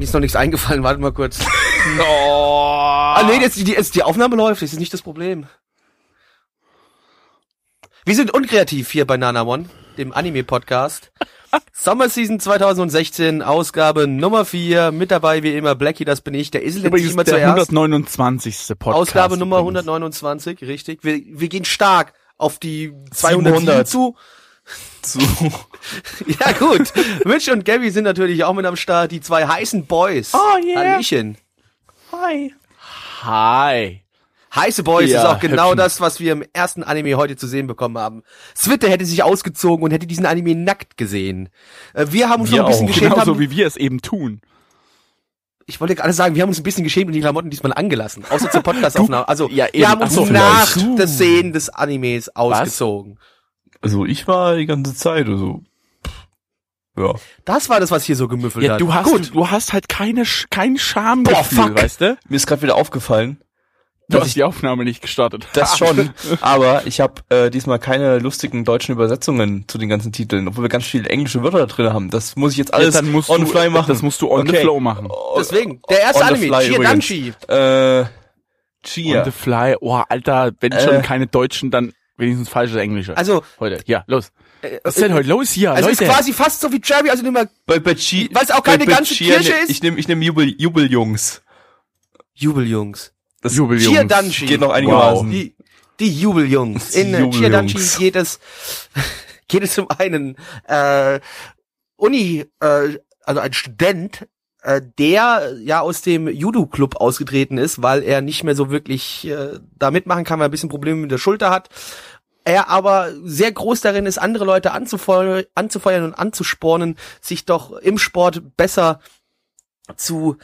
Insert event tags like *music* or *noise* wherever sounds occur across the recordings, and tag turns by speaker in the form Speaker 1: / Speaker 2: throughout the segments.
Speaker 1: Mir ist noch nichts eingefallen, warte mal kurz. *laughs*
Speaker 2: Oh.
Speaker 1: Ah nee, jetzt die, jetzt die Aufnahme läuft, das ist nicht das Problem. Wir sind unkreativ hier bei Nana One, dem Anime-Podcast. *laughs* Summer Season 2016, Ausgabe Nummer 4. Mit dabei wie immer Blackie, das bin ich. Der sich
Speaker 2: Übrigens
Speaker 1: immer
Speaker 2: der
Speaker 1: zuerst.
Speaker 2: 129. Podcast.
Speaker 1: Ausgabe Nummer
Speaker 2: übrigens.
Speaker 1: 129, richtig. Wir, wir gehen stark auf die 207
Speaker 3: 700.
Speaker 1: zu. *laughs* Ja gut, Mitch und Gabby sind natürlich auch mit am Start, die zwei heißen Boys.
Speaker 2: Oh, yeah.
Speaker 1: Hallöchen.
Speaker 2: Hi. Hi.
Speaker 1: Heiße Boys
Speaker 2: Ja,
Speaker 1: ist auch genau
Speaker 2: Hübchen.
Speaker 1: das, was wir im ersten Anime heute zu sehen bekommen haben. Switte hätte sich ausgezogen und hätte diesen Anime nackt gesehen. Äh, Wir haben uns
Speaker 3: Wir
Speaker 1: noch ein bisschen
Speaker 3: auch.
Speaker 1: geschämt.
Speaker 2: Genauso
Speaker 1: Haben,
Speaker 2: wie wir es eben tun.
Speaker 1: ich wollte gerade sagen, wir haben uns ein bisschen geschämt und die Klamotten diesmal angelassen. Außer zur *laughs* Podcastaufnahme. Also,
Speaker 2: ja, eben.
Speaker 1: wir haben uns
Speaker 2: so,
Speaker 1: nach
Speaker 2: vielleicht.
Speaker 1: des Sehen des Animes ausgezogen.
Speaker 3: Also ich war die ganze Zeit, also. Ja.
Speaker 1: Das war das, was hier so gemüffelt
Speaker 2: Ja,
Speaker 1: hat.
Speaker 2: du hast,
Speaker 1: Gut.
Speaker 2: du hast halt keine, kein Schamgefühl,
Speaker 3: Boah,
Speaker 2: weißt du?
Speaker 3: Mir ist gerade wieder aufgefallen.
Speaker 2: Du
Speaker 3: dass
Speaker 2: hast
Speaker 3: ich
Speaker 2: die Aufnahme nicht gestartet.
Speaker 3: das schon, *laughs* aber ich habe äh, diesmal keine lustigen deutschen Übersetzungen zu den ganzen Titeln, obwohl wir ganz viele englische Wörter da drin haben. Das muss ich jetzt alles
Speaker 2: dann musst
Speaker 3: on
Speaker 2: du,
Speaker 3: the fly machen.
Speaker 2: Das musst du on the
Speaker 3: Okay.
Speaker 2: flow machen.
Speaker 1: Deswegen, der erste
Speaker 3: On the
Speaker 1: Anime. Chiadanchi.
Speaker 3: Äh,
Speaker 2: On
Speaker 3: Chia.
Speaker 2: the fly. Oh, Alter, wenn
Speaker 3: Äh.
Speaker 2: schon keine Deutschen, dann wenigstens falsches Englische.
Speaker 1: Also,
Speaker 2: heute. Ja, los.
Speaker 1: äh,
Speaker 2: Was ist denn heute los hier,
Speaker 1: Also
Speaker 2: Leute?
Speaker 1: ist quasi fast so wie Jerry, also nimm mal
Speaker 3: Bei, bei
Speaker 1: Weil es auch keine
Speaker 3: bei, bei
Speaker 1: ganze
Speaker 3: Chia
Speaker 1: Kirche
Speaker 3: ne-
Speaker 1: ist?
Speaker 3: Ich nehme ich nehm Jubel, Jubeljungs.
Speaker 1: Jubeljungs.
Speaker 3: Das
Speaker 2: Jubeljungs.
Speaker 1: Chiadanchi.
Speaker 3: geht noch einigermaßen.
Speaker 1: Die, die Jubeljungs. In äh,
Speaker 3: Jubeljungs.
Speaker 1: Chiadanchi geht es, *laughs* geht es um einen äh, Uni, äh, also ein Student, äh, der ja aus dem Judo-Club ausgetreten ist, weil er nicht mehr so wirklich äh, da mitmachen kann, weil er ein bisschen Probleme mit der Schulter hat. Er aber sehr groß darin ist, andere Leute anzufeuern, anzufeuern und anzuspornen, sich doch im Sport besser zu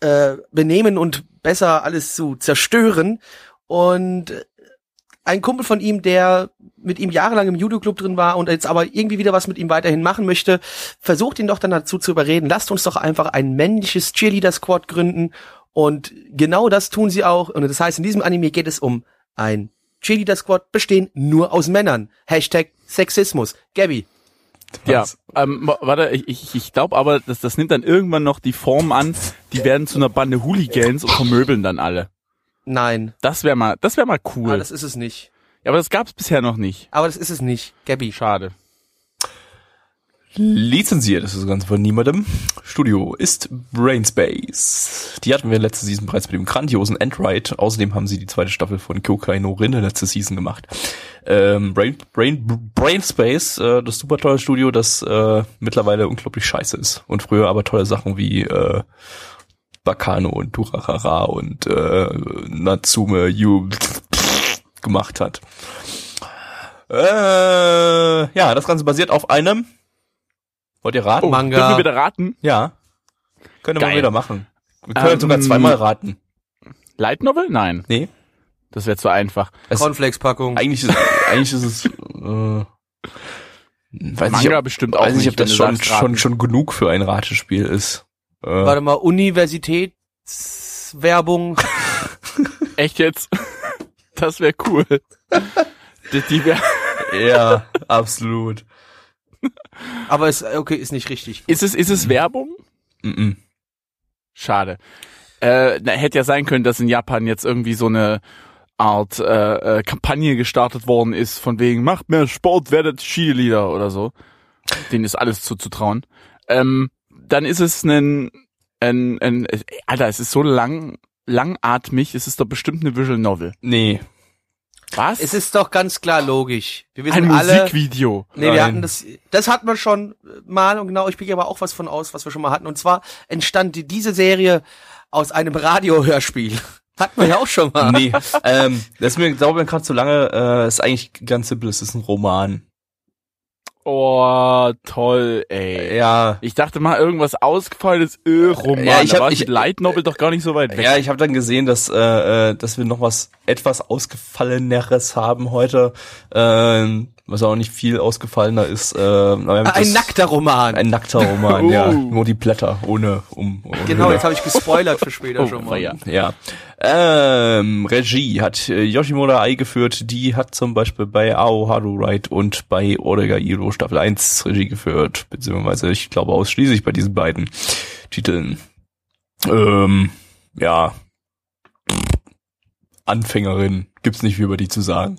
Speaker 1: äh, benehmen und besser alles zu zerstören. Und ein Kumpel von ihm, der mit ihm jahrelang im Judo-Club drin war und jetzt aber irgendwie wieder was mit ihm weiterhin machen möchte, versucht ihn doch dann dazu zu überreden, lasst uns doch einfach ein männliches Cheerleader-Squad gründen. Und genau das tun sie auch. Und das heißt, in diesem Anime geht es um ein Cheerleader-Squad bestehen nur aus Männern. Hashtag Sexismus. Gabby.
Speaker 2: Ja,
Speaker 3: Was?
Speaker 2: ähm, wa- warte, ich, ich, ich glaube aber, dass das nimmt dann irgendwann noch die Form an, die werden zu einer Bande Hooligans und vermöbeln dann alle.
Speaker 1: Nein,
Speaker 2: Das wäre mal, das wäre mal
Speaker 1: aber
Speaker 2: cool.
Speaker 1: das ist es nicht.
Speaker 2: Ja, aber das gab's bisher noch nicht.
Speaker 1: Aber das ist es nicht. Gabby.
Speaker 2: Schade.
Speaker 3: Lizenziert ist das Ganze von niemandem. Studio ist Brainspace. Die hatten wir letzte Season bereits mit dem grandiosen Endride. Außerdem haben sie die zweite Staffel von Kyokai no Rinne letzte Season gemacht. Ähm, Brain, Brain, Brainspace, äh, das super tolle Studio, das äh, mittlerweile unglaublich scheiße ist. Und früher aber tolle Sachen wie äh, Bakano und Durarara und äh, Natsume Yu gemacht hat. Äh, ja, das Ganze basiert auf einem Wollt ihr raten?
Speaker 2: Oh,
Speaker 1: Manga.
Speaker 2: Dürfen wir wieder raten?
Speaker 3: Ja. Können wir wieder machen. Wir können
Speaker 2: Ähm,
Speaker 3: sogar zweimal raten.
Speaker 2: Light Novel? Nein.
Speaker 3: Nee.
Speaker 2: Das wäre zu einfach.
Speaker 3: Es,
Speaker 1: Cornflakes-Packung.
Speaker 3: eigentlich ist, *laughs* eigentlich ist es, äh, weiß
Speaker 2: Manga
Speaker 3: nicht, ob,
Speaker 2: bestimmt auch
Speaker 3: weiß nicht, ob das schon, schon, schon genug für ein Ratespiel ist. Äh,
Speaker 1: Warte mal, Universitätswerbung. *laughs*
Speaker 2: Echt jetzt? Das wäre cool. *laughs* die, die wär,
Speaker 3: ja, absolut. *laughs*
Speaker 1: Aber es, okay, ist nicht richtig.
Speaker 2: ist es, ist es Werbung?
Speaker 3: Mm
Speaker 2: Schade. Äh, na, hätte ja sein können, dass in Japan jetzt irgendwie so eine Art äh, äh, Kampagne gestartet worden ist, von wegen, macht mehr Sport, werdet Cheerleader oder so. Denen ist alles zuzutrauen. Ähm, dann ist es ein, ein, ein, äh, Alter, es ist so lang, langatmig, es ist doch bestimmt eine Visual Novel.
Speaker 3: Nee.
Speaker 2: Was?
Speaker 1: Es ist doch ganz klar logisch. Wir wissen
Speaker 2: ein
Speaker 1: alle.
Speaker 2: Musikvideo.
Speaker 1: Nee, wir hatten das, das hatten wir schon mal und genau, ich pick aber auch was von aus, was wir schon mal hatten. Und zwar entstand die- diese Serie aus einem Radiohörspiel. *laughs* Hatten wir ja auch schon mal.
Speaker 3: Nee. ähm, das ist mir, glaube ich, gerade zu lange, äh, ist eigentlich ganz simpel, es ist ein Roman.
Speaker 2: Oh, toll, ey.
Speaker 3: Ja.
Speaker 2: Ich dachte mal, irgendwas ausgefallenes äh, Roman.
Speaker 3: Ja, ich
Speaker 2: da
Speaker 3: hab-
Speaker 2: war
Speaker 3: ich-
Speaker 2: die Light Novel doch gar nicht so weit weg.
Speaker 3: Ja, ich habe dann gesehen, dass äh, äh, dass wir noch was etwas ausgefalleneres haben heute, ähm, was auch nicht viel ausgefallener ist. Äh,
Speaker 1: Ein nackter Roman.
Speaker 3: ein nackter Roman, ja,
Speaker 2: Uh.
Speaker 3: nur die Blätter ohne um. Ohne
Speaker 1: genau, jetzt habe ich gespoilert für später
Speaker 2: Oh,
Speaker 1: schon mal.
Speaker 2: ja.
Speaker 3: Ja. Ähm, Regie hat äh, Yoshimura Ai geführt. Die hat zum Beispiel bei Ao Haru Ride und bei Orega Iro Staffel 1 Regie geführt. Beziehungsweise, ich glaube, ausschließlich bei diesen beiden Titeln. Ähm, ja. Anfängerin. Gibt's nicht viel über die zu sagen.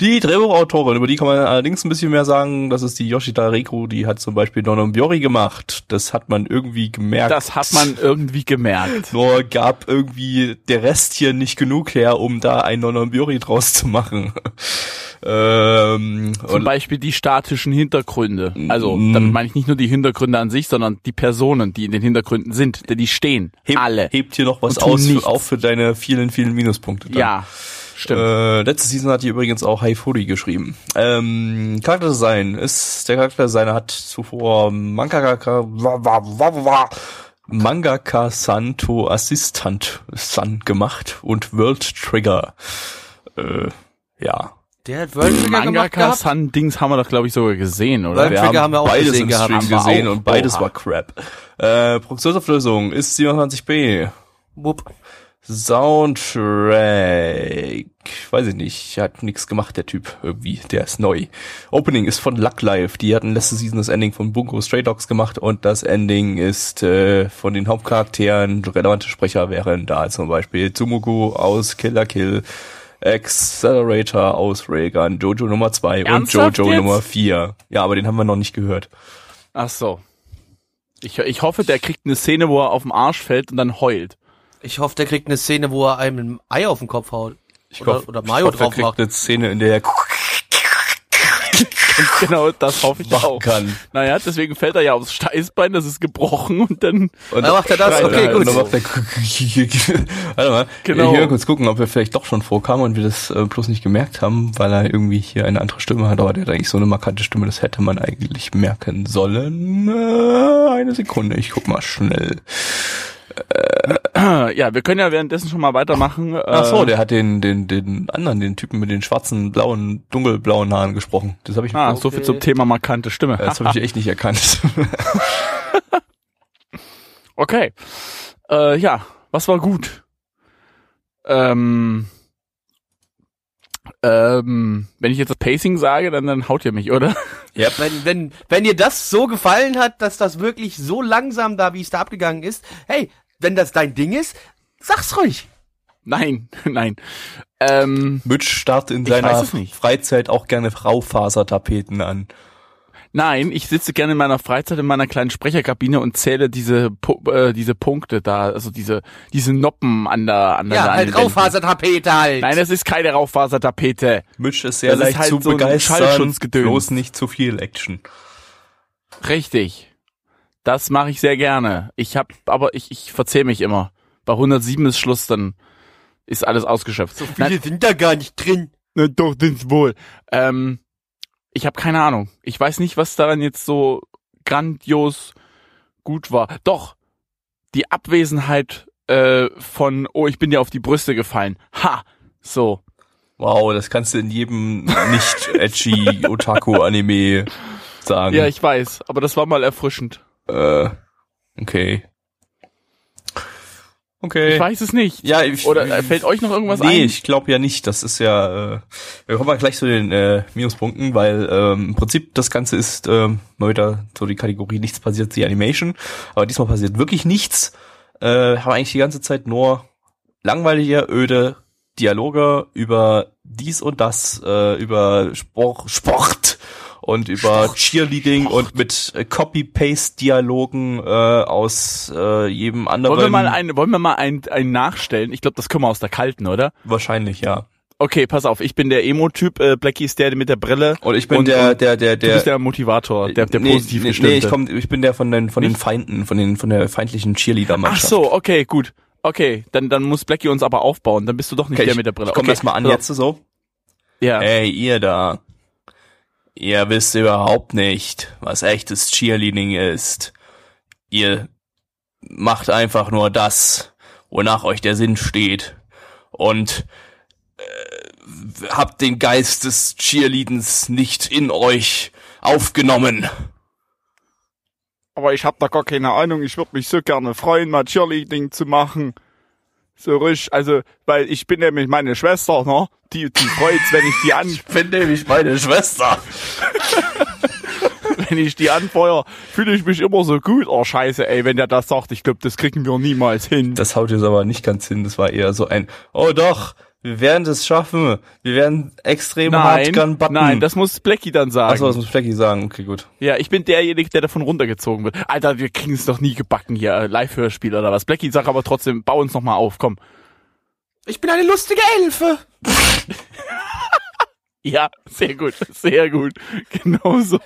Speaker 3: Die Drehbuchautorin, über die kann man allerdings ein bisschen mehr sagen. Das ist die Yoshida Reiko, die hat zum Beispiel Donon Biori gemacht. Das hat man irgendwie gemerkt.
Speaker 2: Das hat man irgendwie gemerkt.
Speaker 3: Nur gab irgendwie der Rest hier nicht genug her, um da ein Nononbiori draus zu machen. *laughs* ähm,
Speaker 2: Zum Beispiel die statischen Hintergründe. Also,
Speaker 3: Mm.
Speaker 2: damit meine ich nicht nur die Hintergründe an sich, sondern die Personen, die in den Hintergründen sind, denn die stehen.
Speaker 3: heb,
Speaker 2: alle.
Speaker 3: hebt hier noch was aus, für,
Speaker 2: nichts.
Speaker 3: auch für deine vielen, vielen Minuspunkte. Dann.
Speaker 2: Ja, stimmt.
Speaker 3: Äh, letzte Season hat die übrigens auch Haifuri geschrieben. Ähm, Charakterdesign ist, der Charakterdesigner hat zuvor Mangaka, wa- wa- wa- wa- Mangaka Santo Assistant San gemacht und World Trigger. Äh, ja.
Speaker 1: Der hat World Trigger gemacht
Speaker 2: Mangaka. Sun Dings haben wir doch, glaube ich, sogar gesehen, oder?
Speaker 1: World Trigger haben wir auch
Speaker 3: beides
Speaker 1: gesehen
Speaker 3: im. Stream
Speaker 2: Haben wir
Speaker 3: gesehen
Speaker 2: auch.
Speaker 3: und beides
Speaker 2: Oha.
Speaker 3: war crap. Äh, Produktionsauflösung ist 27b.
Speaker 1: Wupp.
Speaker 3: Soundtrack, weiß ich nicht, hat nichts gemacht, der Typ irgendwie, der ist neu. Opening ist von Luck Live, die hatten letzte Season das Ending von Bungo Stray Dogs gemacht und das Ending ist äh, von den Hauptcharakteren, relevante Sprecher wären da zum Beispiel Tsumugu aus Killer Kill, Accelerator aus Railgun, Jojo Nummer 2 und Jojo
Speaker 2: jetzt?
Speaker 3: Nummer 4. Ja, aber den haben wir noch nicht gehört.
Speaker 2: Ach so. Ich, ich hoffe, der kriegt eine Szene, wo er auf den Arsch fällt und dann heult.
Speaker 1: Ich hoffe, der kriegt eine Szene, wo er einem ein Ei auf den Kopf haut.
Speaker 3: Ich
Speaker 1: Oder-
Speaker 3: hoffe,
Speaker 1: oder Mayo
Speaker 3: ich hoffe,
Speaker 1: drauf
Speaker 3: kriegt
Speaker 1: macht.
Speaker 3: eine Szene, in der er *laughs* *laughs*
Speaker 2: genau, das hoffe ich auch.
Speaker 3: kann.
Speaker 2: Naja, deswegen fällt er ja aufs Steißbein, das ist gebrochen und dann...
Speaker 3: Und
Speaker 1: Dann macht er das, okay, gut.
Speaker 3: Und dann macht er *laughs* Warte mal,
Speaker 2: Genau.
Speaker 3: ich will kurz gucken, ob er vielleicht doch schon vorkam und wir das äh, bloß nicht gemerkt haben, weil er irgendwie hier eine andere Stimme hat, aber der hat eigentlich so eine markante Stimme, das hätte man eigentlich merken sollen. Äh, eine Sekunde, ich guck mal schnell.
Speaker 2: Ja, wir können ja währenddessen schon mal weitermachen.
Speaker 3: Ach so,
Speaker 2: Äh,
Speaker 3: der hat den, den, den anderen, den Typen mit den schwarzen, blauen, dunkelblauen Haaren gesprochen. Das habe ich,
Speaker 2: Ah, so viel
Speaker 1: Okay.
Speaker 2: zum Thema markante Stimme.
Speaker 3: das habe ich echt nicht erkannt. *laughs*
Speaker 2: Okay. Äh, ja, was war gut? Ähm, ähm, wenn ich jetzt das Pacing sage, dann, dann haut ihr mich, oder? *laughs*
Speaker 1: Wenn, wenn, wenn dir das so gefallen hat, dass das wirklich so langsam da, wie es da abgegangen ist, hey, wenn das dein Ding ist, sag's ruhig.
Speaker 2: Nein, *laughs* nein. Ähm,
Speaker 3: Mitch starrt in seiner. Freizeit auch gerne Raufasertapeten an.
Speaker 2: nein, ich sitze gerne in meiner Freizeit in meiner kleinen Sprecherkabine und zähle diese Pu äh, diese Punkte da, also diese diese Noppen an der an der
Speaker 1: Ja, halt. Raufasertapete halt.
Speaker 2: Nein, das ist keine Raufasertapete.
Speaker 3: Mitch ist sehr
Speaker 2: Das ist
Speaker 3: leicht
Speaker 2: halt
Speaker 3: zu
Speaker 2: so
Speaker 3: begeistern, bloß nicht zu viel Action.
Speaker 2: Richtig. Das mache ich sehr gerne. Ich hab, aber ich, ich verzähle mich immer. Bei 107 ist Schluss, dann ist alles ausgeschöpft. So
Speaker 1: Viele sind da gar nicht drin.
Speaker 2: Na doch, das wohl. Ähm, ich habe keine Ahnung. Ich weiß nicht, was daran jetzt so grandios gut war. Doch, die Abwesenheit äh, von, oh, ich bin dir auf die Brüste gefallen. Ha! So.
Speaker 3: Wow, das kannst du in jedem nicht edgy *laughs* Otaku-Anime sagen.
Speaker 2: Ja, ich weiß, aber das war mal erfrischend.
Speaker 3: Äh, okay. Okay.
Speaker 2: Ich weiß es nicht.
Speaker 3: Ja, ich,
Speaker 2: Oder äh, fällt euch noch irgendwas
Speaker 3: nee,
Speaker 2: ein?
Speaker 3: ich glaube ja nicht. Das ist ja, äh, wir kommen mal gleich zu den äh, Minuspunkten, weil ähm, im Prinzip das Ganze ist ähm, mal wieder so die Kategorie nichts passiert, die Animation. Aber diesmal passiert wirklich nichts. Äh, haben eigentlich die ganze Zeit nur langweilige, öde Dialoge über dies und das, äh, über Sport, Sport und über Cheerleading und mit äh, Copy-Paste-Dialogen äh, aus äh, jedem anderen.
Speaker 2: Wollen wir mal ein, wollen wir mal ein, ein nachstellen? Ich glaube, das können wir aus der kalten, oder?
Speaker 3: Wahrscheinlich, ja.
Speaker 2: Okay, pass auf, ich bin der Emo-Typ, äh, Blackie ist der mit der Brille.
Speaker 3: Und ich bin
Speaker 2: Und-
Speaker 3: der,
Speaker 2: und
Speaker 3: der, der,
Speaker 2: Du
Speaker 3: der,
Speaker 2: bist der Motivator, der, der
Speaker 3: nee,
Speaker 2: positiv
Speaker 3: nee,
Speaker 2: gestimmte.
Speaker 3: nee, ich komm, ich bin der von den, von den? Feinden, von den, von der feindlichen
Speaker 2: Ach
Speaker 3: Cheerleader-Mannschaft.
Speaker 2: so, okay, gut. Okay, dann, dann muss Blackie uns aber aufbauen. Dann bist du doch nicht
Speaker 3: Okay,
Speaker 2: der
Speaker 3: ich,
Speaker 2: mit der Brille.
Speaker 3: ich komm
Speaker 2: okay,
Speaker 3: das mal an jetzt so.
Speaker 2: Ja.
Speaker 3: Ey, ihr da. Ihr wisst überhaupt nicht, was echtes Cheerleading ist. Ihr macht einfach nur das, wonach euch der Sinn steht. Und äh, habt den Geist des Cheerleadens nicht in euch aufgenommen.
Speaker 2: Aber ich hab da gar keine Ahnung. Ich würde mich so gerne freuen, mal Cheerleading zu machen. So ruhig, also, weil ich bin nämlich meine Schwester, ne? Die, die freut's, wenn ich die an,
Speaker 3: Ich bin nämlich meine Schwester. *laughs*
Speaker 2: wenn ich die anfeuer, fühle ich mich immer so gut. Oh, scheiße, ey, wenn der das sagt, ich glaube, das kriegen wir niemals hin.
Speaker 3: Das haut jetzt aber nicht ganz hin. Das war eher so ein, oh doch, wir werden das schaffen. Wir werden extrem hart gun button.
Speaker 2: nein, das muss Blackie dann sagen.
Speaker 3: Achso, das muss Flecky sagen. Okay, gut.
Speaker 2: Ja, ich bin derjenige, der davon runtergezogen wird. Alter, wir kriegen es doch nie gebacken hier, äh, Live-Hörspiel oder was. Blackie, sag aber trotzdem, bau uns noch mal auf, komm.
Speaker 1: Ich bin eine lustige Elfe. *laughs*
Speaker 2: Ja, sehr gut, sehr gut. *laughs* Genau so.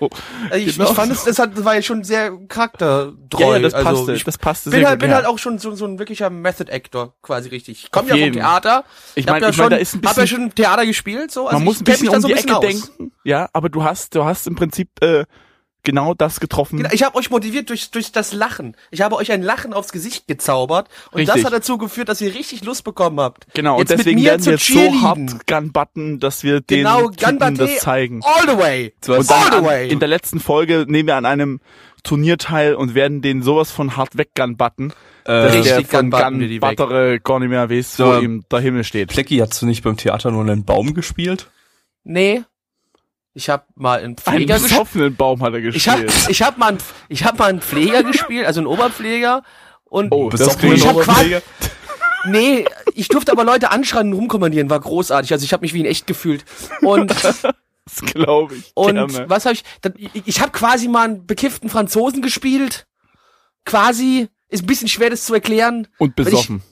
Speaker 1: Äh, Ich,
Speaker 2: Genau
Speaker 1: ich fand
Speaker 2: so.
Speaker 1: es, das, hat, das war ja schon sehr charaktertreu.
Speaker 2: Ja, ja, das
Speaker 1: also
Speaker 2: passte,
Speaker 1: ich
Speaker 2: das passte
Speaker 1: bin
Speaker 2: sehr
Speaker 1: halt,
Speaker 2: gut,
Speaker 1: bin
Speaker 2: ja.
Speaker 1: halt auch schon so, so ein wirklicher Method Actor, quasi richtig. Ich komme ja vom. Theater.
Speaker 2: Ich
Speaker 1: hab
Speaker 2: mein-
Speaker 1: ja
Speaker 2: ich mein,
Speaker 1: schon,
Speaker 2: da ist ein
Speaker 1: hab ja
Speaker 2: bisschen-
Speaker 1: schon Theater gespielt, so. Also
Speaker 2: Man muss ein bisschen um
Speaker 1: so
Speaker 2: die
Speaker 1: ein
Speaker 2: Ecke
Speaker 1: bisschen aus.
Speaker 2: denken. Ja, aber du hast, du hast im Prinzip äh, genau das getroffen.
Speaker 1: Genau, Ich habe euch motiviert durch, durch das Lachen. Ich habe euch ein Lachen aufs Gesicht gezaubert und
Speaker 2: Richtig.
Speaker 1: das hat dazu geführt, dass ihr richtig Lust bekommen habt.
Speaker 2: Genau,
Speaker 1: Jetzt
Speaker 2: und deswegen
Speaker 1: mit mir
Speaker 2: werden
Speaker 1: zu
Speaker 2: wir jetzt so hart gun-button, dass wir den
Speaker 1: Genau,
Speaker 2: Typen das zeigen.
Speaker 1: all the way.
Speaker 3: Hast-
Speaker 1: all the
Speaker 2: an,
Speaker 1: way.
Speaker 2: in der letzten Folge nehmen wir an einem Turnier teil und werden den sowas von hart weggun-button, dass
Speaker 1: richtig
Speaker 2: der von gar nicht mehr weiß,
Speaker 3: So.
Speaker 2: wo ihm der Himmel steht.
Speaker 3: Flecky, hast du nicht beim Theater nur einen Baum gespielt?
Speaker 1: nee. Ich habe mal einen
Speaker 2: Einen
Speaker 1: Pfleger gespielt.
Speaker 2: besoffenen Baum hat er
Speaker 1: Ich habe
Speaker 2: gespielt.
Speaker 1: ich hab mal einen, ich hab mal einen Pfleger gespielt, also einen Oberpfleger und
Speaker 2: Oh, das klingt
Speaker 1: ich hab
Speaker 3: Oberpfleger?
Speaker 1: nee, ich durfte aber Leute anschreien und rumkommandieren, war großartig. Also ich habe mich wie in echt gefühlt. Und *laughs*
Speaker 2: Das glaube ich
Speaker 1: und
Speaker 2: gerne.
Speaker 1: was habe ich ich, habe quasi mal einen bekifften Franzosen gespielt. Quasi ist ein bisschen schwer das zu erklären.
Speaker 2: Und besoffen.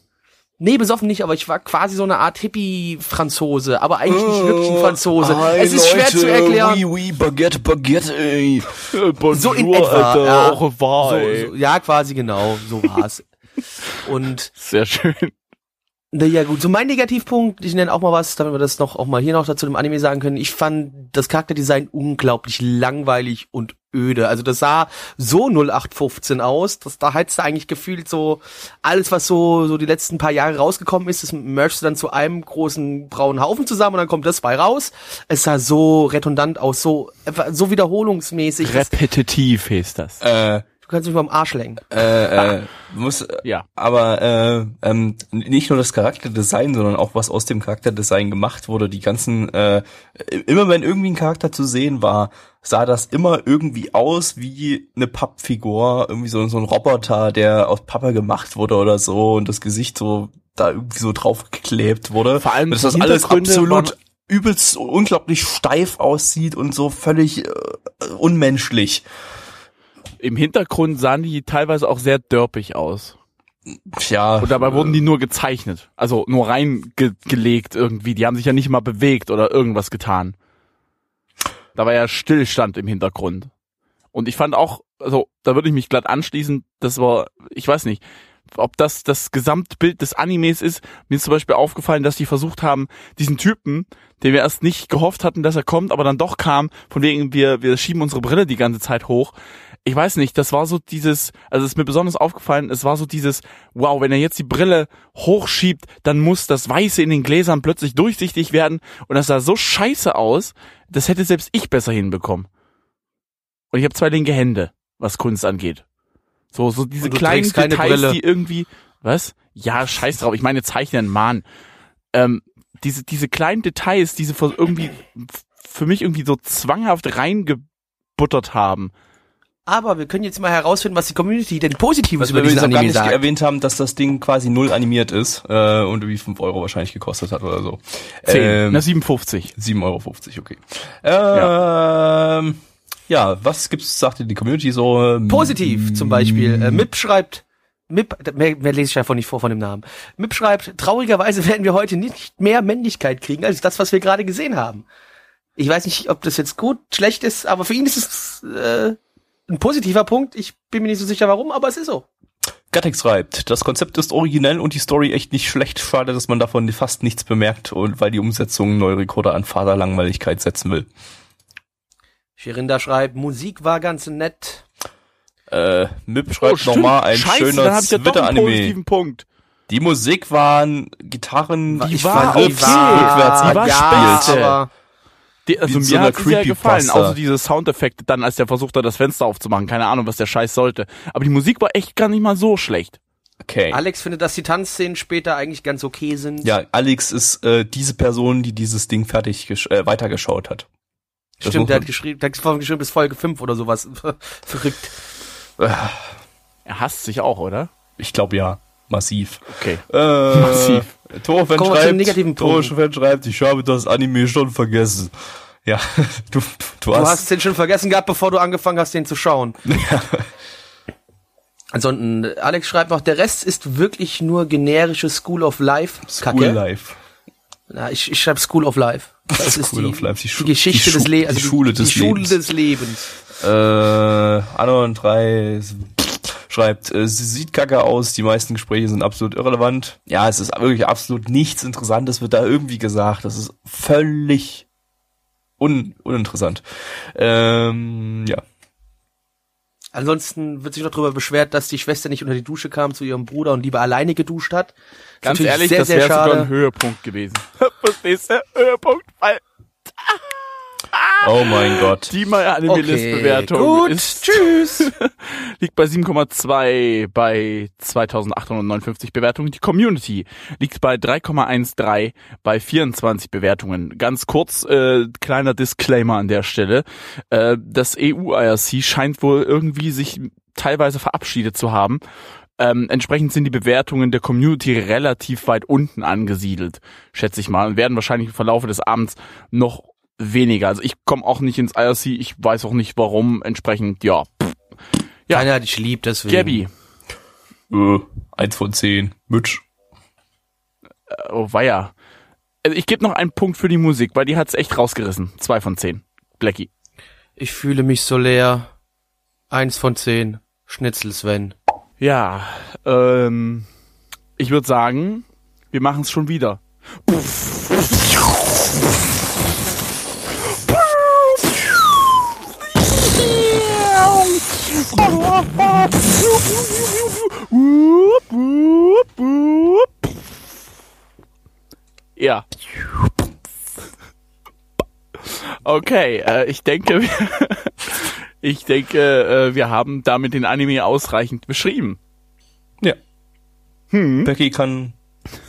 Speaker 1: Nee, besoffen nicht, aber ich war quasi so eine Art Hippie-Franzose, aber eigentlich nicht wirklich ein Franzose. es ist schwer zu erklären.
Speaker 3: Oui, oui, Baguette, Baguette, ey.
Speaker 2: Bonjour,
Speaker 1: So in etwa,
Speaker 2: Alter,
Speaker 1: ja.
Speaker 2: au revoir.
Speaker 1: So, so, ja, quasi genau, so war's. *laughs* Und
Speaker 2: Sehr schön.
Speaker 1: Naja gut, so mein Negativpunkt, ich nenne auch mal was, damit wir das noch auch mal hier noch dazu dem Anime sagen können. Ich fand das Charakterdesign unglaublich langweilig und öde. Also das sah so 0815 aus, dass da hättest du eigentlich gefühlt so alles, was so so die letzten paar Jahre rausgekommen ist, das merchst du dann zu einem großen braunen Haufen zusammen und dann kommt das bei raus. Es sah so redundant aus, so so wiederholungsmäßig.
Speaker 2: Repetitiv heißt das.
Speaker 3: Äh,
Speaker 1: Du kannst mich mal am Arsch lenken.
Speaker 3: äh, äh, muss,
Speaker 2: Ja.
Speaker 3: aber äh, ähm, nicht nur das Charakterdesign, sondern auch was aus dem Charakterdesign gemacht wurde. Die ganzen, äh, immer wenn irgendwie ein Charakter zu sehen war, sah das immer irgendwie aus wie eine Pappfigur, irgendwie so, so ein Roboter, der aus Pappe gemacht wurde oder so und das Gesicht so da irgendwie so draufgeklebt wurde.
Speaker 2: Vor allem
Speaker 3: dass das alles absolut übelst unglaublich steif aussieht und so völlig äh, unmenschlich.
Speaker 2: Im Hintergrund sahen die teilweise auch sehr dörpig aus.
Speaker 3: Tja.
Speaker 2: Und dabei wurden die nur gezeichnet. Also nur reingelegt irgendwie. Die haben sich ja nicht mal bewegt oder irgendwas getan. Da war ja Stillstand im Hintergrund. Und ich fand auch, also da würde ich mich glatt anschließen, das war, ich weiß nicht, ob das das Gesamtbild des Animes ist. Mir ist zum Beispiel aufgefallen, dass die versucht haben, diesen Typen, den wir erst nicht gehofft hatten, dass er kommt, aber dann doch kam, von wegen wir, wir schieben unsere Brille die ganze Zeit hoch. Ich weiß nicht, das war so dieses, also es ist mir besonders aufgefallen, es war so dieses, wow, wenn er jetzt die Brille hochschiebt, dann muss das Weiße in den Gläsern plötzlich durchsichtig werden und das sah so scheiße aus, das hätte selbst ich besser hinbekommen. Und ich habe zwei linke Hände, was Kunst angeht. So, so diese kleinen Details,
Speaker 1: Brille.
Speaker 2: die irgendwie, was? Ja, scheiß drauf, ich meine zeichnen, Mann. Ähm, diese, diese kleinen Details, diese für irgendwie, für mich irgendwie so zwanghaft reingebuttert haben.
Speaker 1: Aber wir können jetzt mal herausfinden, was die Community denn Positives
Speaker 3: Was
Speaker 1: über diesen Anime sagt.
Speaker 3: erwähnt haben, dass das Ding quasi null animiert ist äh, und irgendwie 5 Euro wahrscheinlich gekostet hat oder so.
Speaker 2: Zehn,
Speaker 3: Ähm,
Speaker 2: na 57.
Speaker 3: 7,50 Euro, okay. Ähm, ja. was gibt's, sagte die Community so? ähm,
Speaker 1: Positiv zum Beispiel. Äh, Mip schreibt, Mip, mehr, mehr lese ich einfach nicht vor von dem Namen. Mip schreibt, traurigerweise *laughs* werden wir heute nicht mehr Männlichkeit kriegen, als das, was wir gerade gesehen haben. Ich weiß nicht, ob das jetzt gut, schlecht ist, aber für ihn ist es äh, ein positiver Punkt. Ich bin mir nicht so sicher, warum, aber es ist so.
Speaker 3: Gattex schreibt, das Konzept ist originell und die Story echt nicht schlecht. Schade, dass man davon fast nichts bemerkt und weil die Umsetzung neue Rekorde an Vaterlangweiligkeit setzen will.
Speaker 1: Sherinda schreibt, Musik war ganz nett.
Speaker 3: Äh, Mip schreibt
Speaker 2: stimmt.
Speaker 3: nochmal ein
Speaker 2: Scheiße,
Speaker 3: schöner Twitter-Anime.
Speaker 2: positiven Punkt.
Speaker 3: Die Musik waren Gitarren,
Speaker 1: Ich
Speaker 2: war
Speaker 1: fand,
Speaker 2: okay.
Speaker 1: die war,
Speaker 3: Rückwärts
Speaker 2: Die war
Speaker 1: ja,
Speaker 2: Die, also mir
Speaker 3: so
Speaker 2: hat sie sehr gefallen, außer diese Soundeffekte dann, als der versucht hat, das Fenster aufzumachen. Keine Ahnung, was der Scheiß sollte. Aber die Musik war echt gar nicht mal so schlecht.
Speaker 3: Okay.
Speaker 1: Alex findet, dass die Tanzszenen später eigentlich ganz okay sind.
Speaker 3: Ja, Alex ist äh, diese Person, die dieses Ding fertig gesch äh, weitergeschaut hat. Das
Speaker 1: Stimmt, der hat geschrieben, der hat geschrieben bis Folge 5 oder sowas. *laughs* Verrückt.
Speaker 2: Er hasst sich auch, oder?
Speaker 3: Ich glaube ja, massiv.
Speaker 2: Okay.
Speaker 3: Äh,
Speaker 2: Massiv.
Speaker 1: Den
Speaker 3: schreibt, schreibt, ich habe das Anime schon vergessen. Ja, du, *laughs* du, du
Speaker 1: Du
Speaker 3: hast,
Speaker 1: hast den schon vergessen gehabt, bevor du angefangen hast, den zu schauen. *laughs* Ansonsten, Alex schreibt noch, der Rest ist wirklich nur generische School of Life.
Speaker 3: School Life.
Speaker 1: Na, ich, ich schreibe School of Life. Das *laughs*
Speaker 3: School
Speaker 1: ist die,
Speaker 3: of Life, die
Speaker 1: die,
Speaker 3: Schu-
Speaker 1: Geschichte
Speaker 3: die
Speaker 1: des Lebens.
Speaker 3: die Schule des
Speaker 1: die Schule
Speaker 3: Lebens.
Speaker 1: des Lebens.
Speaker 3: Äh, Anon 3 schreibt, äh, sie sieht kacke aus, die meisten Gespräche sind absolut irrelevant. Ja, es ist wirklich absolut nichts Interessantes, wird da irgendwie gesagt. Das ist völlig un uninteressant. Ähm, ja.
Speaker 1: Ansonsten wird sich noch darüber beschwert, dass die Schwester nicht unter die Dusche kam zu ihrem Bruder und lieber alleine geduscht hat. Ist
Speaker 2: Ganz ehrlich,
Speaker 1: sehr,
Speaker 2: das wäre sogar ein. Höhepunkt gewesen. *laughs* Verstehst du? Höhepunkt, weil *laughs*
Speaker 3: Oh mein Gott.
Speaker 2: die mal Anime-List-Bewertung
Speaker 1: gut,
Speaker 2: ist,
Speaker 1: tschüss. *laughs*
Speaker 2: liegt bei 7,2 bei 2859 Bewertungen. Die Community liegt bei 3,13 bei 24 Bewertungen. Ganz kurz, äh, kleiner Disclaimer an der Stelle. Äh, das EU-IRC scheint wohl irgendwie sich teilweise verabschiedet zu haben. Ähm, entsprechend sind die Bewertungen der Community relativ weit unten angesiedelt, schätze ich mal, und werden wahrscheinlich im Verlaufe des Abends noch weniger. Also ich komme auch nicht ins IRC, ich weiß auch nicht warum, entsprechend, ja. Ja.
Speaker 1: Keiner hat dich lieb, deswegen.
Speaker 2: Gabby,
Speaker 3: Äh, eins von zehn. Mitch.
Speaker 2: oh weia. Also ich gebe noch einen Punkt für die Musik, weil die hat's echt rausgerissen. Zwei von zehn. Blackie.
Speaker 1: Ich fühle mich so leer. Eins von zehn. Schnitzel Sven.
Speaker 2: Ja, ähm, ich würde sagen, wir machen es schon wieder. Ja. Okay, äh, ich denke, wir, *laughs* ich denke, äh, wir haben damit den Anime ausreichend beschrieben.
Speaker 3: Ja.
Speaker 2: Hm?
Speaker 3: Becky kann,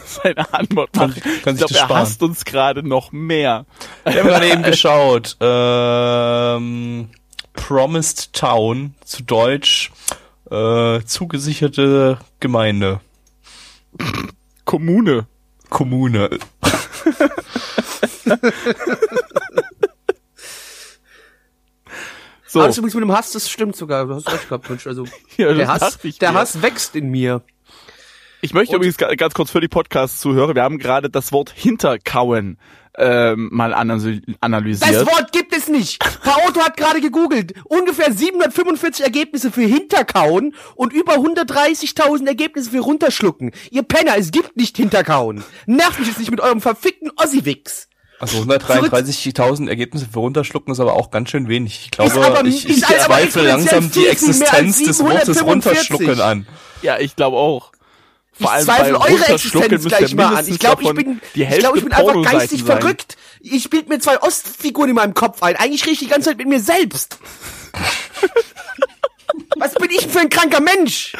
Speaker 2: Seine Antwort
Speaker 3: Kann-
Speaker 2: machen.
Speaker 3: kann
Speaker 2: ich
Speaker 3: sich
Speaker 2: glaube,
Speaker 3: das
Speaker 2: er hasst uns gerade noch mehr.
Speaker 3: wir haben gerade eben geschaut, ähm, Promised Town, zu Deutsch, äh, zugesicherte Gemeinde.
Speaker 2: Kommune.
Speaker 3: Kommune. *laughs*
Speaker 2: So,
Speaker 1: Alles übrigens mit dem Hass, das stimmt sogar. Du hast recht gehabt, Mensch. Also, *laughs*
Speaker 2: Ja, das
Speaker 1: der Hass, der
Speaker 2: mir.
Speaker 1: Hass wächst in mir.
Speaker 2: ich möchte übrigens ga- ganz kurz für die Podcast-Zuhörer, wir haben gerade das Wort Hinterkauen ähm, mal analy analysiert.
Speaker 1: Das Wort gibt es nicht. Paoto hat gerade gegoogelt. Ungefähr 745 Ergebnisse für Hinterkauen und über 130.000 Ergebnisse für Runterschlucken. Ihr Penner, es gibt nicht Hinterkauen. Nervt mich jetzt nicht mit eurem verfickten Ossiwix.
Speaker 3: Also 133.000 Ergebnisse für runterschlucken ist aber auch ganz schön wenig. Ich glaube,
Speaker 1: Ist aber-
Speaker 3: ich, ich zweifle langsam die Existenz des Wortes
Speaker 1: 745.
Speaker 3: runterschlucken an.
Speaker 2: ja, ich glaube auch. Vor
Speaker 1: ich zweifle eure Existenz gleich mal an. Ich glaube, ich bin, ich glaube, ich bin einfach geistig
Speaker 2: sein.
Speaker 1: verrückt. Ich bild mir zwei Ostfiguren in meinem Kopf ein. Eigentlich rede ich die ganze Zeit mit mir selbst. *laughs* Was bin ich für ein kranker Mensch?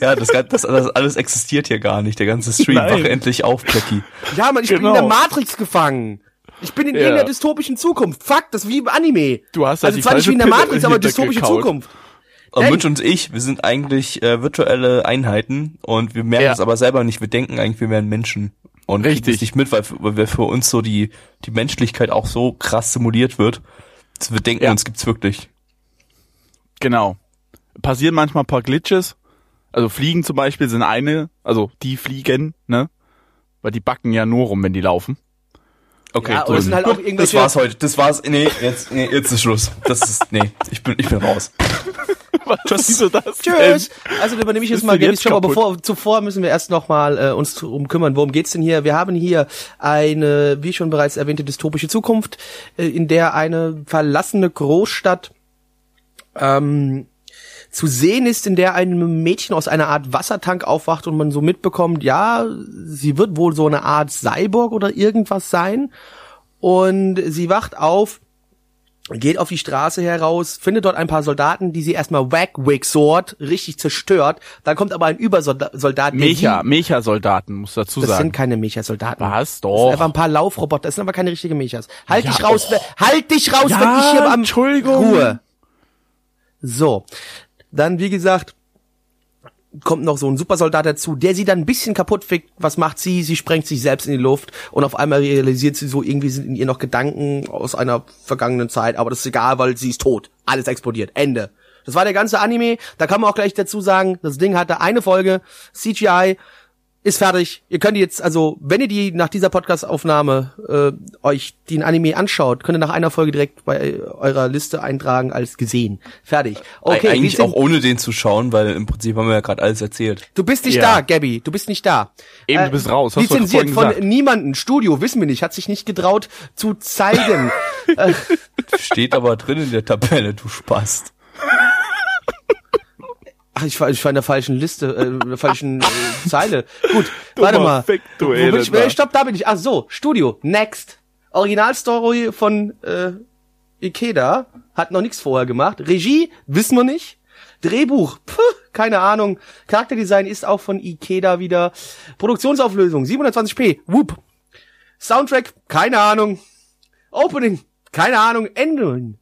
Speaker 3: Ja, das, das, das alles existiert hier gar nicht. Der ganze Stream.
Speaker 2: Nein.
Speaker 3: Wach endlich auf, Becky.
Speaker 1: Ja, man, ich bin in
Speaker 2: Genau.
Speaker 1: der Matrix gefangen. Ich bin in
Speaker 2: Ja.
Speaker 1: irgendeiner dystopischen Zukunft. Fuck, das ist wie im Anime.
Speaker 2: Du hast halt
Speaker 1: also
Speaker 2: die
Speaker 1: zwar nicht wie in der Matrix, aber dystopische
Speaker 2: hintergekaut.
Speaker 1: Zukunft.
Speaker 3: Und Mitch und ich, wir sind eigentlich äh, virtuelle Einheiten und wir merken
Speaker 2: Ja.
Speaker 3: es aber selber nicht. Wir denken eigentlich, wir wären Menschen. Und kriegen
Speaker 2: Richtig.
Speaker 3: es nicht mit, weil, weil wir für uns so die, die Menschlichkeit auch so krass simuliert wird. dass wir denken,
Speaker 2: Ja.
Speaker 3: uns gibt's wirklich.
Speaker 2: Genau. Passieren manchmal ein paar Glitches. Also Fliegen zum Beispiel sind eine, also die fliegen, ne? Weil die backen ja nur rum, wenn die laufen.
Speaker 3: Okay,
Speaker 1: Ja,
Speaker 3: so.
Speaker 1: und es sind halt auch
Speaker 3: das war's heute. Das war's. Nee, jetzt, nee, jetzt ist Schluss. Das ist, nee, ich bin, ich bin raus. *laughs* *laughs*
Speaker 2: Was das
Speaker 1: Tschüss. Also übernehme ich jetzt mal
Speaker 2: jetzt
Speaker 1: Job, aber bevor, zuvor müssen wir erst noch mal äh, uns drum kümmern, worum geht's denn hier? Wir haben hier eine, wie schon bereits erwähnte, dystopische Zukunft, äh, in der eine verlassene Großstadt ähm, zu sehen ist, in der ein Mädchen aus einer Art Wassertank aufwacht und man so mitbekommt, ja, sie wird wohl so eine Art Cyborg oder irgendwas sein. Und sie wacht auf, geht auf die Straße heraus, findet dort ein paar Soldaten, die sie erstmal Wagwig Sword richtig zerstört. Dann kommt aber ein Übersoldat,
Speaker 2: Mecha, Mecha-Soldaten, muss dazu
Speaker 1: Das
Speaker 2: sagen.
Speaker 1: sind keine Mecha-Soldaten.
Speaker 2: Was?
Speaker 1: Das sind
Speaker 2: Doch.
Speaker 1: einfach ein paar Laufroboter. Das sind aber keine richtigen Mechas. Halt
Speaker 2: Ja,
Speaker 1: dich raus,
Speaker 2: oh.
Speaker 1: halt dich raus,
Speaker 2: Ja,
Speaker 1: wenn ich hier am
Speaker 2: Entschuldigung.
Speaker 1: Ruhe. So. Dann, wie gesagt, kommt noch so ein Supersoldat dazu, der sie dann ein bisschen kaputt fickt. Was macht sie? Sie sprengt sich selbst in die Luft und auf einmal realisiert sie so, irgendwie sind in ihr noch Gedanken aus einer vergangenen Zeit, aber das ist egal, weil sie ist tot. Alles explodiert. Ende. Das war der ganze Anime. Da kann man auch gleich dazu sagen, das Ding hatte eine Folge, CGI, ist fertig. Ihr könnt jetzt, also, wenn ihr die nach dieser Podcast-Aufnahme äh, euch den Anime anschaut, könnt ihr nach einer Folge direkt bei eurer Liste eintragen als gesehen. Fertig. Okay,
Speaker 3: Eigentlich auch ohne den zu schauen, weil im Prinzip haben wir ja gerade alles erzählt.
Speaker 1: Du bist nicht
Speaker 2: Ja.
Speaker 1: da, Gabby. Du bist nicht da. Äh,
Speaker 2: Eben, du bist raus. Hast du
Speaker 1: Lizenziert von
Speaker 2: gesagt.
Speaker 1: niemanden. Studio, wissen wir nicht. Hat sich nicht getraut zu zeigen. *laughs*
Speaker 3: Steht aber drin in der Tabelle, du Spast.
Speaker 1: Ach, ich war, ich war in der falschen Liste, äh, in der falschen äh, *laughs* Zeile. Gut, warte mal. Wo bin ich, äh, stopp, da bin ich. Ach so, Studio, next. Originalstory von äh, Ikeda, hat noch nichts vorher gemacht. Regie, wissen wir nicht. Drehbuch, puh, keine Ahnung. Charakterdesign ist auch von Ikeda wieder. Produktionsauflösung, 720p, whoop. Soundtrack, keine Ahnung. Opening, keine Ahnung. Ending.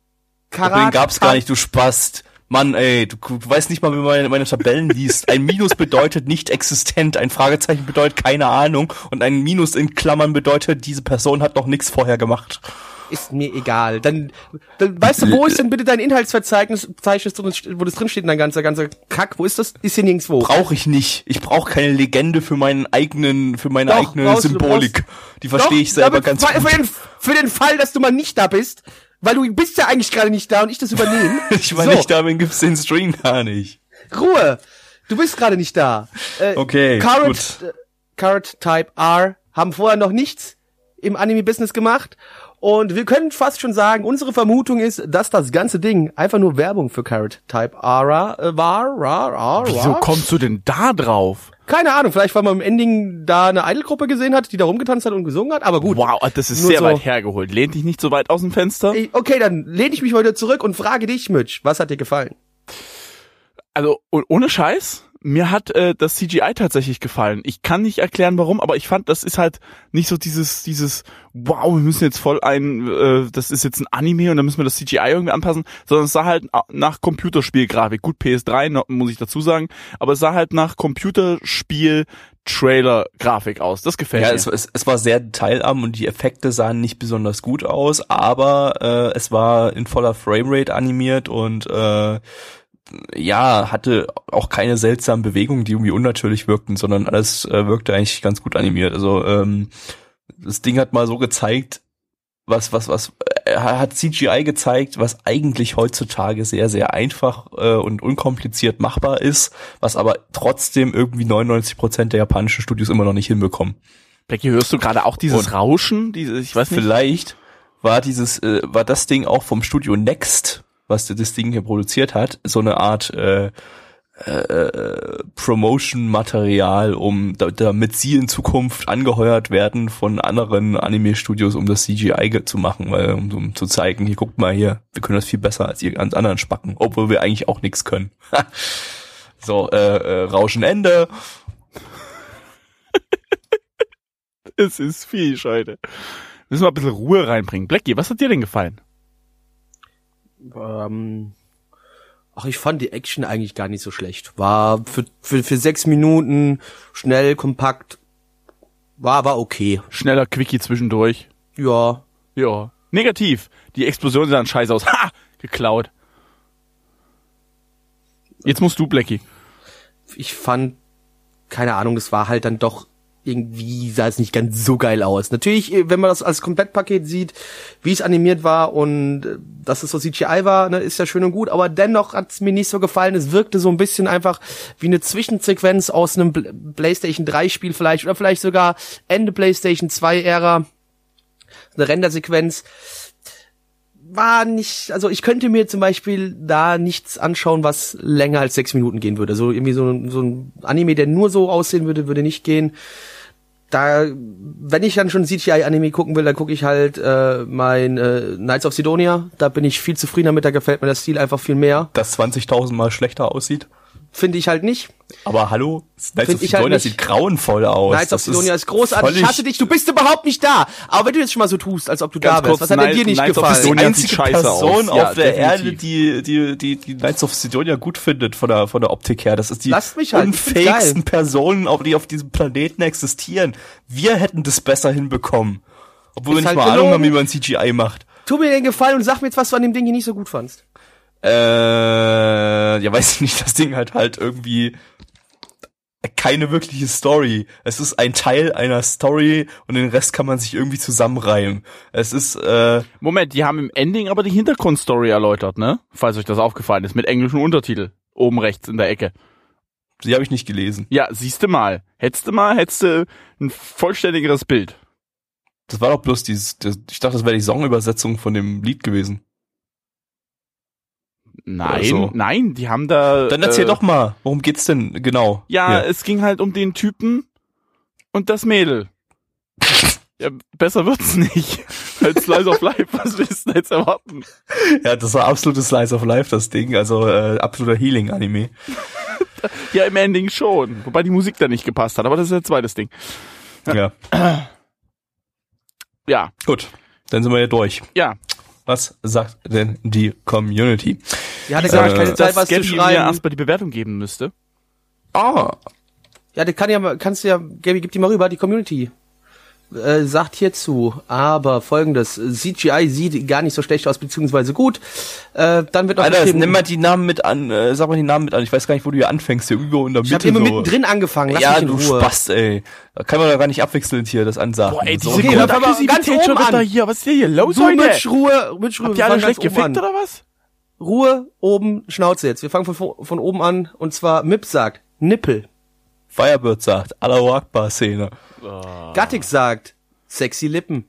Speaker 3: Den gab's gar nicht, du Spast. Mann, ey, du, du weißt nicht mal, wie man meine, meine Tabellen liest. Ein Minus bedeutet nicht existent, ein Fragezeichen bedeutet keine Ahnung und ein Minus in Klammern bedeutet, diese Person hat noch nichts vorher gemacht.
Speaker 1: Ist mir egal. Dann, dann weißt du, wo ist denn bitte dein Inhaltsverzeichnis, Verzeichnis, wo das drin steht, dein ganzer, ganzer Kack? Wo ist das? Ist hier nirgendwo.
Speaker 3: Brauche ich nicht. Ich brauche keine Legende für meinen eigenen, für meine
Speaker 1: Doch,
Speaker 3: eigene
Speaker 1: brauchst
Speaker 3: Symbolik. Die
Speaker 1: Doch,
Speaker 3: verstehe ich selber ganz gut.
Speaker 1: Für den, für den Fall, dass du mal nicht da bist, weil du bist ja eigentlich gerade nicht da und ich das übernehme. *laughs*
Speaker 3: Ich war
Speaker 1: so,
Speaker 3: nicht da, wenn gibt's den Stream gar nicht.
Speaker 1: Ruhe. Du bist gerade nicht da. Äh,
Speaker 3: Okay,
Speaker 1: Carrot,
Speaker 3: gut.
Speaker 1: äh, Carrot Type R haben vorher noch nichts im Anime-Business gemacht. Und wir können fast schon sagen, unsere Vermutung ist, dass das ganze Ding einfach nur Werbung für Carrot Type R äh, war. Ra, ra,
Speaker 2: Wieso
Speaker 1: ra.
Speaker 2: kommst du denn da drauf?
Speaker 1: Keine Ahnung, vielleicht weil man im Ending da eine Idol-Gruppe gesehen hat, die da rumgetanzt hat und gesungen hat, aber gut.
Speaker 2: Wow, das ist
Speaker 1: Nur
Speaker 2: sehr
Speaker 1: so.
Speaker 2: weit hergeholt. Lehnt dich nicht so weit aus dem Fenster?
Speaker 1: Okay, dann lehne ich mich heute zurück und frage dich, Mitch, was hat dir gefallen?
Speaker 2: Also oh- ohne Scheiß, mir hat äh, das CGI tatsächlich gefallen. Ich kann nicht erklären, warum, aber ich fand, das ist halt nicht so dieses, dieses, wow, wir müssen jetzt voll ein, äh, das ist jetzt ein Anime und dann müssen wir das CGI irgendwie anpassen, sondern es sah halt nach Computerspielgrafik. Gut, PS3 noch, muss ich dazu sagen, aber es sah halt nach Computerspiel Trailer-Grafik aus. Das gefällt
Speaker 3: Ja,
Speaker 2: mir.
Speaker 3: es, es, es war sehr detailarm und die Effekte sahen nicht besonders gut aus, aber äh, es war in voller Framerate animiert und äh, ja, hatte auch keine seltsamen Bewegungen, die irgendwie unnatürlich wirkten, sondern alles äh, wirkte eigentlich ganz gut animiert. Also ähm, das Ding hat mal so gezeigt, was, was, was, äh, hat CGI gezeigt, was eigentlich heutzutage sehr, sehr einfach äh, und unkompliziert machbar ist, was aber trotzdem irgendwie 99 Prozent der japanischen Studios immer noch nicht hinbekommen.
Speaker 2: Becky, hörst du gerade auch dieses
Speaker 3: Und-
Speaker 2: Rauschen? Dieses, ich weiß nicht.
Speaker 3: Vielleicht war dieses, äh, war das Ding auch vom Studio Next, was das Ding hier produziert hat, so eine Art äh, äh, Promotion-Material, um da, damit sie in Zukunft angeheuert werden von anderen Anime-Studios, um das CGI zu machen, weil um, um zu zeigen, hier guckt mal hier, wir können das viel besser als ihr ganz anderen Spacken, obwohl wir eigentlich auch nichts können. *laughs* so, äh, äh, Rauschen Ende. *laughs*
Speaker 2: Es ist viel Scheide. Müssen wir ein bisschen Ruhe reinbringen. Blackie, was hat dir denn gefallen?
Speaker 1: Ähm, ach, ich fand die Action eigentlich gar nicht so schlecht. War für, für, für sechs Minuten schnell, kompakt. War, war okay.
Speaker 2: Schneller Quickie zwischendurch.
Speaker 1: Ja.
Speaker 2: Ja. Negativ. Die Explosion sah scheiße aus. *laughs* Ha! Geklaut. Jetzt musst du, Blackie.
Speaker 1: Ich fand, keine Ahnung, das war halt dann doch irgendwie sah es nicht ganz so geil aus. Natürlich, äh, wenn man das als Komplettpaket sieht, wie es animiert war und äh, dass es so CGI war, ne, ist ja schön und gut, aber dennoch hat es mir nicht so gefallen. Es wirkte so ein bisschen einfach wie eine Zwischensequenz aus einem PlayStation 3 Spiel vielleicht oder vielleicht sogar Ende PlayStation 2 Ära. Eine Rendersequenz war nicht, also ich könnte mir zum Beispiel da nichts anschauen, was länger als sechs Minuten gehen würde. So irgendwie so, ein- so ein Anime, der nur so aussehen würde, würde nicht gehen. Da, wenn ich dann schon CGI-Anime gucken will, dann gucke ich halt äh, mein äh, Knights of Sidonia. Da bin ich viel zufriedener mit, da gefällt mir der Stil einfach viel mehr.
Speaker 3: Das 20.000 Mal schlechter aussieht.
Speaker 1: Finde ich halt nicht.
Speaker 3: Aber hallo, Knights
Speaker 1: Find
Speaker 3: of
Speaker 1: ich halt
Speaker 3: Sidonia
Speaker 1: nicht.
Speaker 3: sieht grauenvoll aus.
Speaker 1: Knights of Sidonia ist, großartig. Ich hasse dich, du bist überhaupt nicht da. Aber wenn du jetzt schon mal so tust, als ob du da wärst,
Speaker 2: kurz,
Speaker 1: was hat denn dir nicht
Speaker 2: Knights of
Speaker 1: gefallen?
Speaker 2: Sidonia
Speaker 3: die einzige Person
Speaker 2: aus. Ja,
Speaker 3: auf der Erde, die, die, die, die Knights of Sidonia gut findet von der, von der Optik her. Das ist die
Speaker 1: Lasst mich halt,
Speaker 3: unfähigsten Personen, auf- die auf diesem Planeten existieren. Wir hätten das besser hinbekommen. Obwohl wir
Speaker 1: Ist
Speaker 3: nicht
Speaker 1: halt
Speaker 3: mal Ahnung haben, wie man CGI macht.
Speaker 1: Tu mir den Gefallen und sag mir jetzt, was du an dem Ding hier nicht so gut fandst.
Speaker 3: Äh, ja, weiß ich nicht, das Ding hat halt irgendwie keine wirkliche Story. Es ist ein Teil einer Story und den Rest kann man sich irgendwie zusammenreimen. Es ist, äh,
Speaker 2: Moment, die haben im Ending aber die Hintergrundstory erläutert, ne? Falls euch das aufgefallen ist, mit englischen Untertitel. Oben rechts in der Ecke.
Speaker 3: die habe ich nicht gelesen.
Speaker 2: Ja, siehste mal. Hättest du mal, hättest du ein vollständigeres Bild.
Speaker 3: Das war doch bloß dieses, das, ich dachte, das wäre die Songübersetzung von dem Lied gewesen.
Speaker 2: Nein,
Speaker 3: so.
Speaker 2: nein, die haben da.
Speaker 3: Dann erzähl
Speaker 2: äh,
Speaker 3: doch mal, worum geht's denn genau?
Speaker 2: Ja,
Speaker 3: Hier.
Speaker 2: es ging halt um den Typen und das Mädel. Ja, besser wird's nicht. *laughs* Als Slice of Life, was willst du denn jetzt erwarten?
Speaker 3: ja, das war absolutes Slice of Life, das Ding, also äh, absoluter Healing-Anime. *laughs*
Speaker 2: Ja, im Ending schon. Wobei die Musik da nicht gepasst hat, aber das ist ein zweites Ding.
Speaker 3: Ja.
Speaker 2: Ja,
Speaker 3: Gut, dann sind wir ja durch.
Speaker 2: ja.
Speaker 3: Was sagt denn die Community?
Speaker 1: Ja, der
Speaker 3: Äh,
Speaker 1: kann keine Zeit,
Speaker 2: Dass
Speaker 1: was zu
Speaker 2: Gabby mir
Speaker 1: schreiben.
Speaker 2: erstmal die Bewertung geben müsste.
Speaker 3: Ah,
Speaker 1: Ja, der kann ja, mal- kannst du ja, Gaby, gib die mal rüber, die Community. Äh, sagt hierzu, aber folgendes, CGI sieht gar nicht so schlecht aus, beziehungsweise gut. Äh, dann wird noch
Speaker 3: Alter,
Speaker 1: geschrieben,
Speaker 3: nimm mal die Namen mit an, äh, sag mal die Namen mit an. Ich weiß gar nicht, wo du hier anfängst, hier irgendwo in der
Speaker 1: ich
Speaker 3: Mitte
Speaker 1: habe immer
Speaker 3: so.
Speaker 1: mittendrin angefangen, lass
Speaker 3: ja,
Speaker 1: mich in
Speaker 3: du
Speaker 1: Ruhe.
Speaker 3: Spast, ey. Da kann man doch gar nicht abwechselnd hier das ansagen.
Speaker 2: Boah, ey,
Speaker 3: so.
Speaker 2: diese
Speaker 1: Okay, dann fangen wir ganz oben an.
Speaker 2: hier. Was ist denn hier los
Speaker 1: Du,
Speaker 2: heute?
Speaker 1: Mitch, Ruhe, Mitch, Ruhe,
Speaker 2: Habt ihr alle schlecht gefickt oder was?
Speaker 1: Ruhe, oben, Schnauze jetzt. Wir fangen von, von oben an, und zwar Mip sagt, Nippel.
Speaker 3: Firebird sagt, Allahu Akbar Szene.
Speaker 1: Gattig sagt, sexy Lippen.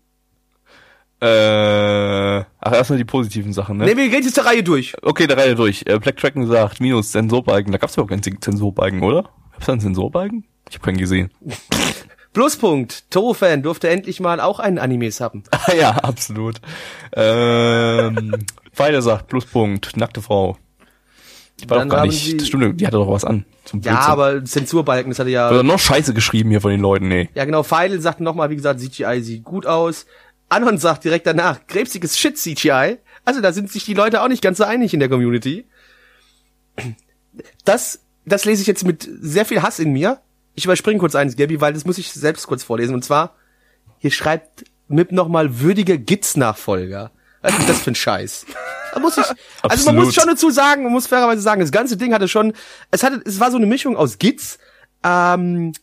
Speaker 3: Äh, ach, erstmal die positiven Sachen, ne?
Speaker 1: Ne, wir gehen jetzt der Reihe durch.
Speaker 3: Okay, der Reihe durch. Äh, Black Dragon sagt, minus Sensorbalken. Da gab's überhaupt keinen Sensorbalken, oder? Gab's da einen Sensorbalken? Ich hab keinen gesehen. *laughs*
Speaker 1: Pluspunkt, Toho-Fan durfte endlich mal auch einen Animes haben.
Speaker 3: Ah *laughs* ja, absolut. Ähm, Pfeile sagt, Pluspunkt, nackte Frau. Die war
Speaker 1: Dann
Speaker 3: doch gar nicht,
Speaker 1: sie-
Speaker 3: das stimmt, die hatte doch was an.
Speaker 1: Ja, aber Zensurbalken, das hatte ja...
Speaker 3: Wird noch Scheiße geschrieben hier von den Leuten, nee.
Speaker 1: Ja, genau, Feidel sagt nochmal, wie gesagt, CGI sieht gut aus. Anon sagt direkt danach, krebsiges Shit CGI. Also da sind sich die Leute auch nicht ganz so einig in der Community. Das, das lese ich jetzt mit sehr viel Hass in mir. Ich überspringe kurz eins, Gabby, weil das muss ich selbst kurz vorlesen. Und zwar, hier schreibt Mip nochmal würdige Gitz-Nachfolger. Was ist das für ein Scheiß? Da muss ich, also man muss schon dazu sagen, man muss fairerweise sagen, das ganze Ding hatte schon, es hatte, es war so eine Mischung aus Gitz, ähm,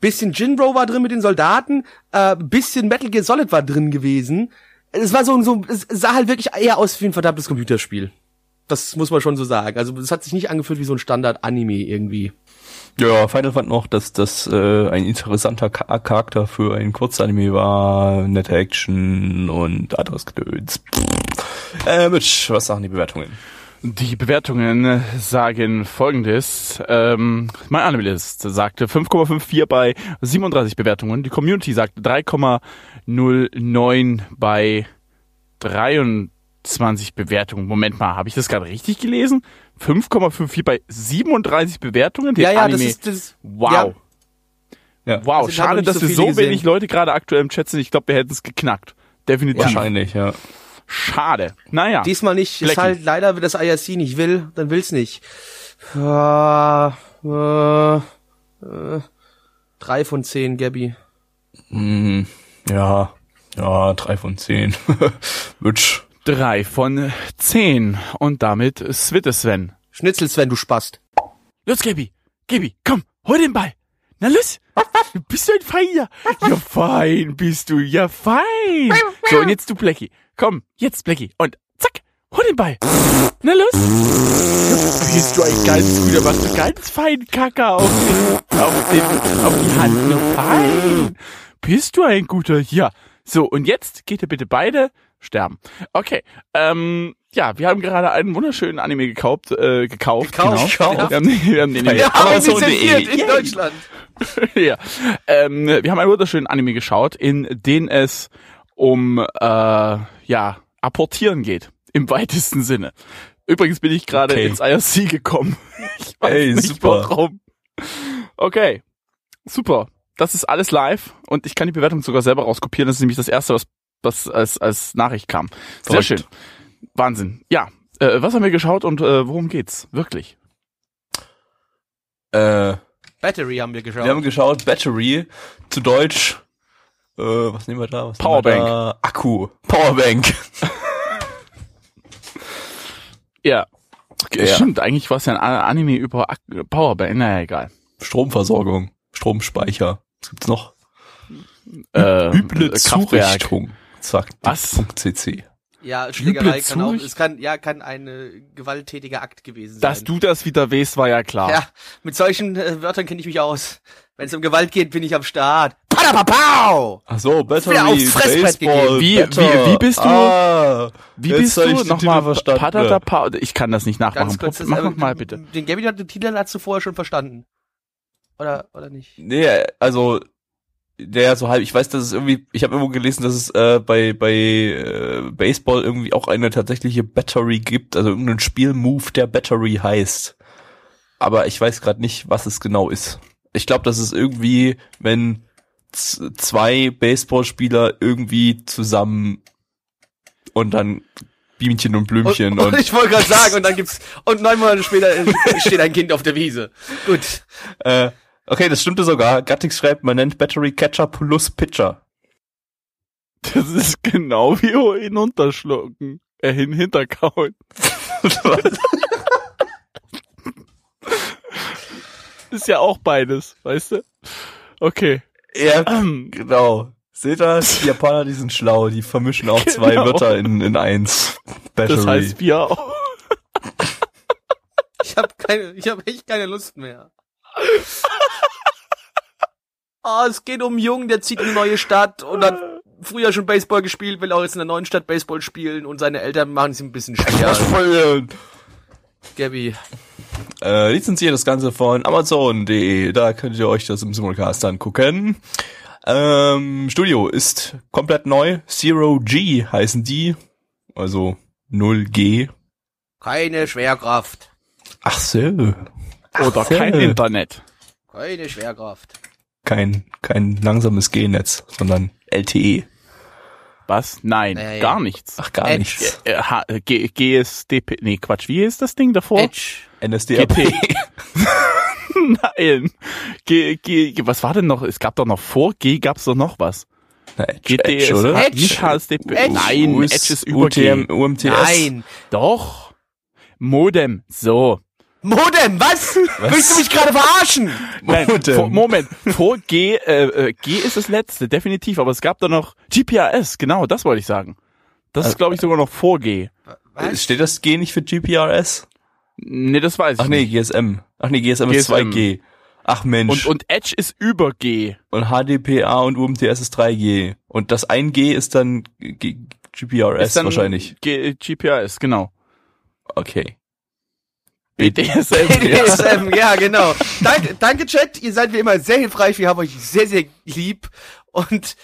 Speaker 1: bisschen Jinro war drin mit den Soldaten, äh, bisschen Metal Gear Solid war drin gewesen. Es war so, so, es sah halt wirklich eher aus wie ein verdammtes Computerspiel. Das muss man schon so sagen. Also es hat sich nicht angefühlt wie so ein Standard-Anime irgendwie.
Speaker 3: Ja, Final fand noch, dass das äh, ein interessanter Charakter für ein Kurzanime war, nette Action und anderes Gedöns. Äh, Mitch, was sagen die Bewertungen?
Speaker 2: Die Bewertungen sagen folgendes. Ähm, mein Animalist sagte 5,54 bei 37 Bewertungen. Die Community sagte 3,09 bei 23 Bewertungen. Moment mal, habe ich das gerade richtig gelesen? 5,54 bei 37 Bewertungen? Der
Speaker 1: ja, ja, das
Speaker 2: Anime.
Speaker 1: ist das.
Speaker 2: wow.
Speaker 1: Ja,
Speaker 3: Ja,
Speaker 2: Wow,
Speaker 1: Also,
Speaker 2: schade, dass
Speaker 1: so
Speaker 2: wir so
Speaker 1: gesehen.
Speaker 2: wenig Leute gerade aktuell im Chat sind. Ich glaube, wir hätten es geknackt. Definitiv.
Speaker 3: wahrscheinlich, ja.
Speaker 2: Schade. Naja.
Speaker 1: Diesmal nicht. Ist
Speaker 2: Flecken.
Speaker 1: halt leider, wenn das IRC nicht will, dann will's nicht. Äh, äh, äh, drei von zehn, Gabby.
Speaker 3: Hm, ja, ja, drei von zehn. *laughs* Mitch.
Speaker 2: Drei von zehn. Und damit Switte Sven.
Speaker 1: Schnitzel, Sven, du spast.
Speaker 2: Los, Gabi. Gabi, komm, hol den Ball. Na los. bist du ein Feiner? Ja, fein bist du, ja, fein. So, und jetzt du, Blackie. Komm, jetzt, Blackie. Und zack, hol den Ball. Na los. Bist du ein ganz guter, machst du ganz fein Kacker auf, den, auf, den, auf die Hand. Na, fein. Bist du ein guter, ja. So, und jetzt geht ihr bitte beide sterben. Okay, ähm, ja, wir haben gerade einen wunderschönen Anime gekauft, äh, gekauft.
Speaker 1: Gekauft,
Speaker 2: genau.
Speaker 1: gekauft.
Speaker 2: Wir haben, wir haben den
Speaker 3: Ja,
Speaker 1: aber
Speaker 3: Amazon.de.
Speaker 1: lizenziert in. Deutschland. *laughs*
Speaker 2: ja. Ähm, wir haben einen wunderschönen Anime geschaut, in den es um äh, ja apportieren geht im weitesten Sinne. Übrigens bin ich gerade
Speaker 3: Okay.
Speaker 2: ins IRC gekommen. *laughs* Ich weiß
Speaker 3: Ey,
Speaker 2: nicht
Speaker 3: super.
Speaker 2: warum. Okay, super. Das ist alles live und ich kann die Bewertung sogar selber rauskopieren. Das ist nämlich das erste, was was als als Nachricht kam. Sehr
Speaker 3: Verrückt.
Speaker 2: schön, Wahnsinn. Ja, äh, was haben wir geschaut und äh, worum geht's wirklich?
Speaker 3: Äh,
Speaker 1: Battery haben wir geschaut.
Speaker 3: wir haben geschaut, Battery, zu Deutsch, äh, was nehmen wir da? Was nehmen wir
Speaker 2: Powerbank.
Speaker 3: Da? Akku. Powerbank. *laughs*
Speaker 2: Ja, okay,
Speaker 3: Ja.
Speaker 2: stimmt. Eigentlich war es ja ein A- Anime über Ak Powerbank. Naja, egal.
Speaker 3: Stromversorgung, Stromspeicher. Was gibt's noch?
Speaker 2: Äh,
Speaker 3: Üble
Speaker 2: Kraftwerk.
Speaker 3: Zurichtung. Sagt
Speaker 2: Was?
Speaker 3: .cc.
Speaker 1: Ja, Schlägerei kann auch, es kann, ja, kann ein äh, gewalttätiger Akt gewesen sein.
Speaker 2: Dass du das wieder weißt, war ja klar.
Speaker 1: Ja, mit solchen äh, Wörtern kenne ich mich aus. Wenn es um Gewalt geht, bin ich am Start. Padapapau!
Speaker 3: Ach so, Battery, Baseball.
Speaker 2: Wie-
Speaker 3: Better.
Speaker 2: wie- wie bist du-
Speaker 3: Ah,
Speaker 2: Wie bist du? Nochmal. Padadapa, ich kann das nicht nachmachen.
Speaker 1: Kurz, das,
Speaker 2: Mach
Speaker 1: äh,
Speaker 2: noch mal bitte.
Speaker 1: Den Gabby hat den Titel hast du vorher schon verstanden. Oder, oder nicht?
Speaker 3: Nee, also der so halb, ich weiß, dass es irgendwie, ich habe irgendwo gelesen, dass es äh, bei bei äh, Baseball irgendwie auch eine tatsächliche Battery gibt, also irgendein Spielmove, der Battery heißt. Aber ich weiß gerade nicht, was es genau ist. Ich glaube, das ist irgendwie, wenn zwei Baseballspieler irgendwie zusammen und dann Bienchen und Blümchen
Speaker 1: und,
Speaker 3: und, *laughs*
Speaker 1: und ich wollte gerade sagen, und dann gibt's, und neun Monate später äh, steht ein Kind auf der Wiese. Gut.
Speaker 3: äh, okay, das stimmte sogar. Gattix schreibt, man nennt Battery Catcher plus Pitcher.
Speaker 2: Das ist genau wie hinunterschlucken. Äh, hin hinterkauen. Ist ja auch beides, weißt du? Okay.
Speaker 3: Ja,
Speaker 2: Ähm,
Speaker 3: genau. Seht ihr, die Japaner, die sind schlau, die vermischen auch zwei
Speaker 2: Genau.
Speaker 3: Wörter in, in eins. Battery.
Speaker 2: das heißt wir auch.
Speaker 1: Ich habe keine, ich habe echt keine Lust mehr. Oh, *laughs* es geht um einen Jungen, der zieht in eine neue Stadt und hat früher schon Baseball gespielt, will auch jetzt in der neuen Stadt Baseball spielen und seine Eltern machen es ihm ein bisschen schwer. Gabby.
Speaker 3: äh, lizenziert das Ganze von Amazon.de. Da könnt ihr euch das im Simulcast angucken. Ähm, Studio ist komplett neu. Zero G heißen die. Also 0G.
Speaker 1: Keine Schwerkraft.
Speaker 3: Ach so.
Speaker 2: Oder
Speaker 3: so.
Speaker 2: kein Internet.
Speaker 1: Keine Schwerkraft.
Speaker 3: Kein, kein langsames G-Netz, sondern LTE.
Speaker 2: Was? Nein,
Speaker 1: Nee.
Speaker 2: gar nichts.
Speaker 3: Ach, gar
Speaker 1: Edge.
Speaker 3: nichts.
Speaker 2: Äh, H- äh, G GSDP, nee, Quatsch, wie ist das Ding davor?
Speaker 1: Edge.
Speaker 3: NSDAP.
Speaker 2: GT. *laughs* Nein. G, G, was war denn noch? Es gab doch noch vor G gab's doch noch was.
Speaker 3: Na, Edge,
Speaker 2: GTS,
Speaker 3: Edge, oder?
Speaker 1: Edge.
Speaker 2: nicht HSDP.
Speaker 1: Edge.
Speaker 2: Nein,
Speaker 3: US,
Speaker 2: Edge ist über
Speaker 3: UTM,
Speaker 2: G.
Speaker 3: UMTS.
Speaker 1: Nein.
Speaker 2: Doch. Modem. So.
Speaker 1: Modem, was? Willst du mich gerade verarschen?
Speaker 2: Nein,
Speaker 3: Modem.
Speaker 2: Moment. Vor G, äh, äh, G ist das letzte, definitiv. Aber es gab da noch GPRS. Genau, das wollte ich sagen. Das ist, glaube ich, sogar noch vor G.
Speaker 1: Was?
Speaker 3: Steht das G nicht für GPRS?
Speaker 2: Nee, das weiß ich
Speaker 3: Ach nee,
Speaker 2: nicht.
Speaker 3: GSM. Ach nee, GSM, ist
Speaker 2: GSM.
Speaker 3: 2G. Ach Mensch.
Speaker 2: Und, und Edge ist über G.
Speaker 3: Und HDPA und UMTS ist 3G. Und das 1G ist dann G GPRS
Speaker 2: Ist dann
Speaker 3: wahrscheinlich.
Speaker 2: G GPRS, genau.
Speaker 3: Okay.
Speaker 2: BDSM.
Speaker 1: BDSM, *laughs* ja, genau. Danke, danke, Chat. Ihr seid wie immer sehr hilfreich. Wir haben euch sehr, sehr lieb. Und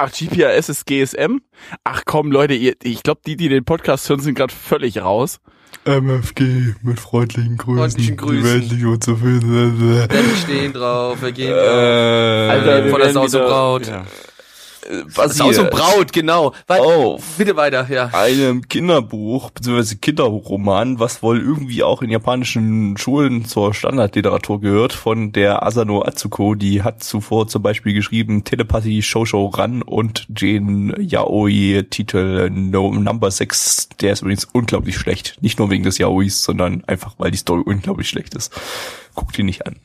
Speaker 2: Ach, GPRS ist GSM? Ach komm, Leute, ihr, ich glaube, die, die den Podcast hören, sind gerade völlig raus.
Speaker 3: MFG mit freundlichen Grüßen.
Speaker 1: Freundlichen Grüßen.
Speaker 3: Die und so viel.
Speaker 1: wir stehen drauf, wir gehen drauf.
Speaker 3: Äh,
Speaker 1: Alter,
Speaker 2: wir
Speaker 1: von der und
Speaker 2: wieder-
Speaker 1: Braut.
Speaker 2: Ja.
Speaker 3: Was
Speaker 1: Saus
Speaker 3: hier
Speaker 1: und Braut, genau. Weil,
Speaker 3: auf
Speaker 1: Bitte weiter, ja.
Speaker 3: einem Kinderbuch bzw. Kinderroman, was wohl irgendwie auch in japanischen Schulen zur Standardliteratur gehört, von der Asano Atsuko, die hat zuvor zum Beispiel geschrieben Telepathy Shoujo Ran und den Yaoi Titel No Number 6, der ist übrigens unglaublich schlecht. Nicht nur wegen des Yaois, sondern einfach weil die Story unglaublich schlecht ist. Guckt die nicht an.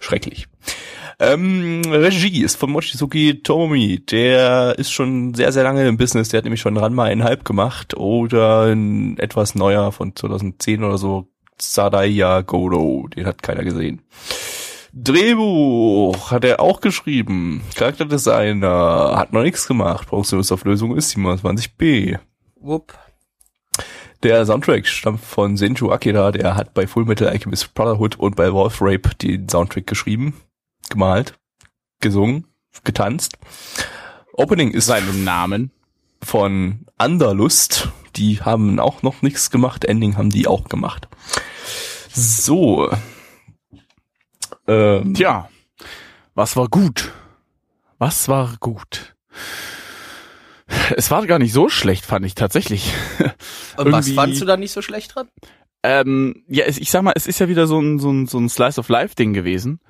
Speaker 3: Schrecklich. Ähm, Regie ist von Mochizuki Tomomi. Der ist schon sehr, sehr lange im Business. Der hat nämlich schon Ranma einhalb gemacht. Oder ein etwas neuer von 2010 oder so. Sadaya Goro. Den hat keiner gesehen. Drehbuch hat er auch geschrieben. Charakterdesigner hat noch nichts gemacht. Produktionsauflösung ist 27b.
Speaker 1: Wupp.
Speaker 3: Der Soundtrack stammt von Senju Akira, der hat bei Full Metal Alchemist Brotherhood und bei Wolf Rape den Soundtrack geschrieben, gemalt, gesungen, getanzt. Opening ist
Speaker 2: Seinem Namen.
Speaker 3: von Anderlust. Die haben auch noch nichts gemacht. Ending haben die auch gemacht. So. Ähm,
Speaker 2: Tja, was war gut? Was war gut? Es war gar nicht so schlecht, fand ich tatsächlich. *laughs*
Speaker 1: Und was fandst du da nicht so schlecht dran?
Speaker 2: Ähm, ja, es, ich sag mal, es ist ja wieder so ein, so ein, so ein Slice of Life Ding gewesen.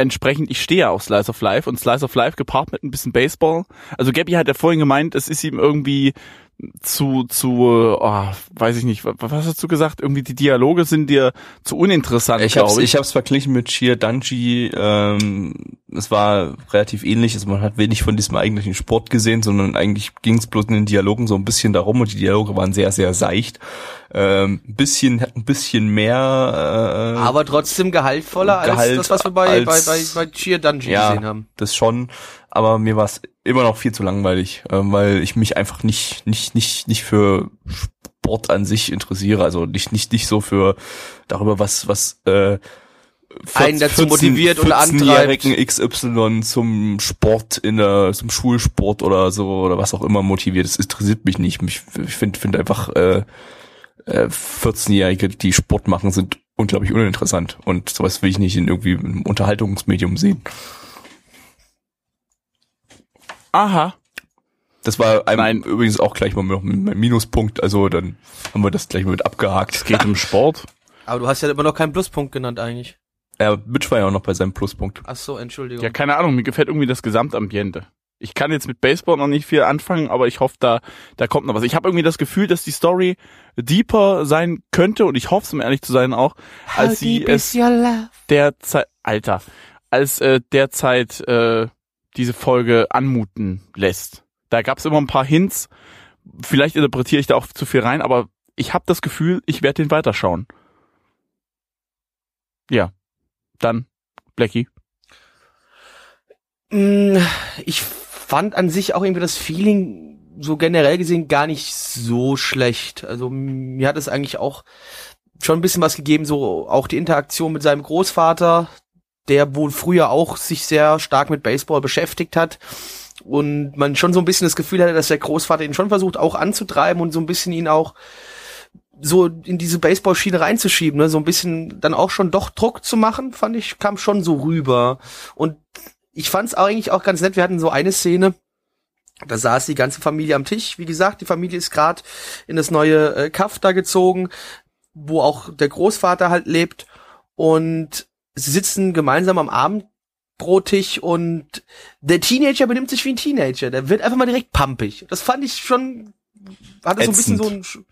Speaker 2: Entsprechend, ich stehe ja auf Slice of Life und Slice of Life gepaart mit ein bisschen Baseball. Also Gabby hat ja vorhin gemeint, es ist ihm irgendwie zu, zu, oh, weiß ich nicht, was, hast du gesagt? Irgendwie die Dialoge sind dir zu uninteressant,
Speaker 3: Ich
Speaker 2: glaube
Speaker 3: ich hab's verglichen mit Sheer Dungy. Ähm, es war relativ ähnlich. Also man hat wenig von diesem eigentlichen Sport gesehen, sondern eigentlich ging es bloß in den Dialogen so ein bisschen darum und die Dialoge waren sehr, sehr seicht. Ähm, ein bisschen, ein bisschen mehr. Äh,
Speaker 1: Aber trotzdem gehaltvoller als
Speaker 3: Gehalt
Speaker 1: das, was wir bei, bei,
Speaker 3: als-
Speaker 1: bei, bei Cheer Dungeon
Speaker 3: ja,
Speaker 1: gesehen haben.
Speaker 3: das schon. Aber mir war es immer noch viel zu langweilig, ähm, weil ich mich einfach nicht, nicht, nicht, nicht für Sport an sich interessiere. Also nicht, nicht, nicht so für darüber, was, was äh,
Speaker 1: Einen dazu motiviert und antreibt.
Speaker 3: 14-jährigen XY zum Sport in der, zum Schulsport oder so oder was auch immer motiviert. Das interessiert mich nicht. Mich, ich finde find einfach äh, äh, 14-Jährige, die Sport machen, sind unglaublich uninteressant. Und sowas will ich nicht in irgendwie einem Unterhaltungsmedium sehen.
Speaker 2: Aha.
Speaker 3: Das war einem
Speaker 2: Nein.
Speaker 3: übrigens auch gleich mal noch mein Minuspunkt. Also dann haben wir das gleich mal mit abgehakt.
Speaker 2: Es geht um Sport.
Speaker 1: Aber du hast ja immer noch keinen Pluspunkt genannt eigentlich.
Speaker 3: Ja, Mitch war ja auch noch bei seinem Pluspunkt.
Speaker 1: Ach so, Entschuldigung.
Speaker 2: Ja, keine Ahnung, mir gefällt irgendwie das Gesamtambiente. Ich kann jetzt mit Baseball noch nicht viel anfangen, aber ich hoffe, da, da kommt noch was. Ich habe irgendwie das Gefühl, dass die Story deeper sein könnte und ich hoffe es, um ehrlich zu sein, auch, als sie es derzeit, Alter, als äh, derzeit äh, diese Folge anmuten lässt. Da gab es immer ein paar Hints. Vielleicht interpretiere ich da auch zu viel rein, aber ich habe das Gefühl, ich werde den weiterschauen. Ja, dann Blackie.
Speaker 1: Mm, Ich fand an sich auch irgendwie das Feeling so generell gesehen gar nicht so schlecht. Also mir hat es eigentlich auch schon ein bisschen was gegeben, so auch die Interaktion mit seinem Großvater, der wohl früher auch sich sehr stark mit Baseball beschäftigt hat und man schon so ein bisschen das Gefühl hatte, dass der Großvater ihn schon versucht auch anzutreiben und so ein bisschen ihn auch so in diese Baseballschiene reinzuschieben, ne? so ein bisschen dann auch schon doch Druck zu machen, fand ich, kam schon so rüber. Und ich fand's auch eigentlich auch ganz nett. Wir hatten so eine Szene, da saß die ganze Familie am Tisch. Wie gesagt, die Familie ist gerade in das neue äh, Kaff da gezogen, wo auch der Großvater halt lebt. Und sie sitzen gemeinsam am Abendbrottisch und der Teenager benimmt sich wie ein Teenager. Der wird einfach mal direkt pumpig. Das fand ich schon, hatte so ein bisschen
Speaker 3: Ätzend.
Speaker 1: so ein,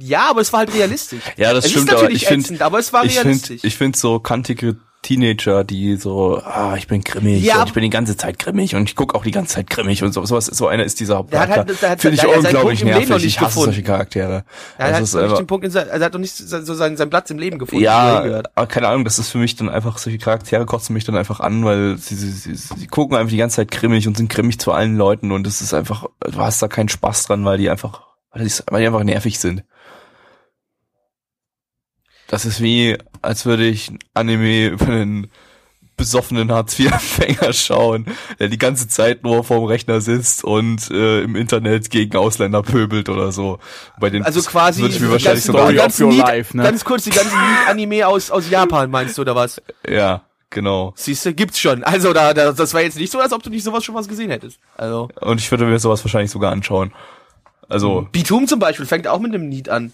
Speaker 1: ja, aber es war halt realistisch.
Speaker 3: Ja, das
Speaker 1: es
Speaker 3: stimmt,
Speaker 1: ist
Speaker 3: aber
Speaker 1: natürlich
Speaker 3: ich finde,
Speaker 1: aber es war
Speaker 3: ich
Speaker 1: realistisch.
Speaker 3: finde, ich finde so kantige Teenager, die so, ah, ich bin grimmig
Speaker 1: Ja,
Speaker 3: und ich bin die ganze Zeit grimmig und ich guck auch die ganze Zeit grimmig und so. Sowas, so einer ist dieser
Speaker 1: hat
Speaker 3: Hauptcharakter.
Speaker 1: halt-
Speaker 3: Finde ich unglaublich nervig.
Speaker 1: nicht
Speaker 3: Ich hasse
Speaker 1: gefunden.
Speaker 3: solche Charaktere.
Speaker 1: er hat
Speaker 3: ist
Speaker 1: noch nicht den Punkt in sein, also er hat noch nicht so seinen, seinen Platz im Leben gefunden.
Speaker 3: ja, aber keine Ahnung, das ist für mich dann einfach, solche Charaktere kotzen mich dann einfach an, weil sie, sie, sie, sie gucken einfach die ganze Zeit grimmig und sind grimmig zu allen Leuten und es ist einfach, du hast da keinen Spaß dran, weil die einfach, weil die, weil die einfach nervig sind. Das ist wie, als würde ich ein Anime über einen besoffenen Hartz-IV-Empfänger schauen, der die ganze Zeit nur vorm Rechner sitzt und äh, im Internet gegen Ausländer pöbelt oder so. Bei den
Speaker 1: Also quasi
Speaker 3: würde ich mir
Speaker 1: die
Speaker 3: wahrscheinlich
Speaker 1: ganzen-
Speaker 3: sogar
Speaker 2: Story of your life, ne?
Speaker 1: Ganz kurz, die ganzen Lied-Anime aus, aus Japan meinst du, oder was?
Speaker 3: ja, genau.
Speaker 1: Siehst du, gibt's schon. Also da, da, das war jetzt nicht so, als ob du nicht sowas schon was gesehen hättest. Also.
Speaker 3: Und ich würde mir sowas wahrscheinlich sogar anschauen. Also,
Speaker 1: Bitum zum Beispiel fängt auch mit einem Lied an.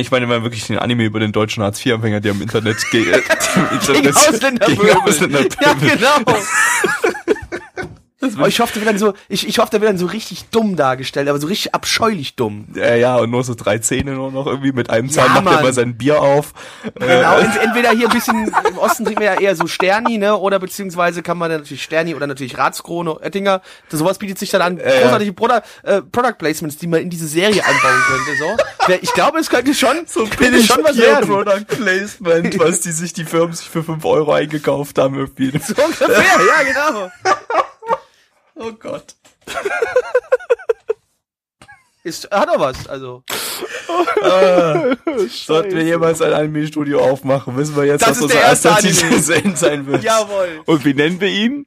Speaker 3: Ich meine mal wirklich den Anime über den deutschen Hartz-IV-Empfänger, der im Internet ge *laughs* äh, im Internet
Speaker 1: Gegen Ausländer
Speaker 3: gegen. Ausländer
Speaker 1: Ja, genau. *laughs* Aber ich hoffe, der wird dann so, ich, ich hoffe, der wird dann so richtig dumm dargestellt, aber so richtig abscheulich dumm.
Speaker 3: Ja, ja, und nur so drei Zähne nur noch irgendwie mit einem Zahn
Speaker 1: Ja,
Speaker 3: macht er mal sein Bier auf.
Speaker 1: Genau, ent, entweder hier ein bisschen, im Osten trinken wir ja eher so Sterni, ne, oder beziehungsweise kann man dann natürlich Sterni oder natürlich Ratskrone, Oettinger, sowas bietet sich dann an,
Speaker 3: ja.
Speaker 1: großartige Product, äh, Product Placements, die man in diese Serie einbauen könnte, so. Ich glaube, es könnte schon, so könnte schon was werden.
Speaker 3: Product Placement, was die sich die Firmen sich für 5 Euro eingekauft haben irgendwie.
Speaker 1: So ungefähr, ja, genau.
Speaker 3: Oh Gott. *laughs*
Speaker 1: Ist, hat doch was, also. *laughs*
Speaker 3: Sollten wir jemals ein Anime-Studio aufmachen, wissen wir jetzt,
Speaker 1: Das
Speaker 3: was
Speaker 1: ist
Speaker 3: unser
Speaker 1: der erste
Speaker 3: erster
Speaker 1: Anime.
Speaker 3: Titel sein wird.
Speaker 1: Jawohl.
Speaker 2: Und wie nennen wir ihn?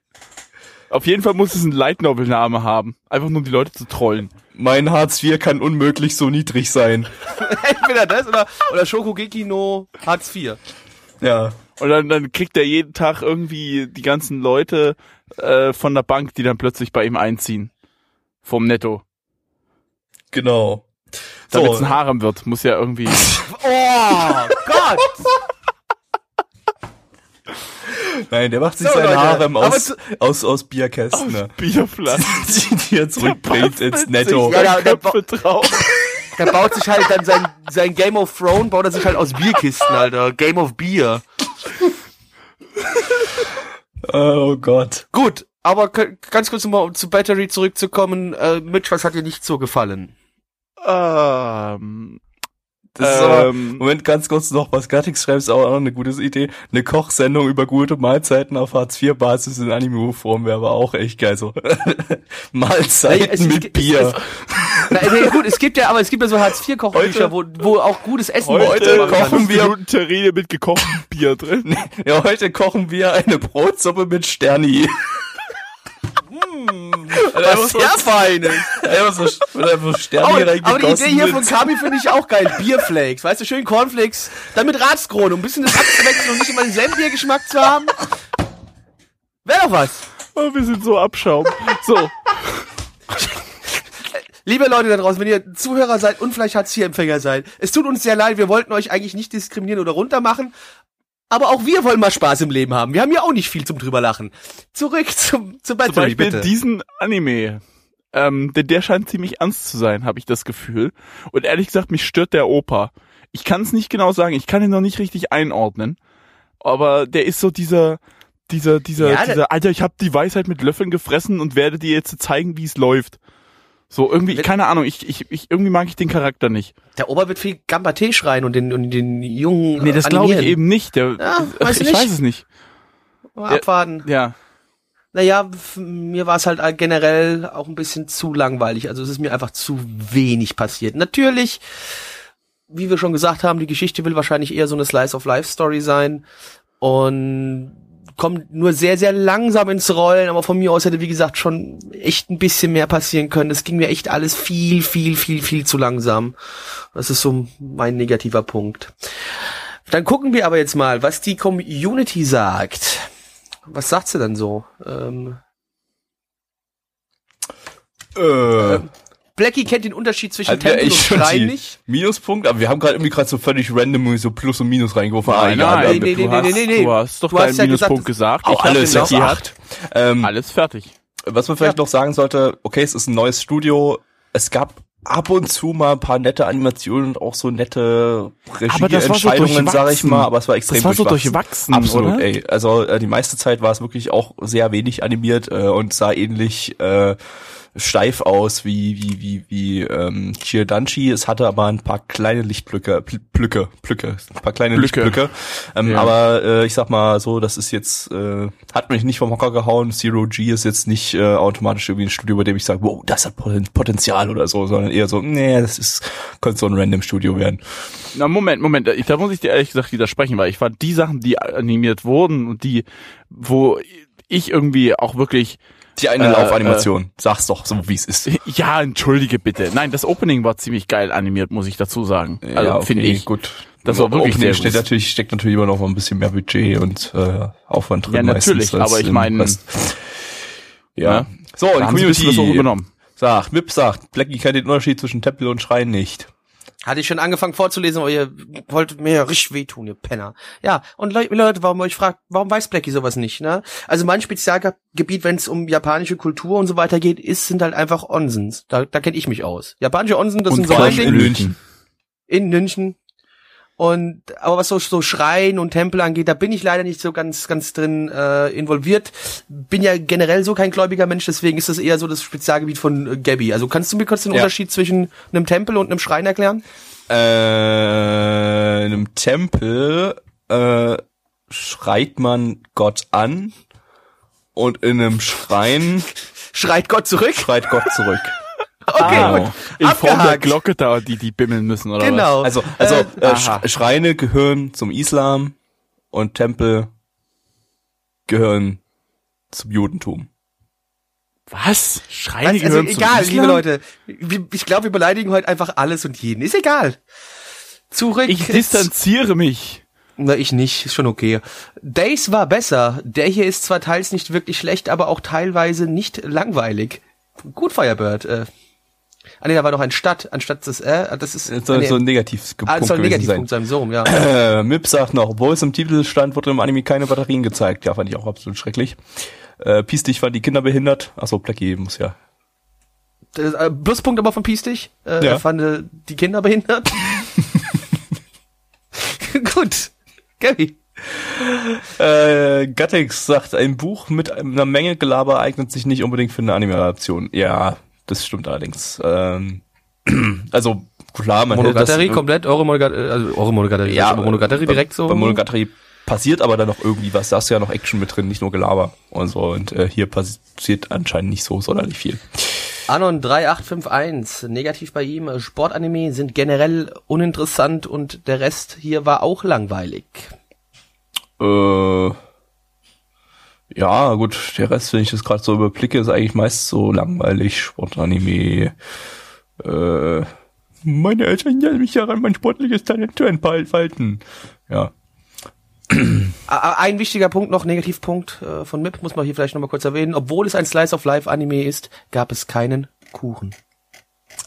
Speaker 2: Auf jeden Fall muss es einen Light Novel Name haben. Einfach nur um die Leute zu trollen.
Speaker 3: Mein Hartz IV kann unmöglich so niedrig sein. *laughs*
Speaker 1: Entweder das oder, oder Shokugeki no Hartz IV.
Speaker 3: Ja.
Speaker 2: Und dann, dann kriegt er jeden Tag irgendwie die ganzen Leute äh, von der Bank, die dann plötzlich bei ihm einziehen. Vom Netto.
Speaker 3: Genau.
Speaker 2: Damit es
Speaker 3: So.
Speaker 2: ein Harem wird, muss ja irgendwie. *laughs*
Speaker 1: Oh Gott!
Speaker 3: Nein, der macht sich
Speaker 1: So,
Speaker 3: sein
Speaker 1: Leute,
Speaker 3: Harem aus,
Speaker 1: zu-
Speaker 3: aus, aus Bierkästen, ne?
Speaker 2: Bierflaschen. *laughs*
Speaker 3: die, die er zurückbringt ins Netto.
Speaker 1: Ja, ja, der
Speaker 2: Köpfe drauf. *laughs*
Speaker 1: Der baut sich halt dann sein, sein Game of Thrones, baut er sich halt aus Bierkisten, Alter. Game of Beer.
Speaker 3: Oh Gott.
Speaker 1: Gut, aber ganz kurz nochmal um zu Battery zurückzukommen. Äh, Mitch, was hat dir nicht so gefallen?
Speaker 2: Ähm,
Speaker 3: Das ist aber,
Speaker 2: Ähm.
Speaker 3: Moment, ganz kurz noch, was Gattix schreibt, ist auch noch eine gute Idee. Eine Kochsendung über gute Mahlzeiten auf Hartz-IV-Basis in Anime-Form wäre aber auch echt geil, so. *laughs* Mahlzeiten
Speaker 1: es-
Speaker 3: mit
Speaker 1: es-
Speaker 3: Bier.
Speaker 1: Na, nee, gut, es gibt ja, aber es gibt ja so Hartz-IV-Kochbücher, wo, wo auch gutes Essen
Speaker 3: Heute
Speaker 1: wird.
Speaker 3: kochen wir-
Speaker 2: Minuten Terrine mit gekochtem Bier drin. *laughs*
Speaker 3: ja, heute kochen wir eine Brotsuppe mit Sterni.
Speaker 1: Was sehr Feines.
Speaker 3: Einfach so, wird einfach Sterni
Speaker 1: aber die Idee hier von Kami finde ich auch geil. Bierflakes, weißt du, schön Cornflakes, dann mit Ratskrone, um ein bisschen das abzuwechseln und nicht immer denselben Biergeschmack zu haben. Wäre doch was.
Speaker 2: Oh, wir sind so Abschaum. So,
Speaker 1: Liebe Leute da draußen, wenn ihr Zuhörer seid und vielleicht Hartz-IV-Empfänger seid, es tut uns sehr leid, wir wollten euch eigentlich nicht diskriminieren oder runtermachen, aber auch wir wollen mal Spaß im Leben haben. Wir haben ja auch nicht viel zum drüber lachen. Zurück zum, zum
Speaker 2: zum
Speaker 1: Battery,
Speaker 2: Beispiel
Speaker 1: bitte.
Speaker 2: diesen Anime. Ähm, denn der scheint ziemlich ernst zu sein, habe ich das Gefühl. Und ehrlich gesagt, mich stört der Opa. Ich kann es nicht genau sagen, ich kann ihn noch nicht richtig einordnen. Aber der ist so dieser, dieser, dieser,
Speaker 1: Ja,
Speaker 2: dieser, Alter, ich habe die Weisheit mit Löffeln gefressen und werde dir jetzt zeigen, wie es läuft. So, irgendwie, keine Ahnung, ich, ich, ich, irgendwie mag ich den Charakter nicht.
Speaker 1: Der Ober wird viel Gamba-Tee schreien und den, und den Jungen
Speaker 2: Nee, das glaube ich eben nicht. Der,
Speaker 1: Ja, weiß
Speaker 2: ich
Speaker 1: nicht.
Speaker 2: weiß es nicht.
Speaker 1: Mal abwarten.
Speaker 2: Ja.
Speaker 1: Naja, mir war es halt generell auch ein bisschen zu langweilig. Also es ist mir einfach zu wenig passiert. Natürlich, wie wir schon gesagt haben, die Geschichte will wahrscheinlich eher so eine Slice-of-Life-Story sein und kommt nur sehr, sehr langsam ins Rollen, aber von mir aus hätte, wie gesagt, schon echt ein bisschen mehr passieren können. Es ging mir echt alles viel, viel, viel, viel zu langsam. Das ist so mein negativer Punkt. Dann gucken wir aber jetzt mal, was die Community sagt. Was sagt sie denn so? Ähm,
Speaker 3: Äh,
Speaker 1: Blackie kennt den Unterschied zwischen
Speaker 3: wir
Speaker 1: Tempel und
Speaker 3: die
Speaker 1: nicht.
Speaker 3: Minuspunkt, aber wir haben gerade irgendwie gerade so völlig random so Plus und Minus reingeworfen.
Speaker 2: Nein,
Speaker 3: Ah,
Speaker 2: nein,
Speaker 3: egal,
Speaker 1: nee, nee,
Speaker 2: du,
Speaker 1: nee,
Speaker 2: du hast doch
Speaker 1: Du hast
Speaker 2: deinen
Speaker 1: ja gesagt,
Speaker 2: Minuspunkt gesagt.
Speaker 3: Auch
Speaker 2: Ich hab
Speaker 3: alles
Speaker 2: noch-
Speaker 3: acht. Ähm,
Speaker 2: Alles fertig.
Speaker 3: Was man vielleicht noch sagen sollte, okay, es ist ein neues Studio. Es gab ab und zu mal ein paar nette Animationen und auch so nette
Speaker 2: war so
Speaker 3: Regieentscheidungen, sag ich mal, aber es war extrem
Speaker 2: Das war so
Speaker 3: durchwachsen.
Speaker 2: durchwachsen,
Speaker 3: Absolut,
Speaker 2: oder?
Speaker 3: ey. Also äh, die meiste Zeit war es wirklich auch sehr wenig animiert äh, und sah ähnlich äh, steif aus wie wie wie wie ähm, Kirdanchi. Es hatte aber ein paar kleine Lichtblöcke, Pl- Blöcke, Blöcke, ein paar kleine
Speaker 2: Blöcke.
Speaker 3: Lichtblöcke. Ähm,
Speaker 2: Ja.
Speaker 3: Aber äh, ich sag mal so, das ist jetzt äh, hat mich nicht vom Hocker gehauen. Zero G ist jetzt nicht äh, automatisch irgendwie ein Studio, bei dem ich sage, wow, das hat Poten- Potenzial oder so, sondern eher so, nee, das ist könnte so ein random Studio werden.
Speaker 2: Na, Moment, Moment, ich, da muss ich dir ehrlich gesagt widersprechen, weil ich fand die Sachen, die animiert wurden und die, wo ich irgendwie auch wirklich,
Speaker 3: Die eine
Speaker 2: Äh,
Speaker 3: Laufanimation, sag's doch so, wie es ist. *laughs*
Speaker 2: ja, entschuldige bitte. Nein, das Opening war ziemlich geil animiert, muss ich dazu sagen. Also,
Speaker 3: okay,
Speaker 2: finde ich.
Speaker 3: gut.
Speaker 2: Das war wirklich
Speaker 3: Opening
Speaker 2: sehr
Speaker 3: steht
Speaker 2: gut.
Speaker 3: natürlich steckt natürlich immer noch mal ein bisschen mehr Budget und äh, Aufwand drin
Speaker 2: Ja, natürlich,
Speaker 3: meistens
Speaker 2: aber ich meine-
Speaker 3: ja.
Speaker 2: Ja.
Speaker 3: So,
Speaker 2: Da
Speaker 3: die
Speaker 2: haben sie ein bisschen was auch
Speaker 3: Community
Speaker 2: übernommen.
Speaker 3: sagt, Mip sagt, Blackie kennt den Unterschied zwischen Tempel und Schrein nicht.
Speaker 1: Hatte ich schon angefangen vorzulesen, aber ihr wolltet mir ja richtig wehtun, ihr Penner. Ja, und Le Leute, warum euch fragt, warum weiß Blackie sowas nicht, ne? Also mein Spezialgebiet, wenn es um japanische Kultur und so weiter geht, ist, sind halt einfach Onsens. Da, da kenne ich mich aus. Japanische Onsen, das sind so ein Ding.
Speaker 2: in München.
Speaker 1: in München. Und aber was so, so Schrein und Tempel angeht, da bin ich leider nicht so ganz ganz drin äh, involviert. Bin ja generell so kein gläubiger Mensch, deswegen ist das eher so das Spezialgebiet von äh, Gabby. Also kannst du mir kurz den
Speaker 3: Ja.
Speaker 1: Unterschied zwischen einem Tempel und einem Schrein erklären?
Speaker 3: Äh, in einem Tempel äh, schreit man Gott an und in einem Schrein *laughs*
Speaker 1: Schreit Gott zurück?
Speaker 3: schreit Gott zurück. *laughs*
Speaker 1: Okay,
Speaker 2: Ah,
Speaker 1: gut.
Speaker 2: in Form der. Glocke da, die die bimmeln müssen, oder
Speaker 1: Genau.
Speaker 3: Also, also
Speaker 1: Äh,
Speaker 3: äh, Schreine gehören zum Islam und Tempel gehören zum Judentum.
Speaker 2: was? Was? Schreine
Speaker 1: Was? Also
Speaker 2: gehören zum
Speaker 1: egal,
Speaker 2: Islam?
Speaker 1: liebe Leute. Ich glaube, wir beleidigen heute einfach alles und jeden. Ist egal. Zurück.
Speaker 2: Ich distanziere mich.
Speaker 1: Na, ich nicht. Ist schon okay. Days war besser. Der hier ist zwar teils nicht wirklich schlecht, aber auch teilweise nicht langweilig. Gut, Firebird. Äh. Ah, nee, da war noch ein Stadt, anstatt das, äh, das ist,
Speaker 3: Das soll
Speaker 1: ah, nee.
Speaker 3: so ein negatives
Speaker 1: ah, soll ein Negativpunkt sein, so rum, ja.
Speaker 3: Äh, Mip sagt noch, obwohl es im Titel stand, wurde im Anime keine Batterien gezeigt. Ja, fand ich auch absolut schrecklich. Äh, Piestig fand die Kinder behindert. Achso, Blackie muss ja.
Speaker 1: Das, äh, Pluspunkt aber von Piestig. Äh,
Speaker 3: Ja.
Speaker 1: Er fand äh, die Kinder behindert. *laughs* Gut. Gabby.
Speaker 3: Äh, Gattix sagt, ein Buch mit einer Menge Gelaber eignet sich nicht unbedingt für eine Anime-Adaption. Ja, das stimmt allerdings. Ähm, *clears throat* also, klar, man hätte das...
Speaker 1: Monogatari komplett, eure Monogatari, also eure Monogatari,
Speaker 3: Ja,
Speaker 1: aber Monogatari
Speaker 3: bei-
Speaker 1: direkt so.
Speaker 3: Bei Monogatari passiert aber dann noch irgendwie was. Da ist ja noch Action mit drin, nicht nur Gelaber und so. Und äh, hier passiert anscheinend nicht so sonderlich viel.
Speaker 1: Anon 3851, negativ bei ihm, Sportanime sind generell uninteressant und der Rest hier war auch langweilig.
Speaker 3: Äh, ja, gut, der Rest, wenn ich das gerade so überblicke, ist eigentlich meist so langweilig. Sportanime. Äh, meine Eltern hindern mich daran, mein sportliches Talent zu entfalten. Ja. *clears throat*
Speaker 1: Ein wichtiger Punkt noch, Negativpunkt äh, von MIP, muss man hier vielleicht nochmal kurz erwähnen. Obwohl es ein Slice of Life Anime ist, gab es keinen Kuchen.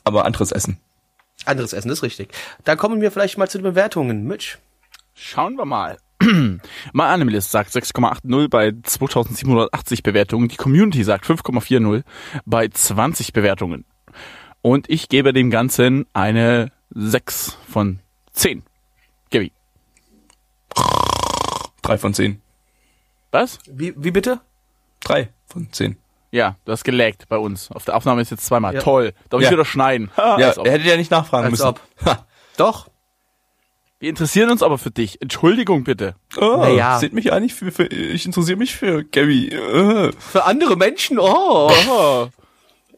Speaker 3: Aber anderes Essen.
Speaker 1: Anderes Essen ist richtig. Da kommen wir vielleicht mal zu den Bewertungen. Mitch.
Speaker 2: Schauen wir mal. *clears throat* My Animalist sagt 6,80 bei 2780 Bewertungen. Die Community sagt 5,40 bei 20 Bewertungen. Und ich gebe dem Ganzen eine 6 von 10. Gaby.
Speaker 3: Drei von zehn.
Speaker 2: Was?
Speaker 1: Wie, wie bitte?
Speaker 3: Drei von zehn.
Speaker 2: Ja, du hast gelaggt bei uns. Auf der Aufnahme ist jetzt zweimal.
Speaker 1: Ja.
Speaker 2: Toll. Darf ich
Speaker 3: Ja.
Speaker 2: wieder schneiden? Ha,
Speaker 3: Ja, er hätte ja nicht nachfragen
Speaker 1: Als
Speaker 3: müssen.
Speaker 1: ob.
Speaker 3: Ha.
Speaker 1: Doch.
Speaker 2: Wir interessieren uns aber für dich. Entschuldigung bitte.
Speaker 3: Oh,
Speaker 1: Naja.
Speaker 3: Seht mich eigentlich für, für ich interessiere mich für Gabby. Äh.
Speaker 1: Für andere Menschen, oh.
Speaker 2: Oh.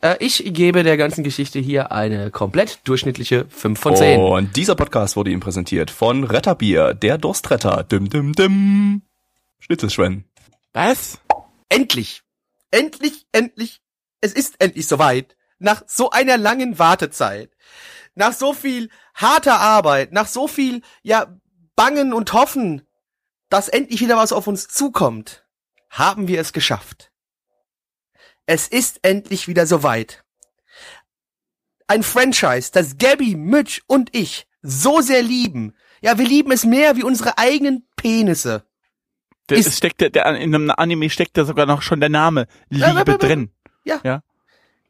Speaker 1: Äh, ich gebe der ganzen Geschichte hier eine komplett durchschnittliche 5 von 10.
Speaker 3: Und dieser Podcast wurde ihm präsentiert von Retterbier, der Durstretter. Dim, dim, dim. Schnitzelschwen.
Speaker 2: Was?
Speaker 1: endlich, endlich, endlich, es ist endlich soweit. Nach so einer langen Wartezeit, nach so viel harter Arbeit, nach so viel, ja, Bangen und Hoffen, dass endlich wieder was auf uns zukommt, haben wir es geschafft. Es ist endlich wieder soweit. Ein Franchise, das Gabby, Mitch und ich so sehr lieben. Ja, wir lieben es mehr wie unsere eigenen Penisse.
Speaker 2: Der,
Speaker 1: Ist-
Speaker 2: steckt der, der, in einem Anime steckt da sogar noch schon der Name
Speaker 1: Ja,
Speaker 2: Liebe
Speaker 1: ja, ja,
Speaker 2: drin.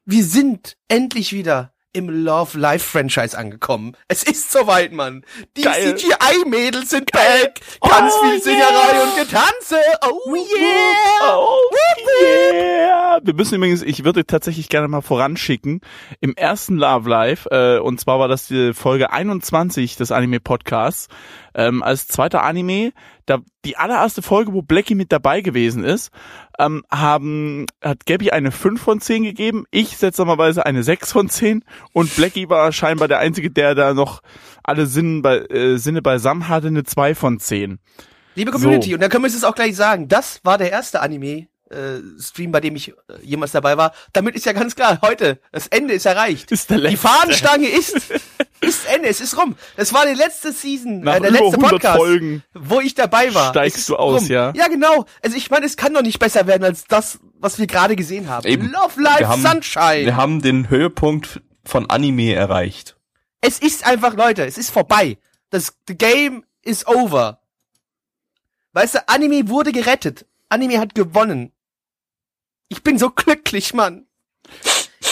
Speaker 1: Wir sind endlich wieder im Love Life Franchise angekommen. Es ist soweit, Mann. Die
Speaker 2: Geil.
Speaker 1: CGI-Mädels sind back. Ganz
Speaker 2: Oh,
Speaker 1: viel Singerei und Getanze. Oh yeah.
Speaker 2: Oh, yeah. Wir müssen übrigens, ich würde tatsächlich gerne mal voranschicken, im ersten Love Live, äh, und zwar war das die Folge 21 des Anime-Podcasts, ähm, als zweiter Anime, da die allererste Folge, wo Blackie mit dabei gewesen ist, ähm, haben, hat Gabby eine 5 von 10 gegeben, ich seltsamerweise eine 6 von 10 und Blackie war scheinbar der Einzige, der da noch alle Sinne, bei, äh, Sinne beisammen hatte, eine 2 von 10.
Speaker 1: Liebe Community,
Speaker 2: So.
Speaker 1: und da können wir es jetzt auch gleich sagen, das war der erste Anime. äh, Stream, bei dem ich äh, jemals dabei war. Damit ist ja ganz klar, heute, das Ende ist erreicht.
Speaker 2: Ist der
Speaker 1: Die
Speaker 2: letzte.
Speaker 1: Fahnenstange ist, *laughs* ist Ende, es ist rum. Das war die letzte Season,
Speaker 2: Nach
Speaker 1: äh, der letzte
Speaker 2: 100
Speaker 1: Podcast,
Speaker 2: Folgen
Speaker 1: wo ich dabei war.
Speaker 2: steigst du aus, ja?
Speaker 1: Ja, genau. Also ich meine, es kann doch nicht besser werden als das, was wir gerade gesehen haben.
Speaker 3: Eben.
Speaker 1: Love Life
Speaker 3: Wir haben-
Speaker 1: Sunshine.
Speaker 3: Wir haben den Höhepunkt von Anime erreicht.
Speaker 1: Es ist einfach, Leute, es ist vorbei. Das the game is over. Weißt du, Anime wurde gerettet. Anime hat gewonnen. Ich bin so glücklich, Mann.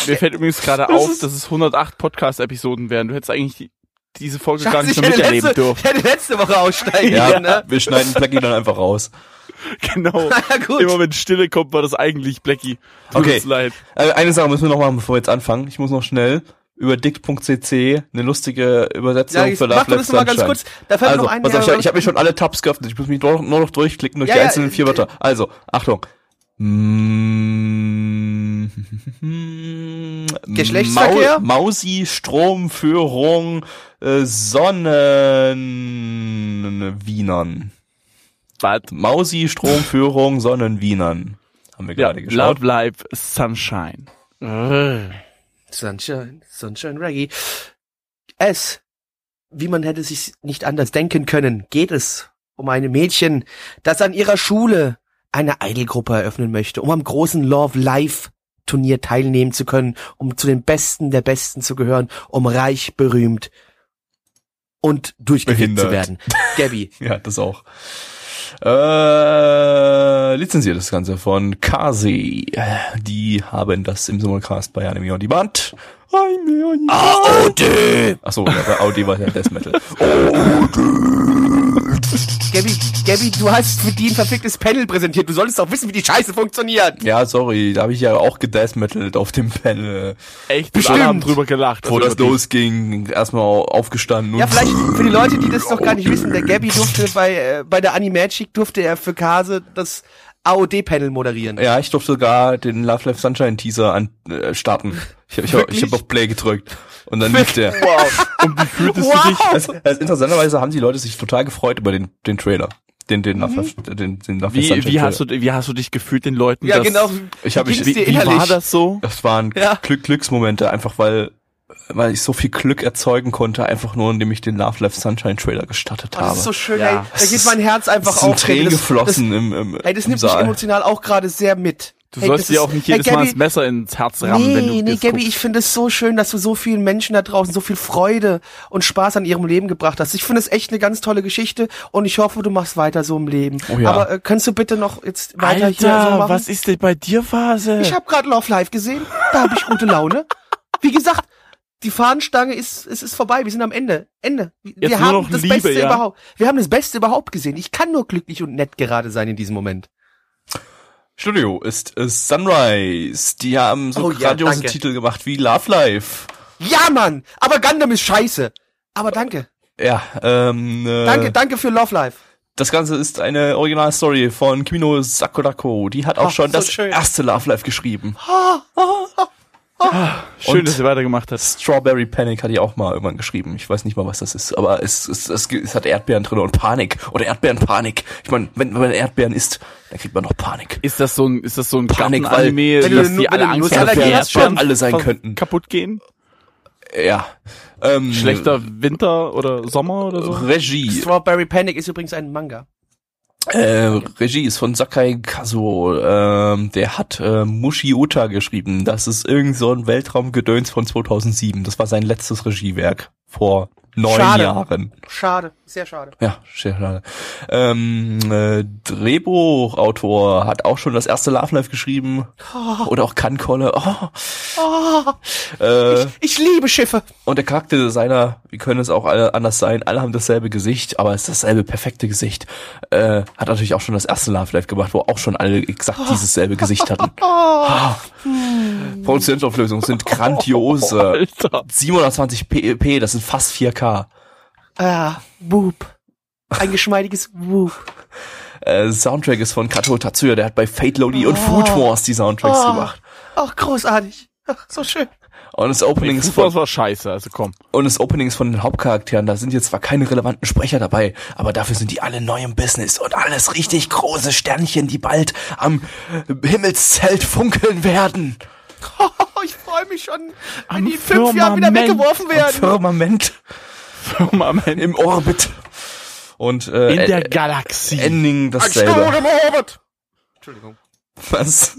Speaker 2: Mir fällt übrigens gerade
Speaker 1: Das
Speaker 2: auf, dass es 108 Podcast-Episoden wären. Du hättest eigentlich die, diese Folge gar
Speaker 1: Scheiße,
Speaker 2: nicht
Speaker 1: ich
Speaker 2: mehr miterleben
Speaker 1: letzte,
Speaker 2: dürfen.
Speaker 1: ich hätte letzte Woche aussteigen
Speaker 3: Ja,
Speaker 1: können, ne?
Speaker 3: wir schneiden Blackie dann einfach raus. *laughs*
Speaker 2: Genau. *laughs*
Speaker 1: Na gut.
Speaker 2: Immer wenn Stille kommt, war das eigentlich Blackie. Tut
Speaker 3: Okay.
Speaker 2: uns leid.
Speaker 3: Äh, eine Sache müssen wir noch machen, bevor wir jetzt anfangen. Ich muss noch schnell über dict.cc eine lustige Übersetzung
Speaker 1: Ja, ich
Speaker 3: für Love
Speaker 1: noch mal ganz kurz. Da fällt mir
Speaker 3: Also,
Speaker 1: noch ein,
Speaker 3: pass
Speaker 1: ja,
Speaker 3: auf, ich, ich habe mir schon alle Tabs geöffnet. Ich muss mich nur, noch durchklicken durch
Speaker 1: Ja,
Speaker 3: die
Speaker 1: ja,
Speaker 3: einzelnen vier
Speaker 1: äh,
Speaker 3: Wörter. Also, Achtung. Mm,
Speaker 1: Geschlechtsverkehr?
Speaker 3: Mau Mausi, Stromführung, äh, Sonnenwienern.
Speaker 2: Was?
Speaker 3: Mausi, Stromführung, Sonnenwienern. Haben wir
Speaker 2: Ja,
Speaker 3: gerade geschaut.
Speaker 2: Love Life Sunshine.
Speaker 1: Sunshine, Sunshine Reggae. Es, wie man hätte sich nicht anders denken können, geht es um ein Mädchen, das an ihrer Schule eine Idolgruppe eröffnen möchte, um am großen Love Life Turnier teilnehmen zu können, um zu den Besten der Besten zu gehören, um reich, berühmt und durchgefickt zu werden. Gabby. *laughs*
Speaker 3: Ja, das auch. Äh, lizenziert das Ganze von Kasi. Die haben das im Simulcast bei Anime On Demand.
Speaker 1: AOD!
Speaker 3: Achso, ja, bei Audi war ja Death Metal. *laughs*
Speaker 1: Gabby, Gabby, du hast für die ein verficktes Panel präsentiert. Du solltest doch wissen, wie die Scheiße funktioniert.
Speaker 3: Ja, sorry, da habe ich ja auch gedeathmetalt auf dem Panel.
Speaker 2: Echt?
Speaker 1: Bestimmt.
Speaker 2: Alle haben drüber gelacht.
Speaker 3: Bevor
Speaker 2: Also
Speaker 3: das
Speaker 2: wirklich.
Speaker 3: losging, erstmal aufgestanden und
Speaker 1: Ja, vielleicht *laughs* für die Leute, die das noch gar nicht wissen, der Gabby durfte bei, äh, bei der Animagic durfte er für Kase das AOD-Panel moderieren.
Speaker 3: Ja, ich durfte sogar den Love Life Sunshine Teaser an, äh, starten. Ich, ich, ich
Speaker 1: Wirklich?
Speaker 3: habe auf Play gedrückt. Und dann lief der.
Speaker 2: Wow. Und wie fühltest du dich?
Speaker 3: Also, also interessanterweise haben die Leute sich total gefreut über den, den Trailer. Den, den Love Life, den, den Love Life
Speaker 2: Wie,
Speaker 3: Sunshine
Speaker 2: wie, hast du, wie hast du dich gefühlt den Leuten?
Speaker 1: Ja,
Speaker 2: das,
Speaker 1: genau.
Speaker 3: Ich hab
Speaker 1: Wie
Speaker 3: mich-
Speaker 1: ging's dir
Speaker 2: Wie, wie war das so?
Speaker 3: Das waren
Speaker 1: Ja.
Speaker 3: Glück, Glücksmomente, einfach weil, weil ich so viel Glück erzeugen konnte, einfach nur, indem ich den Love Life Sunshine Trailer gestartet
Speaker 1: Oh,
Speaker 3: habe.
Speaker 1: das ist so schön,
Speaker 2: Ja.
Speaker 1: ey. Da geht mein Herz einfach
Speaker 3: sind
Speaker 1: auf.
Speaker 3: Tränen
Speaker 1: das,
Speaker 3: geflossen im, im,
Speaker 1: Das, ey, das
Speaker 3: im
Speaker 1: nimmt mich
Speaker 3: Saal.
Speaker 1: emotional auch gerade sehr mit.
Speaker 2: Du
Speaker 1: hey,
Speaker 2: sollst
Speaker 1: das
Speaker 2: dir
Speaker 1: ist-
Speaker 2: auch nicht
Speaker 1: hey,
Speaker 2: jedes Mal
Speaker 1: Gabby,
Speaker 2: das Messer ins Herz rammen,
Speaker 1: Nee,
Speaker 2: wenn du
Speaker 1: nee,
Speaker 2: das
Speaker 1: Gabby,
Speaker 2: guckst.
Speaker 1: ich finde es so schön, dass du so vielen Menschen da draußen so viel Freude und Spaß an ihrem Leben gebracht hast. Ich finde es echt eine ganz tolle Geschichte und ich hoffe, du machst weiter so im Leben.
Speaker 3: Oh ja.
Speaker 1: Aber äh, kannst du bitte noch jetzt weiter
Speaker 2: Alter,
Speaker 1: hier so machen?
Speaker 2: was ist denn bei dir Phase?
Speaker 1: Ich habe gerade Love Live gesehen, da habe ich gute Laune. Wie gesagt, die Fahnenstange ist es ist vorbei, wir sind am Ende. Ende. Wir
Speaker 2: Jetzt
Speaker 1: haben das
Speaker 2: Liebe,
Speaker 1: Beste
Speaker 2: ja?
Speaker 1: überhaupt. Wir haben das Beste überhaupt gesehen. Ich kann nur glücklich und nett gerade sein in diesem Moment.
Speaker 3: Studio ist äh, Sunrise. Die haben so
Speaker 1: Oh ja,
Speaker 3: grandiose
Speaker 1: danke.
Speaker 3: Titel gemacht wie Love Life.
Speaker 1: Ja, Mann, aber Gundam ist scheiße. Aber danke.
Speaker 3: Ja, ähm, äh,
Speaker 1: Danke, danke für Love Live.
Speaker 3: Das Ganze ist eine Originalstory von Kimino Sakurako. Die hat auch
Speaker 1: Ach,
Speaker 3: schon
Speaker 1: so
Speaker 3: das
Speaker 1: schön.
Speaker 3: erste Love Life geschrieben.
Speaker 2: Schön,
Speaker 3: Und-
Speaker 2: dass ihr weitergemacht hast.
Speaker 3: Strawberry Panic hat die auch mal irgendwann geschrieben. Ich weiß nicht mal, was das ist, aber es, es, es, es hat Erdbeeren drin und Panik oder Erdbeerenpanik. Ich meine, wenn, wenn man Erdbeeren isst, dann kriegt man noch Panik.
Speaker 2: Ist das so ein, ist das so ein
Speaker 3: Panik,
Speaker 1: weil-
Speaker 2: dass
Speaker 1: wenn du-
Speaker 2: die alle Angst haben, dass Erdbeeren
Speaker 3: schon alle sein könnten.
Speaker 2: kaputt gehen?
Speaker 3: Ja. Ähm,
Speaker 2: Schlechter Winter oder Sommer oder so?
Speaker 3: Regie.
Speaker 1: Strawberry Panic ist übrigens ein Manga.
Speaker 3: Äh, Regie ist von Sakai Kazuo. Ähm, der hat äh, Mushi Uta geschrieben. Das ist irgend so ein Weltraumgedöns von 2007. Das war sein letztes Regiewerk vor neun
Speaker 1: Schade.
Speaker 3: Jahren.
Speaker 1: Schade, sehr schade.
Speaker 3: Ja, sehr schade. Ähm, äh, Drehbuchautor hat auch schon das erste Love Life geschrieben. Oder auch Kankolle. Oh.
Speaker 1: Oh,
Speaker 3: Äh,
Speaker 1: ich liebe Schiffe.
Speaker 3: und der Charakterdesigner, wie können es auch alle anders sein? Alle haben dasselbe Gesicht, aber es ist dasselbe perfekte Gesicht. Äh, hat natürlich auch schon das erste Love Life gemacht, wo auch schon alle exakt dieses selbe Gesicht hatten. *laughs* Ah. Produktionsauflösungen sind grandiose. *laughs*
Speaker 2: Alter.
Speaker 3: 720 p, das sind fast 4K.
Speaker 1: Ah, Boop. Ein geschmeidiges Boop. *laughs*
Speaker 3: Äh, Soundtrack ist von Kato Tatsuya, der hat bei Fate Lodi und Food Wars die Soundtracks
Speaker 1: Oh.
Speaker 3: gemacht.
Speaker 1: Ach, großartig. Ach, so schön.
Speaker 3: Und das Opening ist von,
Speaker 2: war scheiße, also komm.
Speaker 3: und das Opening ist von den Hauptcharakteren, da sind jetzt zwar keine relevanten Sprecher dabei, aber dafür sind die alle neu im Business und alles richtig große Sternchen, die bald am Himmelszelt funkeln werden.
Speaker 1: Ich freue mich schon, wenn
Speaker 2: Am
Speaker 1: die in fünf Jahren wieder weggeworfen
Speaker 3: Am
Speaker 1: werden.
Speaker 3: Firmament
Speaker 2: Firmament
Speaker 3: im Orbit. Und äh,
Speaker 2: in der Galaxie.
Speaker 3: Ending
Speaker 1: Ein Stuhl
Speaker 3: dasselbe.
Speaker 1: im Orbit. Entschuldigung.
Speaker 3: Was?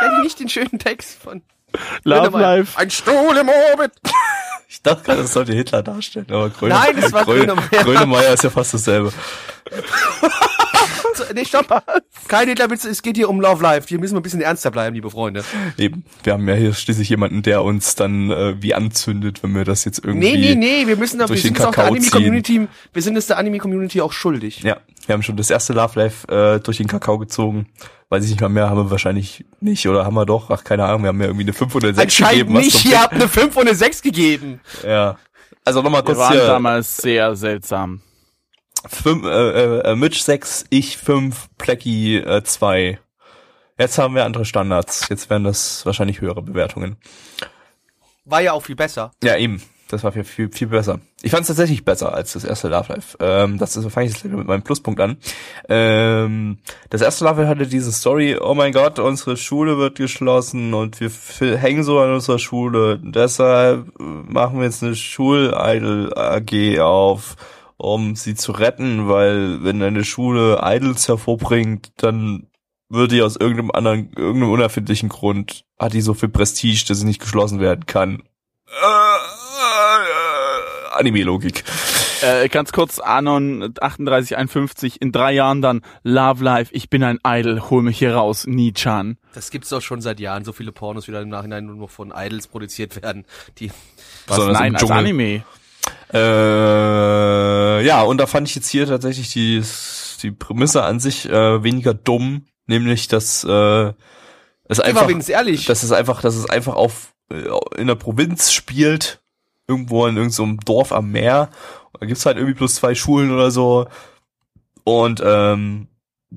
Speaker 1: Kennt ihr nicht den schönen Text von
Speaker 2: Love. Life.
Speaker 1: Ein Stuhl im Orbit. *laughs*
Speaker 3: Ich dachte gerade, das sollte Hitler darstellen, aber Gröne,
Speaker 1: Nein, es war
Speaker 3: Gröne,
Speaker 1: Grönemeyer.
Speaker 3: Grönemeyer ist ja fast dasselbe. *laughs*
Speaker 1: So, nee, stopp. Kein Hitlerwitz, es geht hier um Love Life. Hier müssen wir ein bisschen ernster bleiben, liebe Freunde.
Speaker 3: Eben, wir haben ja hier schließlich jemanden, der uns dann äh, wie anzündet, wenn wir das jetzt irgendwie.
Speaker 1: Nee, nee, nee, wir müssen doch, wir sind auch der Anime-Community, wir sind es der Anime-Community auch schuldig.
Speaker 3: Ja, wir haben schon das erste Love Life äh, durch den Kakao gezogen. Weiß ich nicht mal mehr, haben wir wahrscheinlich nicht oder haben wir doch? Ach, keine Ahnung, wir haben ja irgendwie eine 5 oder 6
Speaker 1: Anscheinend
Speaker 3: gegeben.
Speaker 1: nicht, ihr habt eine 5 und eine 6 gegeben.
Speaker 3: Ja. Also nochmal
Speaker 2: Wir
Speaker 3: kurz
Speaker 2: waren
Speaker 3: hier.
Speaker 2: damals sehr seltsam.
Speaker 3: Fünf, äh, äh, Mitch 6, ich 5, Plecky äh, 2. Jetzt haben wir andere Standards. Jetzt werden das wahrscheinlich höhere Bewertungen.
Speaker 1: War ja auch viel besser.
Speaker 3: Ja, eben. Das war viel, viel, viel besser. Ich fand es tatsächlich besser als das erste Love Life. Ähm, das ist, fange ich jetzt mit meinem Pluspunkt an. Ähm, das erste Love Life hatte diese Story, oh mein Gott, unsere Schule wird geschlossen und wir hängen so an unserer Schule. Deshalb äh, machen wir jetzt eine Schul-Idol AG auf, um sie zu retten, weil wenn eine Schule Idols hervorbringt, dann wird die aus irgendeinem anderen, irgendeinem unerfindlichen Grund, hat die so viel Prestige, dass sie nicht geschlossen werden kann. Äh, äh, Anime-Logik.
Speaker 2: Äh, ganz kurz, Anon 3851, in drei Jahren dann Love Life, ich bin ein Idol, hol mich hier raus, Nichan.
Speaker 1: Das gibt's doch schon seit Jahren, so viele Pornos, wie da im Nachhinein nur noch von Idols produziert werden. Die,
Speaker 2: Was?
Speaker 3: Besonders
Speaker 2: Nein, als. Anime.
Speaker 3: Äh, ja, und da fand ich jetzt hier tatsächlich die, die Prämisse an sich äh, weniger dumm, nämlich dass äh, es
Speaker 1: war
Speaker 3: einfach, dass es einfach, dass es einfach auf äh, in der Provinz spielt, irgendwo in irgendeinem Dorf am Meer. Da gibt's halt irgendwie bloß zwei Schulen oder so. Und ähm,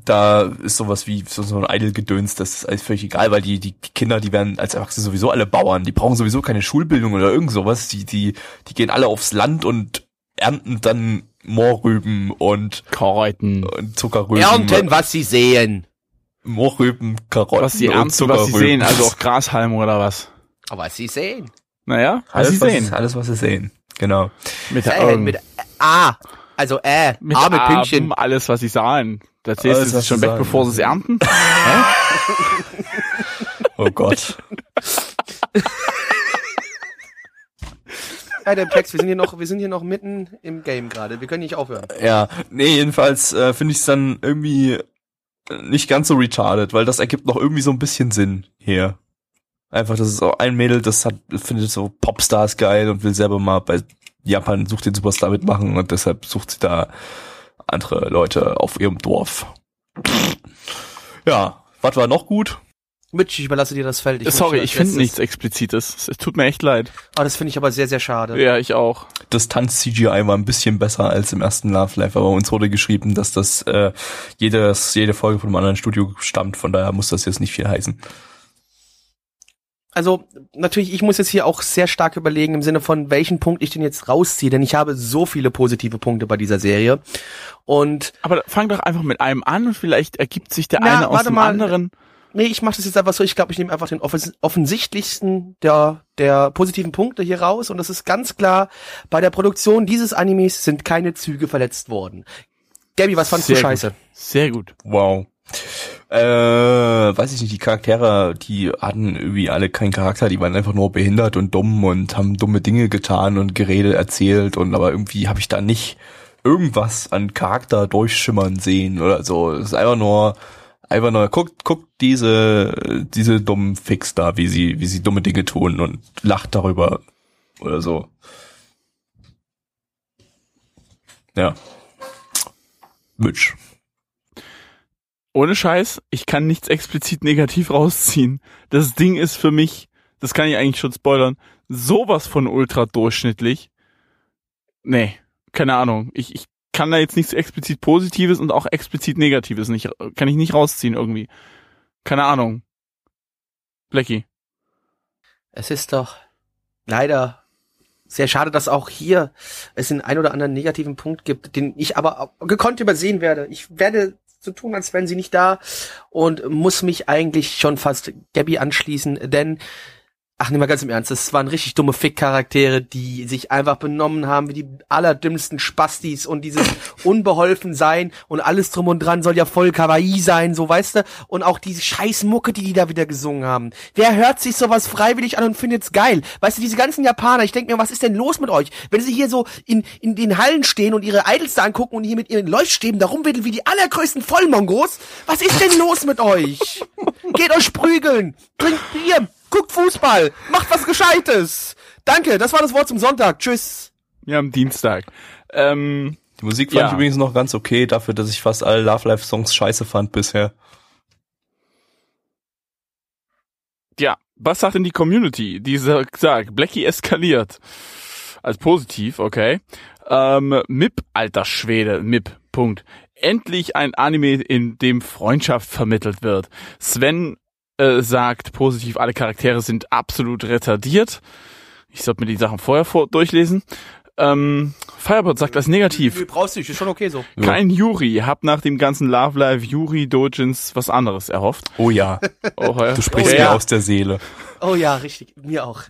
Speaker 3: da ist sowas wie so, so ein Idol-Gedöns, das ist alles völlig egal, weil die, die Kinder, die werden als Erwachsene sowieso alle Bauern, die brauchen sowieso keine Schulbildung oder irgend sowas, die, die, die gehen alle aufs Land und ernten dann Mohrrüben und,
Speaker 2: Karotten.
Speaker 3: und Zuckerrüben.
Speaker 1: Ernten, was sie sehen.
Speaker 3: Mohrrüben, Karotten
Speaker 2: Was sie
Speaker 3: und
Speaker 2: ernten, was sie
Speaker 3: Zuckerrüben.
Speaker 2: sehen, also auch Grashalme oder was?
Speaker 1: Aber was sie sehen.
Speaker 2: Naja, was
Speaker 3: alles,
Speaker 2: sie
Speaker 3: was,
Speaker 2: sehen.
Speaker 3: alles, was sie sehen. Genau.
Speaker 2: Mit der Augen.
Speaker 1: mit A. Also äh,
Speaker 2: Mit
Speaker 1: A mit
Speaker 2: Armen,
Speaker 1: Pünktchen.
Speaker 2: alles, was sie sahen. Das siehst
Speaker 3: Alles,
Speaker 2: du
Speaker 3: was
Speaker 2: schon weg, bevor sie es ernten. *laughs*
Speaker 3: Oh Gott.
Speaker 1: Ja, der Text, wir sind hier noch, wir sind hier noch mitten im Game gerade. Wir können nicht aufhören.
Speaker 3: Ja, nee, jedenfalls äh, finde ich es dann irgendwie nicht ganz so retarded, weil das ergibt noch irgendwie so ein bisschen Sinn hier. Einfach, das ist auch ein Mädel, das hat, findet so Popstars geil und will selber mal bei Japan sucht den Superstar mitmachen und deshalb sucht sie da andere Leute auf ihrem Dorf. Ja, was war noch gut?
Speaker 1: Mitch, ich überlasse dir das Feld. Ich
Speaker 2: Sorry, ich finde nichts Explizites. Es- tut mir echt leid.
Speaker 1: letztes- Oh, das finde ich aber sehr, sehr schade.
Speaker 2: Ja, ich auch.
Speaker 3: Das Tanz-CGI war ein bisschen besser als im ersten Love Life, aber uns wurde geschrieben, dass das äh, jedes, jede Folge von einem anderen Studio stammt, von daher muss das jetzt nicht viel heißen.
Speaker 1: Also, natürlich, ich muss jetzt hier auch sehr stark überlegen im Sinne von, welchen Punkt ich denn jetzt rausziehe, denn ich habe so viele positive Punkte bei dieser Serie. Und
Speaker 2: Aber fang doch einfach mit einem an und vielleicht ergibt sich der
Speaker 1: Na,
Speaker 2: eine aus
Speaker 1: warte
Speaker 2: dem
Speaker 1: mal.
Speaker 2: anderen.
Speaker 1: nee, ich mache das jetzt einfach so, ich glaube, ich nehme einfach den offens offensichtlichsten der, der positiven Punkte hier raus. Und das ist ganz klar, bei der Produktion dieses Animes sind keine Züge verletzt worden. Gabby, was fandst
Speaker 2: Sehr
Speaker 1: du
Speaker 2: gut.
Speaker 1: scheiße?
Speaker 2: Sehr gut.
Speaker 3: Wow. Äh, weiß ich nicht, die Charaktere, die hatten irgendwie alle keinen Charakter, die waren einfach nur behindert und dumm und haben dumme Dinge getan und Gerede erzählt und aber irgendwie habe ich da nicht irgendwas an Charakter durchschimmern sehen oder so. Es ist einfach nur einfach nur guckt guckt diese diese dummen Fix da, wie sie wie sie dumme Dinge tun und lacht darüber oder so. Ja. Mitch.
Speaker 2: Ohne Scheiß, ich kann nichts explizit negativ rausziehen. Das Ding ist für mich, das kann ich eigentlich schon spoilern, sowas von ultra durchschnittlich. Nee, keine Ahnung. Ich, ich kann da jetzt nichts explizit Positives und auch explizit Negatives nicht, kann ich nicht rausziehen irgendwie. Keine Ahnung. Blackie.
Speaker 1: Es ist doch leider sehr schade, dass auch hier es den ein oder anderen negativen Punkt gibt, den ich aber gekonnt übersehen werde. Ich werde so tun, als wären sie nicht da. Und muss mich eigentlich schon fast Gabby anschließen, denn Ach, nee, mal ganz im Ernst, das waren richtig dumme Fick-Charaktere, die sich einfach benommen haben wie die allerdümmsten Spastis und dieses *laughs* unbeholfen sein und alles drum und dran soll ja voll kawaii sein, so weißt du, und auch diese scheiß Mucke, die die da wieder gesungen haben. Wer hört sich sowas freiwillig an und findet's geil? Weißt du, diese ganzen Japaner, ich denk mir, was ist denn los mit euch? Wenn sie hier so in, in den Hallen stehen und ihre Idols da angucken und hier mit ihren Leuchtstäben da rumweddeln wie die allergrößten Vollmongos, was ist denn los mit euch? *laughs* Geht euch prügeln, trinkt Bier, guckt Fußball, macht was Gescheites. Danke, das war das Wort zum Sonntag. Tschüss.
Speaker 2: Ja, am Dienstag. Ähm,
Speaker 3: Die Musik fand
Speaker 2: Ja.
Speaker 3: ich übrigens noch ganz okay, dafür, dass ich fast alle Love Life Songs scheiße fand bisher.
Speaker 2: ja, was sagt denn die Community? Die sa- sagt, Blackie eskaliert. Als positiv, okay. Ähm, MIP, alter Schwede, MIP, Punkt. Endlich ein Anime, in dem Freundschaft vermittelt wird. Sven äh, sagt positiv, alle Charaktere sind absolut retardiert. Ich sollte mir die Sachen vorher vor durchlesen. Ähm, Firebird sagt als negativ.
Speaker 1: Nö, brauchst du nicht, ist schon okay so.
Speaker 2: Kein Yuri. Hab nach dem ganzen Love Live Yuri Dojins was anderes erhofft.
Speaker 3: Oh ja,
Speaker 2: Oh, ja.
Speaker 3: du sprichst
Speaker 1: Oh
Speaker 3: mir
Speaker 1: ja.
Speaker 3: aus der Seele.
Speaker 1: Oh ja, richtig, mir auch.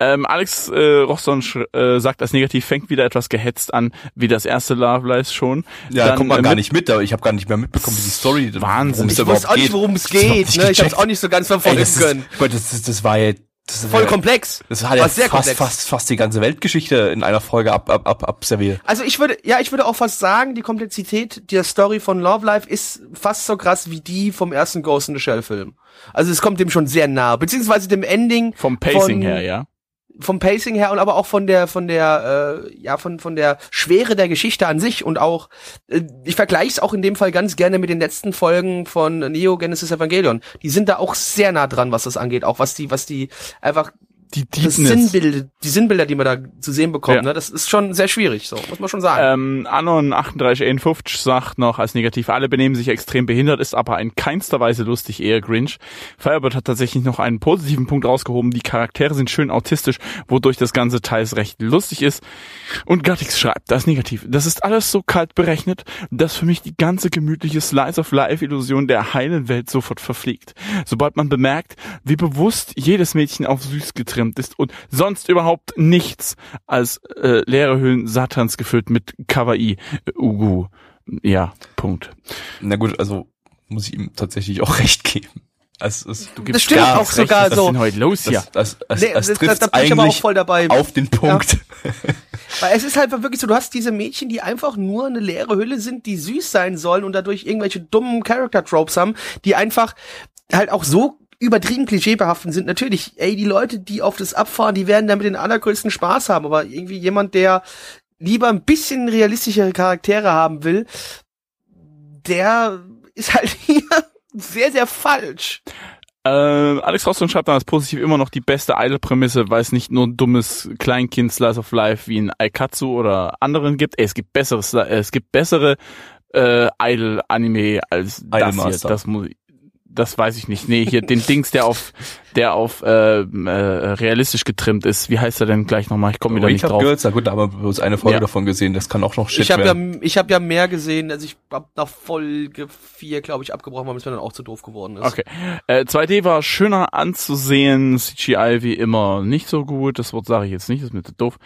Speaker 2: Ähm, Alex äh, Rochson äh, sagt als negativ, fängt wieder etwas gehetzt an, wie das erste Love Live schon.
Speaker 3: Ja,
Speaker 2: Dann,
Speaker 3: kommt man
Speaker 2: äh,
Speaker 3: gar nicht mit, aber ich habe gar nicht mehr mitbekommen, wie die Story,
Speaker 2: Wahnsinn.
Speaker 1: Ich wusste auch nicht, worum es
Speaker 3: Das ich
Speaker 1: geht. Ne? Ich hab's
Speaker 3: gecheckt.
Speaker 1: auch nicht so ganz verfolgen
Speaker 3: das,
Speaker 1: können.
Speaker 3: ist, das, das, das war ja das
Speaker 1: Voll
Speaker 3: war,
Speaker 1: komplex.
Speaker 3: Das hat ja
Speaker 1: War sehr
Speaker 3: fast,
Speaker 1: komplex.
Speaker 3: fast, fast die ganze Weltgeschichte in einer Folge ab, ab, ab, abserviert.
Speaker 1: Also ich würde, ja, ich würde auch fast sagen, die Komplexität der Story von Love Life ist fast so krass wie die vom ersten Ghost in the Shell Film. Also es kommt dem schon sehr nah, beziehungsweise dem Ending
Speaker 2: Vom Pacing
Speaker 1: von,
Speaker 2: her, ja.
Speaker 1: Vom Pacing her und aber auch von der von der äh, ja von von der Schwere der Geschichte an sich und auch äh, ich vergleiche es auch in dem Fall ganz gerne mit den letzten Folgen von Neo Genesis Evangelion. Die sind da auch sehr nah dran, was das angeht, auch was die was die einfach
Speaker 2: Die
Speaker 1: das
Speaker 2: Deepness.
Speaker 1: Sinnbilder, die Sinnbilder, die man da zu sehen bekommt,
Speaker 2: Ja.
Speaker 1: ne, das ist schon sehr schwierig, so muss man schon sagen.
Speaker 2: Ähm, Anon 3851 sagt noch als negativ, alle benehmen sich extrem behindert, ist aber in keinster Weise lustig, eher Grinch. Firebird hat tatsächlich noch einen positiven Punkt rausgehoben, die Charaktere sind schön autistisch, wodurch das Ganze teils recht lustig ist. Und Gattix schreibt, das ist negativ. Das ist alles so kalt berechnet, dass für mich die ganze gemütliche Slice of Life Illusion der heilen Welt sofort verfliegt. Sobald man bemerkt, wie bewusst jedes Mädchen auf süß getrimmt ist und sonst überhaupt nichts als äh, leere Hüllen Satans gefüllt mit Kawaii äh, Ugu. Ja, Punkt.
Speaker 3: Na gut, also muss ich ihm tatsächlich auch *laughs* recht geben. Also, es,
Speaker 2: Du
Speaker 1: Das stimmt
Speaker 3: gar
Speaker 1: auch
Speaker 2: recht,
Speaker 1: sogar
Speaker 2: was ist
Speaker 1: so.
Speaker 2: denn heute los hier?
Speaker 3: das, das, das,
Speaker 1: Nee,
Speaker 3: das
Speaker 1: das-
Speaker 3: trifft
Speaker 1: da bin ich aber auch
Speaker 3: eigentlich
Speaker 1: voll dabei.
Speaker 3: auf den Punkt. *laughs* *laughs*
Speaker 1: Weil es ist halt wirklich so, du hast diese Mädchen, die einfach nur eine leere Hülle sind, die süß sein sollen und dadurch irgendwelche dummen Character-Tropes haben, die einfach halt auch so übertrieben klischeebehaftet sind. Natürlich, ey, die Leute, die auf das abfahren, die werden damit den allergrößten Spaß haben, aber irgendwie jemand, der lieber ein bisschen realistischere Charaktere haben will, der ist halt *laughs* hier sehr, sehr falsch.
Speaker 2: Äh, Alex Rosson schreibt dann als positiv immer noch die beste Idle-Prämisse, weil es nicht nur ein dummes Kleinkind-Slice of Life wie in Aikatsu oder anderen gibt. Ey, es gibt bessere, Sli- äh, es gibt bessere äh, Idle-Anime als das hier.
Speaker 3: Idolmaster.
Speaker 2: Das muss ich- das weiß ich nicht. Nee, hier den *laughs* Dings, der auf, der auf äh, äh, realistisch getrimmt ist. Wie heißt er denn gleich nochmal? Ich komme wieder
Speaker 3: Wake
Speaker 2: nicht drauf.
Speaker 3: Girls, na gut, da haben wir bloß eine Folge
Speaker 2: Ja.
Speaker 3: davon gesehen, das kann auch noch shit
Speaker 1: Ich habe ja,
Speaker 3: werden.
Speaker 1: ich habe ja mehr gesehen, also ich hab nach Folge 4, glaube ich, abgebrochen, weil es mir dann auch zu doof geworden ist.
Speaker 2: Okay. Äh, 2D war schöner anzusehen, CGI wie immer nicht so gut. Das Wort sage ich jetzt nicht, das ist mir zu doof.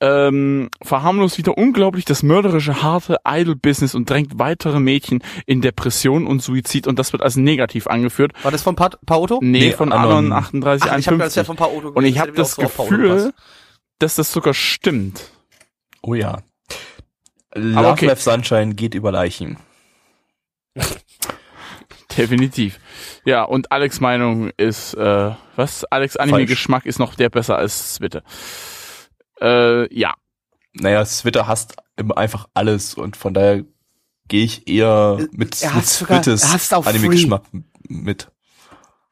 Speaker 2: Ähm, verharmlost wieder unglaublich das mörderische, harte Idol-Business und drängt weitere Mädchen in Depression und Suizid und das wird als negativ angeführt.
Speaker 1: War das von pa Paoto?
Speaker 2: Nee,
Speaker 3: Nee,
Speaker 2: von
Speaker 3: Anon.
Speaker 2: Anon 3851.
Speaker 1: Ach, ich habe das ja von Paoto
Speaker 2: und ich habe das
Speaker 1: so
Speaker 2: Gefühl, dass das sogar stimmt.
Speaker 3: Oh ja. Love
Speaker 2: okay.
Speaker 3: Life Sunshine geht über Leichen. *laughs*
Speaker 2: Definitiv. Ja, und Alex Meinung ist, äh, was? Alex Anime-Geschmack ist noch der besser als Zwitte. Äh, ja.
Speaker 3: Naja, Twitter hasst immer einfach alles und von daher gehe ich eher mit,
Speaker 1: Er
Speaker 3: mit Twitters
Speaker 1: er hasst auch
Speaker 3: Anime-Geschmack mit.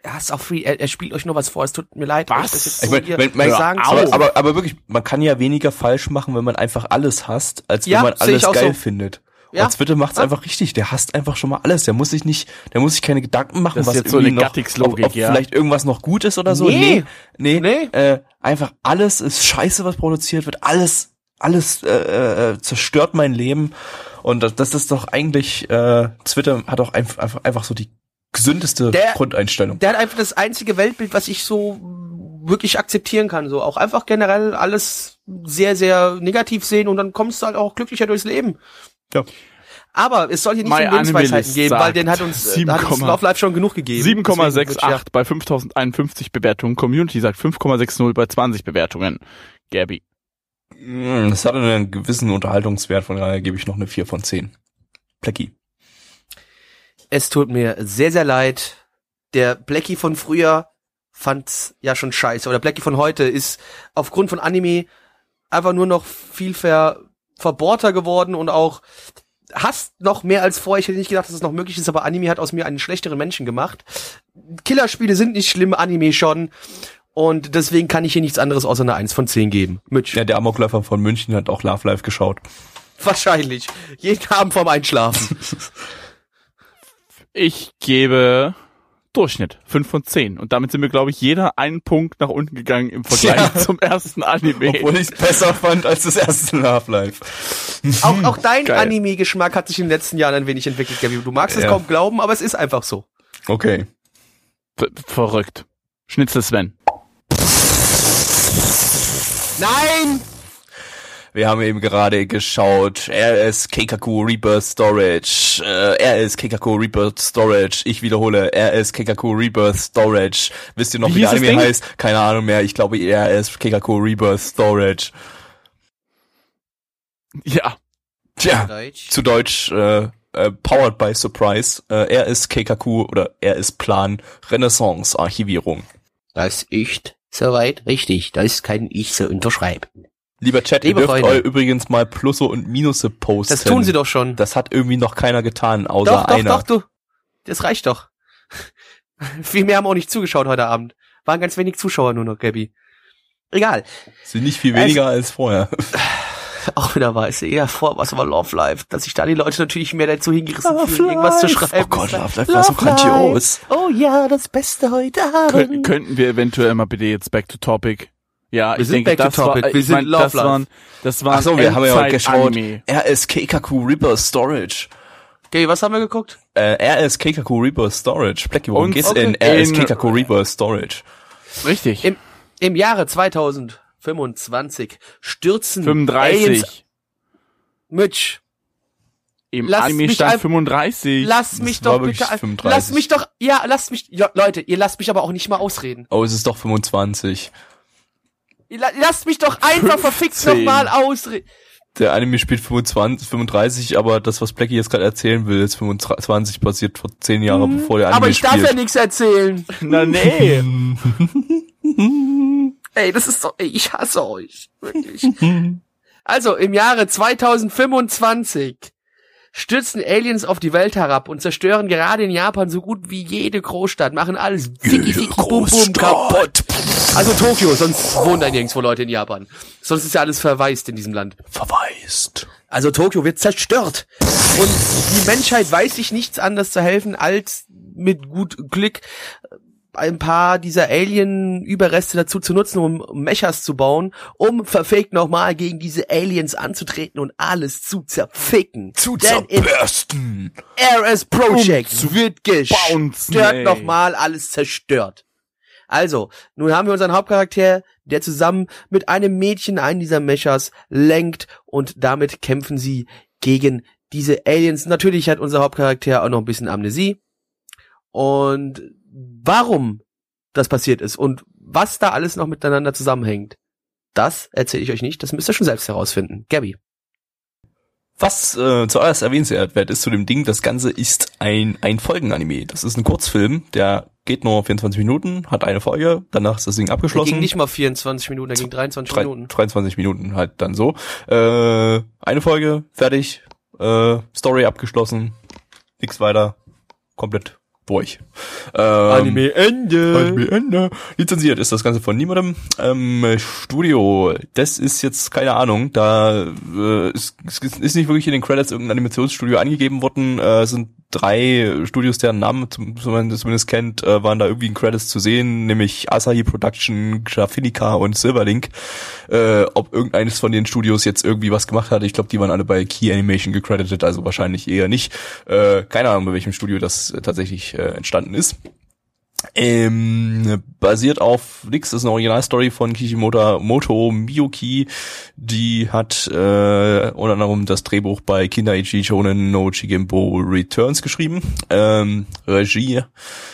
Speaker 1: Er ist auch free, er, er spielt euch nur was vor, es tut mir leid.
Speaker 2: Was?
Speaker 3: Ich mein,
Speaker 1: hier
Speaker 3: wenn, mein,
Speaker 1: sagen
Speaker 3: aber, aber, aber wirklich, man kann ja weniger falsch machen, wenn man einfach alles hasst, als
Speaker 1: Ja,
Speaker 3: wenn man alles geil
Speaker 1: so.
Speaker 3: findet.
Speaker 1: Ja.
Speaker 3: Und Twitter macht's
Speaker 1: Ja.
Speaker 3: einfach richtig. Der hasst einfach schon mal alles. Der muss sich nicht, der muss sich keine Gedanken machen,
Speaker 2: Das ist
Speaker 3: was
Speaker 2: jetzt so
Speaker 3: irgendwie
Speaker 2: eine
Speaker 3: noch, ob, ob
Speaker 2: ja.
Speaker 3: vielleicht irgendwas noch gut ist oder so.
Speaker 1: Nee.
Speaker 3: Nee, nee,
Speaker 1: Nee.
Speaker 3: Äh, einfach alles ist scheiße, was produziert wird. Alles, alles äh, äh, zerstört mein Leben. Und das, das ist doch eigentlich, äh, Twitter hat doch einfach, einfach, einfach so die gesündeste
Speaker 1: Der-
Speaker 3: Grundeinstellung.
Speaker 1: Der hat einfach das einzige Weltbild, was ich so wirklich akzeptieren kann. So auch einfach generell alles sehr, sehr negativ sehen und dann kommst du halt auch glücklicher durchs Leben.
Speaker 3: Ja.
Speaker 1: Aber es soll hier nicht
Speaker 2: My
Speaker 1: um Lebensweisheiten geben, weil den hat uns, äh,
Speaker 2: 7,
Speaker 1: hat uns Love Life schon genug gegeben. Deswegen würd ich-
Speaker 2: 7,68 bei 5051 Bewertungen. Community sagt 5,60 bei 20 Bewertungen. Gabby.
Speaker 3: Mm, Das hat einen gewissen Unterhaltungswert, von daher gebe ich noch eine 4 von 10. Plecki.
Speaker 1: Es tut mir sehr, sehr leid. Der Blackie von früher fand's ja schon scheiße. Oder Blackie von heute ist aufgrund von Anime einfach nur noch viel ver verbohrter geworden und auch hasst noch mehr als vorher. Ich hätte nicht gedacht, dass es noch möglich ist, aber Anime hat aus mir einen schlechteren Menschen gemacht. Killerspiele sind nicht schlimm, Anime schon. Und deswegen kann ich hier nichts anderes außer eine 1 von 10 geben. Mitch.
Speaker 3: Ja, der Amokläufer von München hat auch Love Live geschaut.
Speaker 1: Wahrscheinlich. Jeden Abend vorm Einschlafen. *laughs*
Speaker 2: Ich gebe Durchschnitt 5 von 10. Und damit sind wir, glaube ich, jeder einen Punkt nach unten gegangen im Vergleich
Speaker 3: Ja.
Speaker 2: zum ersten Anime.
Speaker 3: Obwohl ich es besser fand als das erste Live.
Speaker 1: Auch, auch dein. Anime-Geschmack hat sich in den letzten Jahren ein wenig entwickelt, Gabby. Du magst es
Speaker 3: Ja.
Speaker 1: kaum glauben, aber es ist einfach so.
Speaker 3: Okay.
Speaker 2: Ver- Verrückt. Schnitzel Sven.
Speaker 1: Nein!
Speaker 3: Wir haben eben gerade geschaut, RS Keikaku Rebirth Storage, äh, RS Keikaku Rebirth Storage, ich wiederhole, RS Keikaku Rebirth Storage. Wisst ihr noch,
Speaker 2: Wie
Speaker 3: wie, der Anime
Speaker 2: Ding?
Speaker 3: heißt? Keine Ahnung mehr, ich glaube RS Keikaku Rebirth Storage.
Speaker 2: Ja.
Speaker 3: Tja, zu Deutsch, äh, äh, Powered by Surprise, äh, RS Keikaku oder RS Plan Renaissance Archivierung.
Speaker 1: Das ist soweit richtig. Das kann ich so unterschreiben.
Speaker 3: Lieber Chat,
Speaker 1: Liebe
Speaker 3: ihr dürft
Speaker 1: Freunde.
Speaker 3: euch übrigens mal Plusse und Minusse posten.
Speaker 1: Das tun sie doch schon.
Speaker 3: Das hat irgendwie noch keiner getan, außer
Speaker 1: doch, doch,
Speaker 3: einer.
Speaker 1: doch, du. Das reicht doch. *laughs* Viel mehr haben auch nicht zugeschaut heute Abend. Waren ganz wenig Zuschauer nur noch, Gabby. Egal.
Speaker 3: Sind nicht viel weniger als vorher.
Speaker 1: Auch wieder weiß eher vor, was war Love Life, dass sich da die Leute natürlich mehr dazu hingerissen fühlen, irgendwas zu schreiben.
Speaker 3: Oh Gott, Love Life war so
Speaker 1: Love Life.
Speaker 3: grandios.
Speaker 1: Oh ja, das Beste heute
Speaker 2: Kön
Speaker 1: Abend.
Speaker 2: könnten wir eventuell mal bitte jetzt back to topic? Ja,
Speaker 1: Wir
Speaker 2: ich
Speaker 1: sind
Speaker 2: denke,
Speaker 1: back to
Speaker 2: das war,
Speaker 1: topic.
Speaker 2: ich
Speaker 1: Wir sind
Speaker 2: mein,
Speaker 1: Love
Speaker 2: das
Speaker 1: Life.
Speaker 2: waren, das waren
Speaker 3: Ach so, wir haben ja auch geschaut. RS Keikaku Rebirth Storage.
Speaker 1: Gabby, was haben wir geguckt?
Speaker 3: Äh, RS Keikaku Rebirth Storage. Worum
Speaker 2: Und-
Speaker 3: geht's
Speaker 1: okay.
Speaker 3: in RS Keikaku Rebirth Storage?
Speaker 2: Richtig.
Speaker 1: Im, Im Jahre 2025 stürzen
Speaker 2: 35.
Speaker 1: Aliens Mitch,
Speaker 2: Im
Speaker 1: lass
Speaker 2: Anime
Speaker 1: mich
Speaker 2: stand
Speaker 1: ein-
Speaker 2: 35.
Speaker 1: lass mich
Speaker 3: war
Speaker 1: doch bitte,
Speaker 3: 35.
Speaker 1: lass mich doch, ja, lasst mich, ja, Leute, ihr lasst mich aber auch nicht mal ausreden.
Speaker 3: Oh, es ist doch 25.
Speaker 1: Lasst mich doch einfach verfickt
Speaker 2: 15.
Speaker 1: nochmal ausreden.
Speaker 3: Der Anime spielt 25, 35, aber das, was Blackie jetzt gerade erzählen will, ist 25 passiert vor 10 Jahren, bevor der Anime
Speaker 1: Mhm. Aber ich darf
Speaker 3: spielt.
Speaker 1: ja nichts erzählen. *laughs*
Speaker 2: Na nee. *laughs*
Speaker 1: Ey, das ist doch, ey, ich hasse euch. Wirklich. Also, im Jahre 2025 stürzen Aliens auf die Welt herab und zerstören gerade in Japan so gut wie jede Großstadt, machen alles ficky, ficky, bum, bum, kaputt. Also Tokio, sonst wohnen da nirgendwo Leute in Japan. Sonst ist ja alles verwaist in diesem Land.
Speaker 3: Verwaist.
Speaker 1: Also Tokio wird zerstört. Und die Menschheit weiß sich nichts anderes zu helfen, als mit gut Glück ein paar dieser Alien-Überreste dazu zu nutzen, um Mechas zu bauen, um verfickt nochmal gegen diese Aliens anzutreten und alles zu zerficken.
Speaker 3: Zu
Speaker 1: Denn
Speaker 3: zerbersten.
Speaker 1: RS Project
Speaker 2: Um
Speaker 1: wird gestört
Speaker 2: ey.
Speaker 1: nochmal alles zerstört. Also, nun haben wir unseren Hauptcharakter, der zusammen mit einem Mädchen einen dieser Mechas lenkt und damit kämpfen sie gegen diese Aliens. Natürlich hat unser Hauptcharakter auch noch ein bisschen Amnesie. Und warum das passiert ist und was da alles noch miteinander zusammenhängt, das erzähle ich euch nicht. Das müsst ihr schon selbst herausfinden. Gabby.
Speaker 3: Was äh, zuerst erwähnenswert wird, ist zu dem Ding, das Ganze ist ein, ein Folgenanime. Das ist ein Kurzfilm, der geht nur 24 Minuten, hat eine Folge, danach ist das Ding
Speaker 1: Der
Speaker 3: abgeschlossen.
Speaker 1: ging nicht mal 24 Minuten, der ging 23
Speaker 3: Drei-
Speaker 1: Minuten.
Speaker 3: 23 Minuten halt dann so. Äh, eine Folge, fertig, äh, Story abgeschlossen, nix weiter, komplett durch. Ähm,
Speaker 1: Ende.
Speaker 3: Anime Ende. Lizenziert ist das Ganze von niemandem. Ähm, Studio, das ist jetzt keine Ahnung. Da äh, ist, ist nicht wirklich in den Credits irgendein Animationsstudio angegeben worden. Äh, sind drei Studios, deren Namen zum, zumindest kennt, äh, waren da irgendwie in Credits zu sehen, nämlich Asahi Production, Graphinica und Silverlink. Äh, ob irgendeines von den Studios jetzt irgendwie was gemacht hat, ich glaube, die waren alle bei Key Animation gecredited, also wahrscheinlich eher nicht. Äh, keine Ahnung, bei welchem Studio das tatsächlich äh, entstanden ist. Ähm, basiert auf nix, ist eine Originalstory von Kishimoto Moto Miyuki. Die hat äh, unter anderem das Drehbuch bei Kindaichi Shonen no Chigimbo Returns geschrieben. Ähm, Regie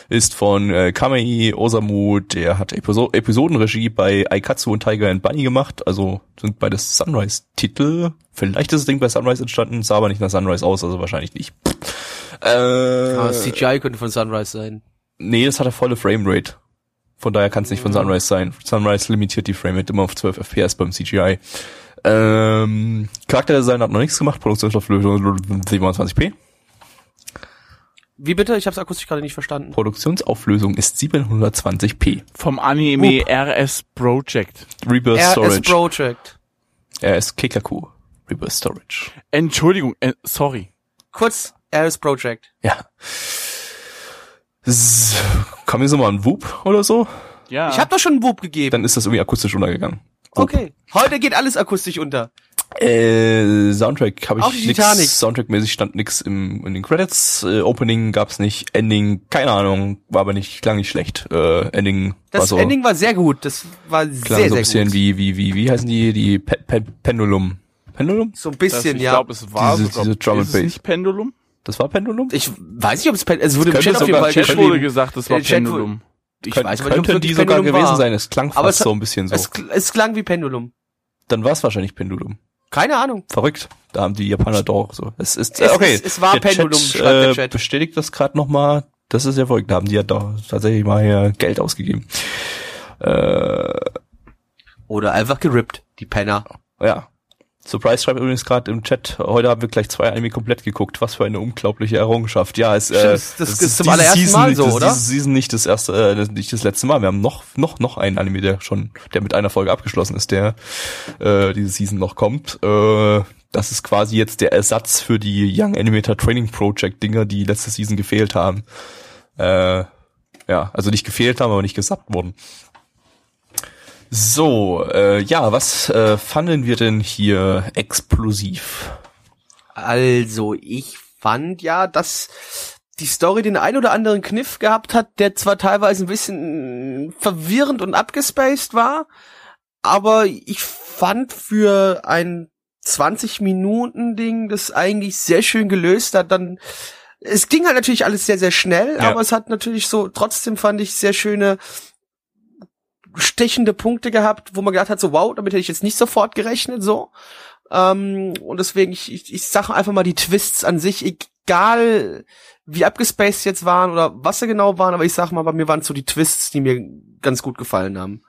Speaker 3: ist von äh, Kamei Osamu, der hat Episo Episodenregie bei Aikatsu und Tiger and Bunny gemacht. Also sind beides Sunrise-Titel. Vielleicht ist das Ding bei Sunrise entstanden, sah aber nicht nach Sunrise aus, also wahrscheinlich nicht. Äh,
Speaker 1: Ah, CGI könnte von Sunrise sein.
Speaker 3: Nee, das hat eine volle Framerate. Von daher kann es nicht von Sunrise sein. Sunrise limitiert die Framerate immer auf 12 FPS beim CGI. Ähm, Charakterdesign hat noch nichts gemacht, Produktionsauflösung 27p.
Speaker 1: Wie bitte? Ich habe es akustisch gerade nicht verstanden.
Speaker 3: Produktionsauflösung ist 720p.
Speaker 2: Vom Anime RS Project.
Speaker 3: Reverse
Speaker 1: RS
Speaker 3: Storage.
Speaker 1: Project.
Speaker 3: RS Kekaku. Reverse Storage.
Speaker 2: Entschuldigung, äh, sorry.
Speaker 1: Kurz RS Project.
Speaker 3: Ja. S Kam hier so mal ein Whoop oder so?
Speaker 2: Ja.
Speaker 1: Ich habe doch schon einen Wub gegeben.
Speaker 3: Dann ist das irgendwie akustisch untergegangen.
Speaker 1: Okay. Heute geht alles akustisch unter.
Speaker 3: Äh, Soundtrack habe ich nix. Soundtrack-mäßig stand nix im, in den Credits. Äh, Opening gab's nicht. Ending, keine Ahnung, war aber nicht, klang nicht schlecht. Äh, Ending war
Speaker 1: Das
Speaker 3: so,
Speaker 1: Ending war sehr gut. Das war
Speaker 3: klang
Speaker 1: sehr,
Speaker 3: so ein
Speaker 1: sehr
Speaker 3: bisschen
Speaker 1: gut.
Speaker 3: wie, wie, wie, wie heißen die, die Pe Pe Pendulum. Pendulum?
Speaker 1: so ein
Speaker 2: das,
Speaker 1: bisschen,
Speaker 2: ich
Speaker 1: ja.
Speaker 2: glaube, es war
Speaker 3: Diese-
Speaker 2: sogar,
Speaker 3: diese Drum and
Speaker 2: ist es
Speaker 3: Bass.
Speaker 2: nicht Pendulum?
Speaker 3: Das war Pendulum?
Speaker 1: ich weiß nicht, ob es Pen es wurde im
Speaker 3: könnte
Speaker 1: Chat auf jeden Fall
Speaker 2: Chat
Speaker 3: Chat
Speaker 2: wurde gesagt, es war Pendulum.
Speaker 1: Ich
Speaker 3: Kön
Speaker 1: weiß aber nicht, es
Speaker 3: könnte die sogar
Speaker 1: Pendulum
Speaker 3: gewesen
Speaker 1: war.
Speaker 3: sein. Es klang
Speaker 1: Aber
Speaker 3: fast
Speaker 1: es-
Speaker 3: so ein bisschen so.
Speaker 1: Es, es klang wie Pendulum.
Speaker 3: Dann war es wahrscheinlich Pendulum.
Speaker 1: Keine Ahnung.
Speaker 3: Verrückt. Da haben die Japaner doch so. Es ist
Speaker 1: Es
Speaker 3: äh, okay.
Speaker 1: ist- es war
Speaker 3: Der
Speaker 1: Pendulum,
Speaker 3: Chat,
Speaker 1: schreibt der
Speaker 3: äh,
Speaker 1: Chat.
Speaker 3: Bestätigt das gerade noch mal. Das ist ja verrückt. Da haben die ja doch tatsächlich mal hier Geld ausgegeben. Äh,
Speaker 1: Oder einfach gerippt, die Penner.
Speaker 3: ja. Surprise schreibt übrigens gerade im Chat, heute haben wir gleich zwei Anime komplett geguckt. Was für eine unglaubliche Errungenschaft. Ja, es, äh,
Speaker 1: das- das ist zum allerersten
Speaker 3: Season,
Speaker 1: Mal so,
Speaker 3: das,
Speaker 1: oder?
Speaker 3: Diese Season nicht das erste, äh, das- nicht das letzte Mal. Wir haben noch, noch, noch einen Anime, der schon, der mit einer Folge abgeschlossen ist, der äh, diese Season noch kommt. Äh, das ist quasi jetzt der Ersatz für die Young Animator Training Project Dinger, die letzte Season gefehlt haben. Äh, ja, also nicht gefehlt haben, aber nicht gesappt wurden. So, äh, ja, was äh, fanden wir denn hier explosiv?
Speaker 1: Also, ich fand ja, dass die Story den ein oder anderen Kniff gehabt hat, der zwar teilweise ein bisschen verwirrend und abgespaced war, aber ich fand für ein 20 Minuten Ding das eigentlich sehr schön gelöst hat, dann es ging halt natürlich alles sehr, sehr schnell,
Speaker 3: Ja.
Speaker 1: aber es hat natürlich so, trotzdem fand ich sehr schöne stechende Punkte gehabt, wo man gedacht hat, so wow, damit hätte ich jetzt nicht sofort gerechnet, so. Ähm, und deswegen, ich, ich, ich sage einfach mal die Twists an sich, egal wie abgespaced jetzt waren oder was sie genau waren, aber ich sag mal, bei mir waren es so die Twists, die mir ganz gut gefallen haben.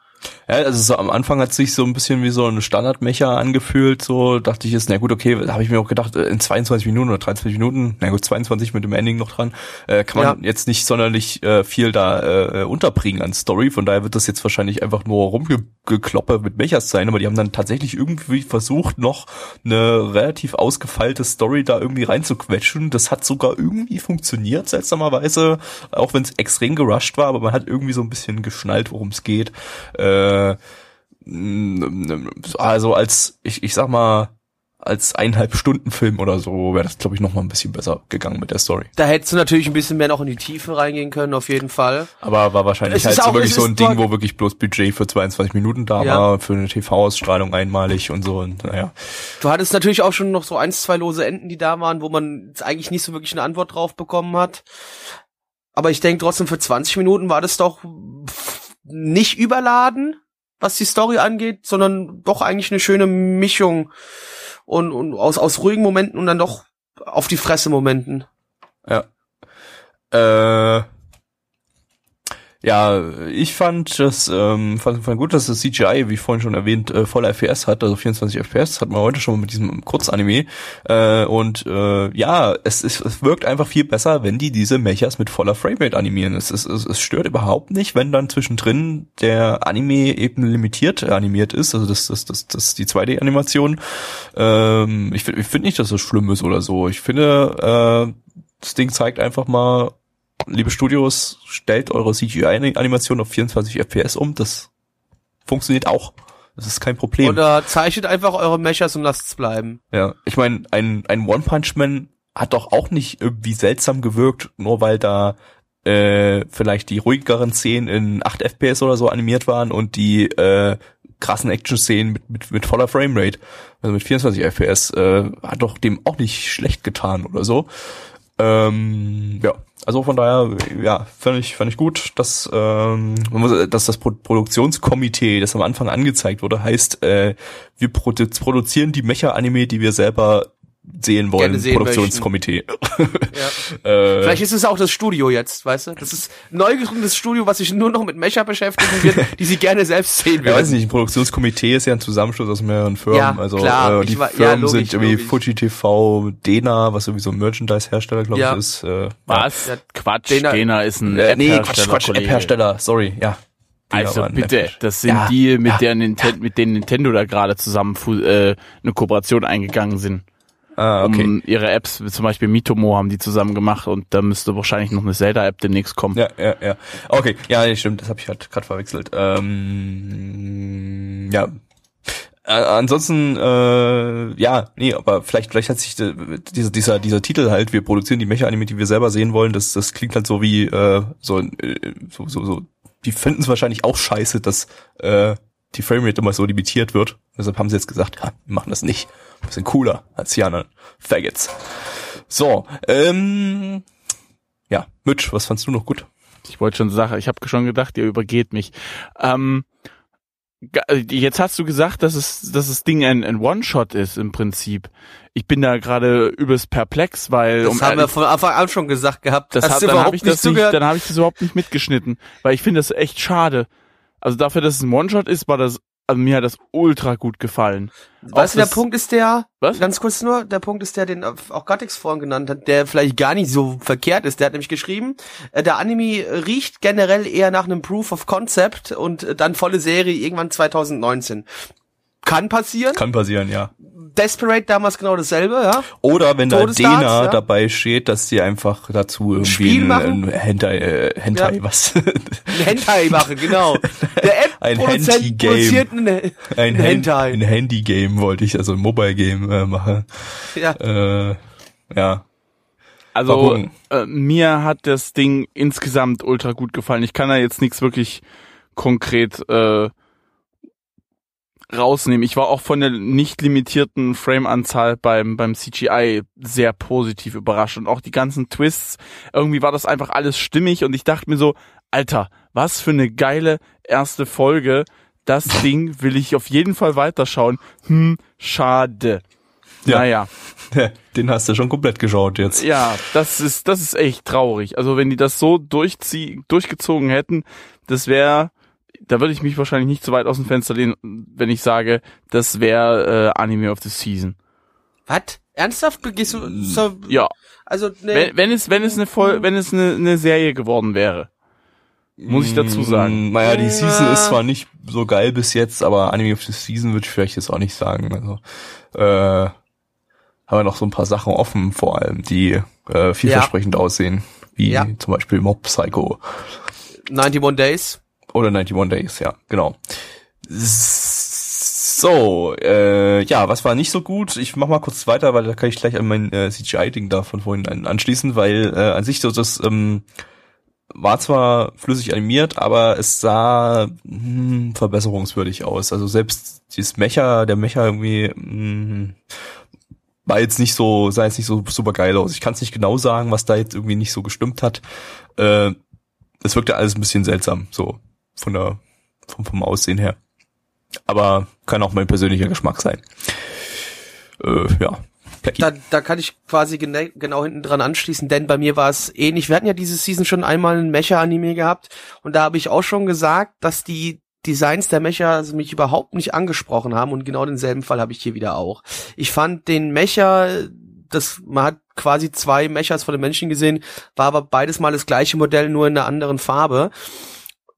Speaker 3: Ja, also so am Anfang hat sich so ein bisschen wie so ein Standardmecher angefühlt, so dachte ich jetzt, na gut, okay, habe ich mir auch gedacht, äh, in 22 Minuten oder 23 Minuten, na gut, 22 mit dem Ending noch dran, äh, kann man jetzt nicht sonderlich äh, viel da äh, unterbringen an Story, von daher wird das jetzt wahrscheinlich einfach nur rumgekloppe mit Mechas sein, aber die haben dann tatsächlich irgendwie versucht, noch eine relativ ausgefeilte Story da irgendwie reinzuquetschen, das hat sogar irgendwie funktioniert, seltsamerweise, auch wenn es extrem gerusht war, aber man hat irgendwie so ein bisschen geschnallt, worum es geht. Äh, also als, ich, ich sag mal, als eineinhalb Stunden Film oder so wäre das, glaube ich, noch mal ein bisschen besser gegangen mit der Story.
Speaker 1: Da hättest du natürlich ein bisschen mehr noch in die Tiefe reingehen können, auf jeden Fall.
Speaker 3: Aber war wahrscheinlich
Speaker 1: Es
Speaker 3: halt so
Speaker 1: auch-
Speaker 3: wirklich so ein Ding, wo wirklich bloß Budget für 22 Minuten da
Speaker 1: Ja.
Speaker 3: war, für eine TV-Ausstrahlung einmalig und so und naja.
Speaker 1: Du hattest natürlich auch schon noch so eins, zwei lose Enden, die da waren, wo man jetzt eigentlich nicht so wirklich eine Antwort drauf bekommen hat. Aber ich denke trotzdem, für 20 Minuten war das doch nicht überladen, was die Story angeht, sondern doch eigentlich eine schöne Mischung und, und aus, aus ruhigen Momenten und dann doch auf die Fresse Momenten.
Speaker 3: Ja. Äh, ja, ich fand das ähm, fand, fand gut, dass das CGI, wie vorhin schon erwähnt, äh, voller FPS hat, also 24 FPS, hat man heute schon mit diesem Kurzanime. Äh, und äh, ja, es, ist, es wirkt einfach viel besser, wenn die diese Mechas mit voller Framerate animieren. Es, ist, es, es stört überhaupt nicht, wenn dann zwischendrin der Anime eben limitiert animiert ist, also das, das, das, das die 2D-Animation. Ähm, ich finde ich find nicht, dass das schlimm ist oder so. Ich finde, äh, das Ding zeigt einfach mal, liebe Studios, stellt eure CGI-Animation auf 24 FPS um. Das funktioniert auch. Das ist kein Problem.
Speaker 1: Oder zeichnet einfach eure Mechas und lasst's bleiben.
Speaker 3: ja, ich meine, ein, ein One Punch Man hat doch auch nicht irgendwie seltsam gewirkt, nur weil da äh, vielleicht die ruhigeren Szenen in 8 FPS oder so animiert waren und die äh, krassen Action-Szenen mit, mit, mit voller Framerate, also mit 24 FPS, äh, hat doch dem auch nicht schlecht getan oder so. Ähm, ja, also von daher, ja, fand ich, fand ich gut, dass, ähm, dass das Pro Produktionskomitee, das am Anfang angezeigt wurde, heißt, äh, wir produ produzieren die Mecha-Anime, die wir selber sehen wollen.
Speaker 1: Sehen
Speaker 3: Produktionskomitee. *laughs*
Speaker 1: Ja.
Speaker 3: äh,
Speaker 1: Vielleicht ist es auch das Studio jetzt, weißt du? Das ist ein neu gegründetes Studio, was sich nur noch mit Mecha beschäftigen wird, *laughs* die sie gerne selbst sehen
Speaker 3: Ja, weiß
Speaker 1: würden.
Speaker 3: nicht, ein Produktionskomitee ist ja ein Zusammenschluss aus mehreren Firmen.
Speaker 1: Ja,
Speaker 3: also
Speaker 1: klar,
Speaker 3: äh, die
Speaker 1: ich wa- ja,
Speaker 3: Firmen
Speaker 1: logisch,
Speaker 3: sind irgendwie
Speaker 1: logisch.
Speaker 3: Fuji TV, Dena, was sowieso ein Merchandise-Hersteller, glaube
Speaker 1: Ja.
Speaker 3: ich, ist. Äh,
Speaker 2: Was?
Speaker 1: Ja.
Speaker 2: Quatsch,
Speaker 1: Dena-
Speaker 2: Dena, ist ein
Speaker 3: Äh, nee, Quatsch,
Speaker 2: App-Hersteller,
Speaker 3: Quatsch. App-Hersteller, sorry, ja.
Speaker 2: Also
Speaker 3: war
Speaker 2: bitte, das sind
Speaker 3: Ja,
Speaker 2: die, mit
Speaker 3: ja,
Speaker 2: der Ninten mit denen Nintendo da gerade zusammen äh, eine Kooperation eingegangen sind.
Speaker 3: Ah, okay.
Speaker 2: Ihre Apps, wie zum Beispiel Mitomo haben die zusammen gemacht und da müsste wahrscheinlich noch eine Zelda-App demnächst kommen.
Speaker 3: Ja, ja, ja. Okay, ja, stimmt, das habe ich halt gerade verwechselt. Ähm, ja. Äh, ansonsten, äh, ja, nee, aber vielleicht, vielleicht hat sich äh, dieser, dieser, dieser Titel halt, wir produzieren die Mecha-Anime, die wir selber sehen wollen, das, das klingt halt so wie, äh, so, äh, so, so, so, die finden es wahrscheinlich auch scheiße, dass, äh, die Framerate immer so limitiert wird. Deshalb haben sie jetzt gesagt, ja, wir machen das nicht. Wir sind cooler als die anderen Faggots. So, ähm, ja, Mitch, was fandst du noch gut?
Speaker 2: Ich wollte schon sagen, ich habe schon gedacht, ihr übergeht mich. Ähm, ga- jetzt hast du gesagt, dass es, dass das Ding ein, ein One-Shot ist im Prinzip. Ich bin da gerade übelst perplex, weil
Speaker 1: Das
Speaker 2: um
Speaker 1: haben wir von Anfang an schon gesagt gehabt.
Speaker 2: das
Speaker 1: du
Speaker 2: dann habe ich das nicht, dann habe ich das überhaupt nicht mitgeschnitten, weil ich finde das echt schade. Also dafür, dass es ein One-Shot ist, war das, also mir hat das ultra gut gefallen.
Speaker 1: Weißt du, der Punkt ist der,
Speaker 2: Was?
Speaker 1: ganz kurz nur, der Punkt ist der, den auch Gattix vorhin genannt hat, der vielleicht gar nicht so verkehrt ist. Der hat nämlich geschrieben, äh, der Anime riecht generell eher nach einem Proof of Concept und äh, dann volle Serie irgendwann 2019. Kann passieren.
Speaker 3: Kann passieren, ja.
Speaker 1: Desperate damals genau dasselbe, ja.
Speaker 3: Oder wenn da Dena
Speaker 1: ja.
Speaker 3: dabei steht, dass die einfach dazu irgendwie
Speaker 1: Spiel
Speaker 3: ein,
Speaker 1: machen?
Speaker 3: ein Hentai, äh, Hentai,
Speaker 1: Ja.
Speaker 3: was?
Speaker 1: Ein Hentai machen, genau. Der *laughs*
Speaker 3: Ein
Speaker 1: App-Produzent
Speaker 3: Henty-Game.
Speaker 1: produziert ein,
Speaker 3: ein,
Speaker 1: ein
Speaker 3: Hen-
Speaker 1: Hentai.
Speaker 3: ein Handy-Game wollte ich, also ein Mobile-Game äh, machen.
Speaker 1: Ja.
Speaker 3: Äh, ja.
Speaker 2: Also äh, mir hat das Ding insgesamt ultra gut gefallen. Ich kann da jetzt nichts wirklich konkret äh, rausnehmen. Ich war auch von der nicht limitierten Frame-Anzahl beim beim CGI sehr positiv überrascht und auch die ganzen Twists. Irgendwie war das einfach alles stimmig und ich dachte mir so, Alter, was für eine geile erste Folge. Das *laughs* Ding will ich auf jeden Fall weiterschauen. Hm, schade.
Speaker 3: Ja.
Speaker 2: Naja. *laughs*
Speaker 3: Den hast du schon komplett geschaut jetzt.
Speaker 2: Ja, das ist, das ist echt traurig. Also wenn die das so durchzieh, durchgezogen hätten, das wäre, da würde ich mich wahrscheinlich nicht so weit aus dem Fenster lehnen, wenn ich sage, das wäre äh, Anime of the Season.
Speaker 1: Was? Ernsthaft? Gehst du so,
Speaker 2: Ja,
Speaker 1: also, ne,
Speaker 2: wenn, wenn es, wenn es eine Voll, wenn es eine, eine Serie geworden wäre, muss ich dazu sagen.
Speaker 3: Mm, Naja, die Season
Speaker 1: Ja.
Speaker 3: ist zwar nicht so geil bis jetzt, aber Anime of the Season würde ich vielleicht jetzt auch nicht sagen. Also, äh, haben wir noch so ein paar Sachen offen, vor allem, die äh, vielversprechend aussehen. Wie
Speaker 1: Ja.
Speaker 3: zum Beispiel Mob Psycho
Speaker 1: 91 Days.
Speaker 3: Oder 91 Days, ja, genau. So, äh, ja, was war nicht so gut? Ich mach mal kurz weiter, weil da kann ich gleich an mein äh, CGI-Ding da von vorhin an, anschließen, weil äh, an sich so das ähm, war zwar flüssig animiert, aber es sah hm, verbesserungswürdig aus. Also selbst dieses Mecha, der Mecha irgendwie hm, war jetzt nicht so, sah jetzt nicht so super geil aus. Ich kann es nicht genau sagen, was da jetzt irgendwie nicht so gestimmt hat. Äh, es wirkte alles ein bisschen seltsam, so von der vom, vom Aussehen her. Aber kann auch mein persönlicher Geschmack sein. Äh, ja.
Speaker 1: Da, da kann ich quasi gene genau hinten dran anschließen, denn bei mir war es ähnlich. Wir hatten ja diese Season schon einmal ein Mecha-Anime gehabt und da habe ich auch schon gesagt, dass die Designs der Mecha also mich überhaupt nicht angesprochen haben und genau denselben Fall habe ich hier wieder auch. Ich fand den Mecha, das man hat quasi zwei Mechas von den Menschen gesehen, war aber beides mal das gleiche Modell, nur in einer anderen Farbe.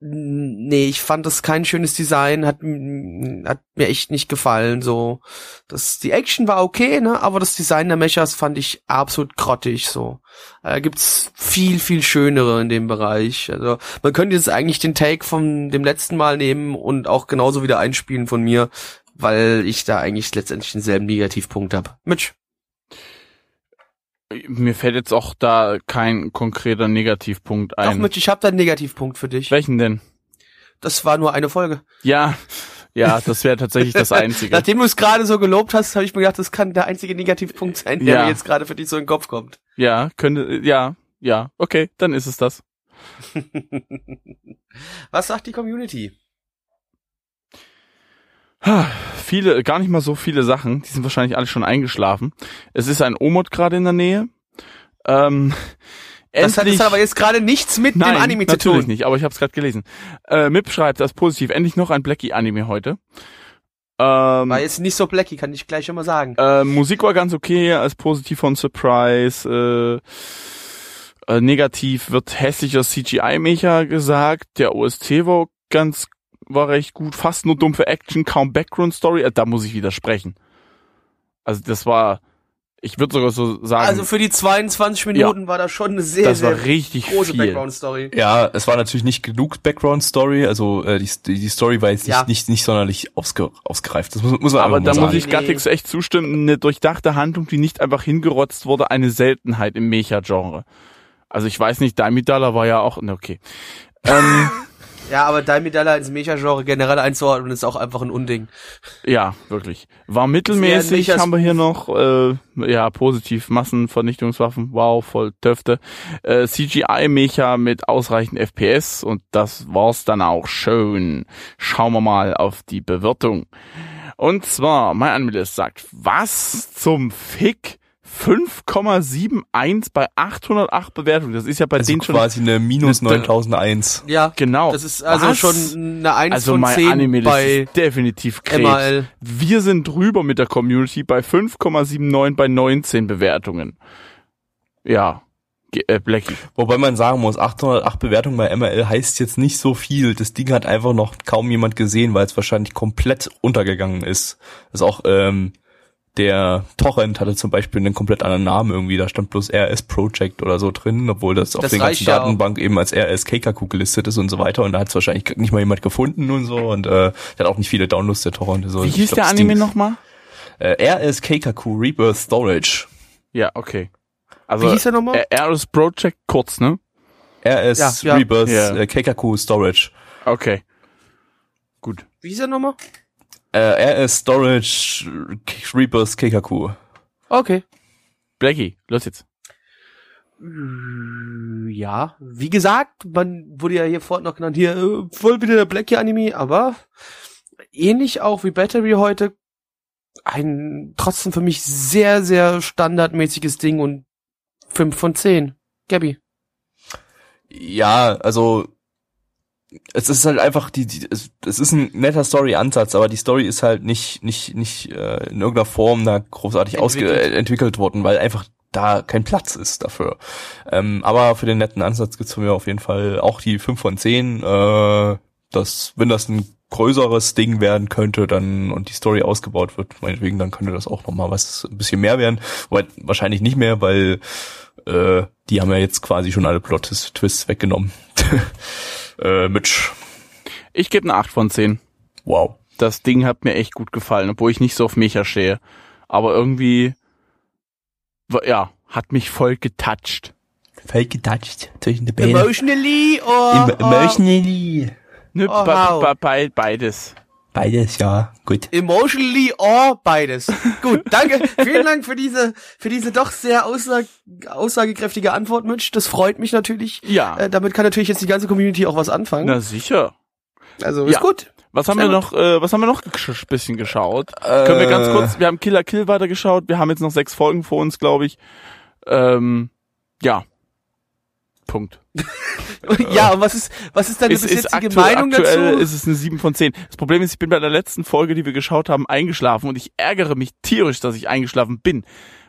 Speaker 1: Nee, ich fand das kein schönes Design, hat, hat mir echt nicht gefallen, so. Das, die Action war okay, ne, aber das Design der Mechas fand ich absolut grottig, so. Da gibt's viel, viel schönere in dem Bereich. Also, man könnte jetzt eigentlich den Take von dem letzten Mal nehmen und auch genauso wieder einspielen von mir, weil ich da eigentlich letztendlich denselben Negativpunkt hab. Mitch.
Speaker 2: Mir fällt jetzt auch da kein konkreter Negativpunkt
Speaker 1: Doch,
Speaker 2: ein.
Speaker 1: Mitch, ich habe da einen Negativpunkt für dich.
Speaker 2: Welchen denn?
Speaker 1: Das war nur eine Folge.
Speaker 2: Ja, ja, das wäre tatsächlich das Einzige. *laughs*
Speaker 1: Nachdem du es gerade so gelobt hast, habe ich mir gedacht, das kann der einzige Negativpunkt sein, der
Speaker 2: Ja.
Speaker 1: mir jetzt gerade für dich so in den Kopf kommt.
Speaker 2: Ja, könnte, ja, ja, okay, dann ist es das. *laughs*
Speaker 1: Was sagt die Community?
Speaker 2: Viele, gar nicht mal so viele Sachen, die sind wahrscheinlich alle schon eingeschlafen. Es ist ein Omod gerade in der Nähe. Ähm,
Speaker 1: Das hat,
Speaker 2: endlich,
Speaker 1: das hat aber jetzt gerade nichts mit
Speaker 2: Nein,
Speaker 1: dem Anime zu
Speaker 2: natürlich
Speaker 1: tun.
Speaker 2: nicht, aber ich habe es gerade gelesen. Äh, Mip schreibt das positiv, endlich noch ein Blackie-Anime heute. Ähm,
Speaker 1: War jetzt nicht so blacky, kann ich gleich schon mal sagen.
Speaker 2: Äh, Musik war ganz okay, als positiv von Surprise. Äh, äh, negativ wird hässlicher CGI-Mecha gesagt. Der OST war ganz, war recht gut. Fast nur dumpfe Action, kaum Background-Story. Äh, da muss ich widersprechen. Also das war, ich würde sogar so sagen,
Speaker 1: Also für die 22 Minuten war das schon eine sehr,
Speaker 2: das
Speaker 1: sehr
Speaker 2: war richtig
Speaker 1: große
Speaker 2: viel.
Speaker 1: Background-Story.
Speaker 3: Ja, es war natürlich nicht genug Background-Story, also äh, die, die Story war jetzt nicht,
Speaker 1: Ja.
Speaker 3: nicht, nicht sonderlich ausge, ausgereift. Das muss, muss man
Speaker 2: Aber da muss ich Gattix echt zustimmen, eine durchdachte Handlung, die nicht einfach hingerotzt wurde, eine Seltenheit im Mecha-Genre. Also ich weiß nicht, Daimidala war ja auch, ne, okay. Ähm, *laughs*
Speaker 1: Ja, aber Daimedalla ins Mecha-Genre generell einzuordnen, ist auch einfach ein Unding.
Speaker 2: Ja, wirklich. War mittelmäßig, haben wir hier noch, äh, ja, positiv, Massenvernichtungswaffen, wow, voll Töfte. Äh, CGI-Mecha mit ausreichend FPS und das war's dann auch schön. Schauen wir mal auf die Bewertung. Und zwar, mein Anmelist sagt, was zum Fick? 5,71 bei 808 Bewertungen. Das ist ja bei
Speaker 3: also
Speaker 2: denen schon
Speaker 3: quasi eine minus
Speaker 2: eine-
Speaker 3: 9001.
Speaker 1: Ja,
Speaker 2: genau.
Speaker 1: das ist also
Speaker 2: Was?
Speaker 1: schon eine 1
Speaker 2: also
Speaker 1: von
Speaker 2: mein
Speaker 1: 10
Speaker 2: Anime
Speaker 1: bei
Speaker 2: ist definitiv Krebs.
Speaker 1: MAL.
Speaker 2: Wir sind drüber mit der Community bei 5,79 bei 19 Bewertungen. Ja, äh, Blackie.
Speaker 3: Wobei man sagen muss, 808 Bewertungen bei MRL heißt jetzt nicht so viel. Das Ding hat einfach noch kaum jemand gesehen, weil es wahrscheinlich komplett untergegangen ist. Das ist auch, ähm, der Torrent hatte zum Beispiel einen komplett anderen Namen irgendwie. Da stand bloß RS Project oder so drin, obwohl das auf
Speaker 1: Das
Speaker 3: der ganzen
Speaker 1: ja auch.
Speaker 3: Datenbank eben als RS Keikaku gelistet ist und so weiter. Und da hat es wahrscheinlich nicht mal jemand gefunden und so. Und äh, der hat auch nicht viele Downloads, der Torrent. So,
Speaker 2: Wie
Speaker 3: ich
Speaker 2: hieß
Speaker 3: glaub,
Speaker 2: der Anime nochmal?
Speaker 3: Äh, RS Keikaku Rebirth Storage.
Speaker 2: Ja, okay. Also,
Speaker 1: Wie hieß der nochmal?
Speaker 2: Aeros Project kurz, ne?
Speaker 3: RS
Speaker 1: Ja, ja.
Speaker 3: Rebirth
Speaker 2: Ja.
Speaker 3: Äh, Keikaku Storage.
Speaker 2: Okay. Gut.
Speaker 1: Wie hieß er nochmal?
Speaker 3: Äh, RS Storage K- Rebirth Keikaku.
Speaker 1: Okay.
Speaker 2: Blackie, los jetzt.
Speaker 1: Äh, Ja, wie gesagt, man wurde ja hier vorhin noch genannt, hier äh, voll wieder der Blackie Anime, aber ähnlich auch wie Battery heute ein trotzdem für mich sehr, sehr standardmäßiges Ding und 5 von 10. Gabby.
Speaker 3: Ja, also es ist halt einfach die, die es, es ist ein netter Story-Ansatz, aber die Story ist halt nicht nicht nicht äh, in irgendeiner Form da großartig
Speaker 1: Entwickelt.
Speaker 3: äh, entwickelt worden, weil einfach da kein Platz ist dafür. Ähm, aber für den netten Ansatz gibt's von mir auf jeden Fall auch die 5 von 10. Äh, dass, wenn das ein größeres Ding werden könnte, dann und die Story ausgebaut wird, meinetwegen, dann könnte das auch noch mal was ein bisschen mehr werden. Wobei, wahrscheinlich nicht mehr, weil äh, die haben ja jetzt quasi schon alle Plot-Twists weggenommen. *laughs* äh, Mitch.
Speaker 2: Ich gebe eine 8 von 10.
Speaker 3: Wow.
Speaker 2: Das Ding hat mir echt gut gefallen, obwohl ich nicht so auf Mecha stehe. Aber irgendwie, ja, hat mich voll getoucht.
Speaker 3: Fake getouched zwischen den
Speaker 1: Emotionally or, or
Speaker 3: Emotionally.
Speaker 2: Ne,
Speaker 1: Oh,
Speaker 2: be-
Speaker 1: wow.
Speaker 2: be- be- beides.
Speaker 3: Beides, ja. Gut.
Speaker 1: emotionally or beides. Gut, danke. Vielen Dank für diese für diese doch sehr aussag, aussagekräftige Antwort, Mitch. Das freut mich natürlich.
Speaker 2: Ja.
Speaker 1: Äh, damit kann natürlich jetzt die ganze Community auch was anfangen.
Speaker 2: Na sicher.
Speaker 1: also ist
Speaker 2: ja.
Speaker 1: gut.
Speaker 2: Was haben
Speaker 1: Sehr
Speaker 2: wir
Speaker 1: gut.
Speaker 2: noch, äh, was haben wir noch gesch- bisschen geschaut? Können wir ganz kurz, wir haben Killer Kill weitergeschaut, wir haben jetzt noch sechs Folgen vor uns, glaube ich. Ähm, ja. Punkt. *laughs*
Speaker 1: ja, und was ist was ist deine
Speaker 2: Ist,
Speaker 1: bis
Speaker 2: ist
Speaker 1: jetzige
Speaker 2: aktuell,
Speaker 1: Meinung
Speaker 2: aktuell
Speaker 1: dazu?
Speaker 2: ist es eine 7 von 10. Das Problem ist, ich bin bei der letzten Folge, die wir geschaut haben, eingeschlafen und ich ärgere mich tierisch, dass ich eingeschlafen bin.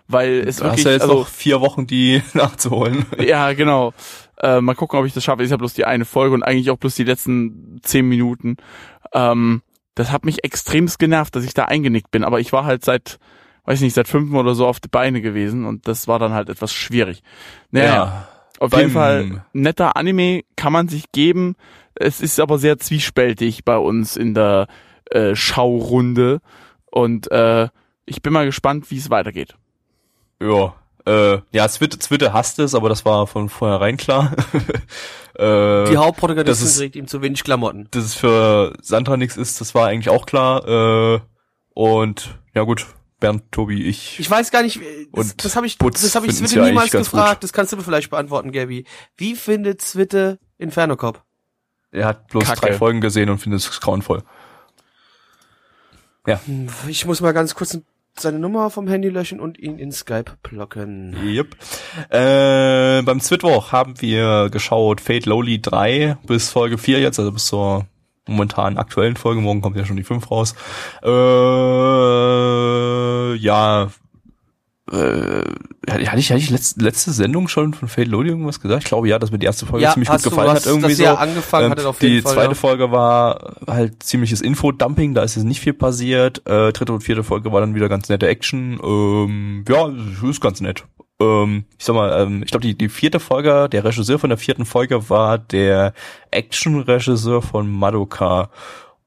Speaker 2: Weil es
Speaker 3: Du hast
Speaker 2: wirklich,
Speaker 3: ja jetzt
Speaker 2: also,
Speaker 3: noch vier Wochen, die *laughs* nachzuholen.
Speaker 2: Ja, genau. Äh, mal gucken, ob ich das schaffe. Ist ja bloß die eine Folge und eigentlich auch bloß die letzten zehn Minuten. Ähm, das hat mich extremst genervt, dass ich da eingenickt bin. Aber ich war halt seit, weiß nicht, seit fünf oder so auf die Beine gewesen und das war dann halt etwas schwierig. Naja, auf jeden Fall netter Anime kann man sich geben. Es ist aber sehr zwiespältig bei uns in der äh, Schaurunde und äh, ich bin mal gespannt, wie es weitergeht.
Speaker 3: Ja. Äh, ja, Zwitte, Zwitte hasst es, aber das war von vornherein klar. *laughs* äh,
Speaker 1: Die Hauptprotagonistin
Speaker 3: ist-
Speaker 1: trägt ihm zu wenig Klamotten.
Speaker 3: dass es für Sandra nichts ist, das war eigentlich auch klar. Äh, und ja gut, Bernd, Tobi, ich.
Speaker 1: Ich weiß gar nicht, das,
Speaker 3: Und
Speaker 1: das habe ich,
Speaker 3: Putz
Speaker 1: das habe ich Zwitte
Speaker 3: ja
Speaker 1: niemals gefragt.
Speaker 3: gut.
Speaker 1: Das kannst du mir vielleicht beantworten, Gabby. Wie findet Zwitte Inferno Cop?
Speaker 3: er hat bloß
Speaker 2: Kacke.
Speaker 3: drei Folgen gesehen und findet es grauenvoll.
Speaker 1: Ich muss mal ganz kurz seine Nummer vom Handy löschen und ihn in Skype blocken.
Speaker 3: Yep. Äh, beim Zwitwoch haben wir geschaut Fate Lowly 3 bis Folge 4 jetzt, also bis zur momentan aktuellen Folge. Morgen kommt ja schon die 5 raus. Äh, ja, äh, hatte ich, hatte ich letzte, letzte Sendung schon von Fate Lowly irgendwas gesagt? Ich glaube ja, dass mir die erste Folge ziemlich gut
Speaker 1: du
Speaker 3: gefallen
Speaker 1: was,
Speaker 3: hat irgendwie
Speaker 1: dass
Speaker 3: so.
Speaker 1: ihr angefangen
Speaker 3: Ähm,
Speaker 1: hattet auf
Speaker 3: die
Speaker 1: jeden Fall.
Speaker 3: zweite
Speaker 1: ja.
Speaker 3: Folge war halt ziemliches Infodumping, da ist jetzt nicht viel passiert. Äh, dritte und vierte Folge war dann wieder ganz nette Action. Ähm, ja, ist ganz nett. Ähm, ich sag mal, ähm, ich glaube, die, die vierte Folge, der Regisseur von der vierten Folge war der Action-Regisseur von Madoka.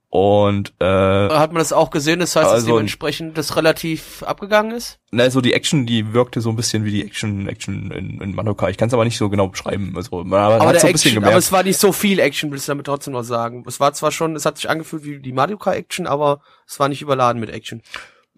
Speaker 3: Und äh,
Speaker 1: Hat man das auch gesehen? Das heißt, dass
Speaker 3: Also-
Speaker 1: dementsprechend das relativ abgegangen ist?
Speaker 3: na, so die Action, die wirkte so ein bisschen wie die Action, Action in, in Madoka. Ich kann es aber nicht so genau beschreiben. Also man hat
Speaker 1: Aber, der
Speaker 3: so ein bisschen
Speaker 1: Action,
Speaker 3: gemerkt.
Speaker 1: aber es war nicht so viel Action, willst du damit trotzdem noch sagen. Es war zwar schon, es hat sich angefühlt wie die Mario Kart Action, aber es war nicht überladen mit Action.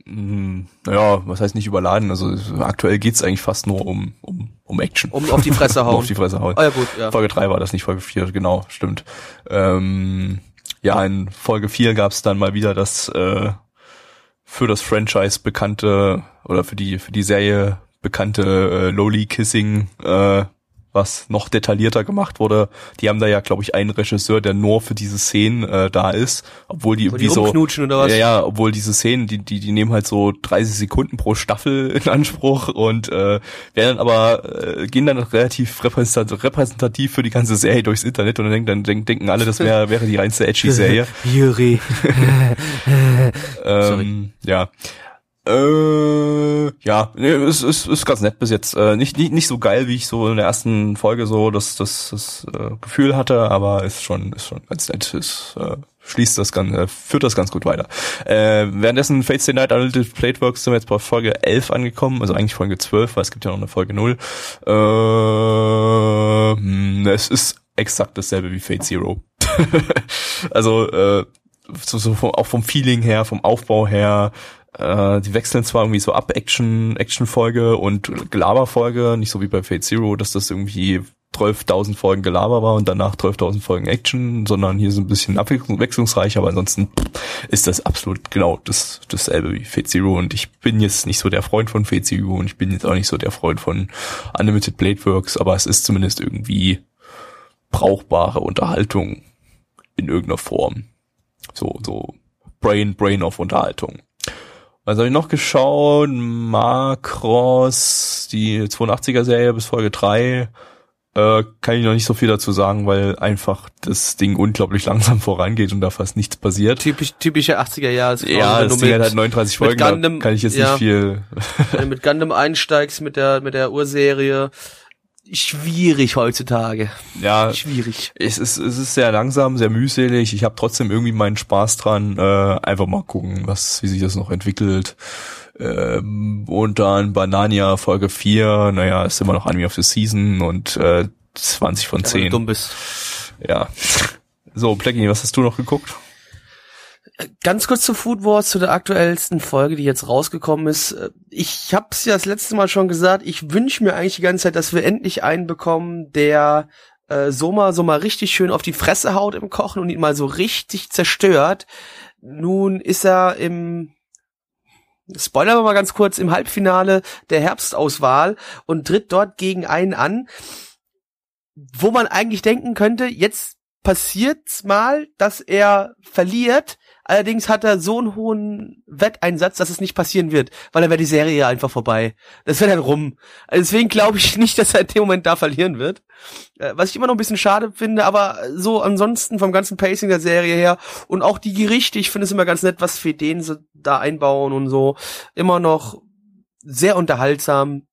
Speaker 3: Mm, Naja, was heißt nicht überladen? Also aktuell geht's eigentlich fast nur um, um, um Action.
Speaker 1: Um auf die Fresse
Speaker 3: Um *laughs*
Speaker 1: hauen.
Speaker 3: auf die Fresse hauen.
Speaker 1: oh ja gut, ja.
Speaker 3: Folge 3 war das, nicht Folge 4, genau, stimmt. Ähm, ja, in Folge 4 gab's dann mal wieder das äh, für das Franchise bekannte oder für die für die Serie bekannte äh, Lowly Kissing, äh, was noch detaillierter gemacht wurde. Die haben da ja, glaube ich, einen Regisseur, der nur für diese Szenen äh, da ist, obwohl die
Speaker 1: Wo die
Speaker 3: irgendwie so
Speaker 1: oder was?
Speaker 3: ja, ja, obwohl diese Szenen, die, die, die nehmen halt so 30 Sekunden pro Staffel in Anspruch und äh, werden dann aber, äh, gehen dann relativ repräsentativ, für die ganze Serie durchs Internet und dann denken, dann denken, denken alle, das wäre wäre die reinste Edgy-Serie. *laughs*
Speaker 1: Juri. *laughs* *laughs*
Speaker 3: ähm, ja. Äh, ja, es ist, ist ganz nett bis jetzt. Äh, nicht, nicht, nicht so geil, wie ich so in der ersten Folge so das, das, das äh, Gefühl hatte, aber ist schon, ist schon ganz nett. Ist, äh, schließt das ganz, äh, führt das ganz gut weiter. Äh, währenddessen Fates Day Night Unlimited Plateworks sind wir jetzt bei Folge 11 angekommen, also eigentlich Folge 12, weil es gibt ja noch eine Folge 0. Äh, hm, es ist exakt dasselbe wie Fate Zero. *laughs* also, äh, so, so vom, auch vom Feeling her, vom Aufbau her, äh, die wechseln zwar irgendwie so ab Action, Action-Folge und Gelaber-Folge, nicht so wie bei Fate Zero, dass das irgendwie 12.000 Folgen Gelaber war und danach 12.000 Folgen Action, sondern hier so ein bisschen abwechslungsreich, aber ansonsten ist das absolut genau das, dasselbe wie Fate Zero und ich bin jetzt nicht so der Freund von Fate Zero und ich bin jetzt auch nicht so der Freund von Unlimited Blade Works, aber es ist zumindest irgendwie brauchbare Unterhaltung in irgendeiner Form. So, so Brain, Brain of Unterhaltung. Was habe ich noch geschaut? Macross, die 82er Serie bis Folge 3. Äh, kann ich noch nicht so viel dazu sagen, weil einfach das Ding unglaublich langsam vorangeht und da fast nichts passiert.
Speaker 1: Typisch, typische 80er Jahre.
Speaker 3: Ja, das Ding hat halt 39 Folgen, da
Speaker 1: Gundam-
Speaker 3: kann ich jetzt
Speaker 1: ja.
Speaker 3: nicht viel.
Speaker 1: Wenn du mit Gundam einsteigst mit der, mit der Urserie. Schwierig heutzutage.
Speaker 3: Ja,
Speaker 1: Schwierig.
Speaker 3: es ist, es ist sehr langsam, sehr mühselig. Ich habe trotzdem irgendwie meinen Spaß dran. Äh, einfach mal gucken, was, wie sich das noch entwickelt. Ähm, und dann Banania Folge 4, naja, ist immer noch Anime of the Season und äh, 20 von
Speaker 1: Wenn du
Speaker 3: 10.
Speaker 1: dumm bist.
Speaker 3: Ja. So, Blackie, was hast du noch geguckt?
Speaker 1: Ganz kurz zu Food Wars, zu der aktuellsten Folge, die jetzt rausgekommen ist. Ich hab's ja das letzte Mal schon gesagt, ich wünsche mir eigentlich die ganze Zeit, dass wir endlich einen bekommen, der äh, so mal so mal richtig schön auf die Fresse haut im Kochen und ihn mal so richtig zerstört. Nun ist er im Spoiler wir mal ganz kurz im Halbfinale der Herbstauswahl und tritt dort gegen einen an, wo man eigentlich denken könnte, jetzt passiert's mal, dass er verliert. Allerdings hat er so einen hohen Wetteinsatz, dass es nicht passieren wird, weil dann wäre die Serie einfach vorbei. Das wäre dann rum. Deswegen glaube ich nicht, dass er in dem Moment da verlieren wird. Äh, Was ich immer noch ein bisschen schade finde, aber so ansonsten vom ganzen Pacing der Serie her und auch die Gerichte, ich finde es immer ganz nett, was Fedeen so da einbauen und so. Immer noch sehr unterhaltsam.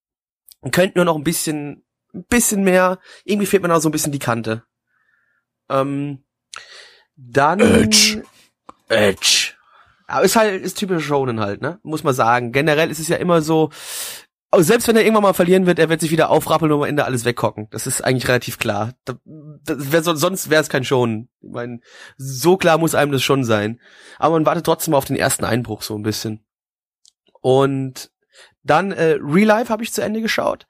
Speaker 1: Könnte nur noch ein bisschen, ein bisschen mehr. Irgendwie fehlt mir noch so ein bisschen die Kante. Ähm, dann.
Speaker 3: Edge.
Speaker 1: Edge. Aber ist halt, ist typisch Shonen halt, ne? Muss man sagen. Generell ist es ja immer so, Aber selbst wenn er irgendwann mal verlieren wird, er wird sich wieder aufrappeln und am Ende alles weghocken. Das ist eigentlich relativ klar. Da, das wär, sonst wäre es kein Schon. Ich meine, so klar muss einem das schon sein. Aber man wartet trotzdem auf den ersten Einbruch so ein bisschen. Und dann äh, Real Life habe ich zu Ende geschaut.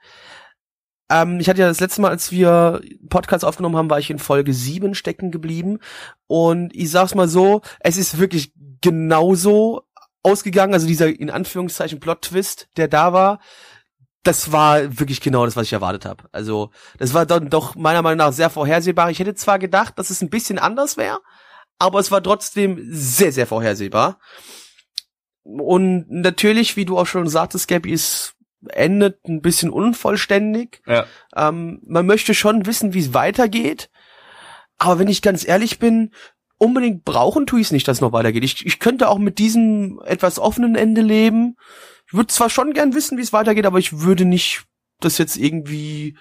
Speaker 1: Ähm, ich hatte ja das letzte Mal, als wir Podcast aufgenommen haben, war ich in Folge 7 stecken geblieben. Und ich sag's mal so, es ist wirklich genauso ausgegangen, also dieser in Anführungszeichen Plot-Twist, der da war, das war wirklich genau das, was ich erwartet habe. Also das war dann doch meiner Meinung nach sehr vorhersehbar. Ich hätte zwar gedacht, dass es ein bisschen anders wäre, aber es war trotzdem sehr, sehr vorhersehbar. Und natürlich, wie du auch schon sagtest, Gabby, es endet ein bisschen unvollständig.
Speaker 3: Ja.
Speaker 1: Ähm, man möchte schon wissen, wie es weitergeht. Aber wenn ich ganz ehrlich bin, unbedingt brauchen tue ich es nicht, dass es noch weitergeht. Ich, ich könnte auch mit diesem etwas offenen Ende leben. Ich würde zwar schon gern wissen, wie es weitergeht, aber ich würde nicht das jetzt irgendwie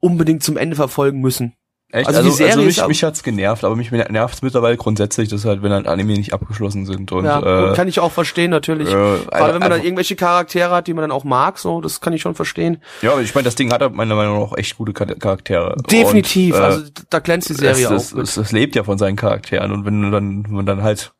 Speaker 1: unbedingt zum Ende verfolgen müssen.
Speaker 3: Echt?
Speaker 1: Also
Speaker 3: Also,
Speaker 1: die Serie
Speaker 3: also mich, mich hat's genervt, aber mich nervt's mittlerweile grundsätzlich, dass halt, wenn halt Anime nicht abgeschlossen sind und
Speaker 1: ja,
Speaker 3: äh,
Speaker 1: kann ich auch verstehen, natürlich.
Speaker 3: äh,
Speaker 1: Gerade wenn man dann
Speaker 3: einfach-
Speaker 1: irgendwelche Charaktere hat, die man dann auch mag, so, das kann ich schon verstehen.
Speaker 3: Ja, aber ich meine, das Ding hat halt meiner Meinung nach auch echt gute Char- Charaktere.
Speaker 1: Definitiv,
Speaker 3: Und, äh,
Speaker 1: also da glänzt die Serie
Speaker 3: es,
Speaker 1: auch.
Speaker 3: es, es, es lebt ja von seinen Charakteren und wenn dann, wenn man dann halt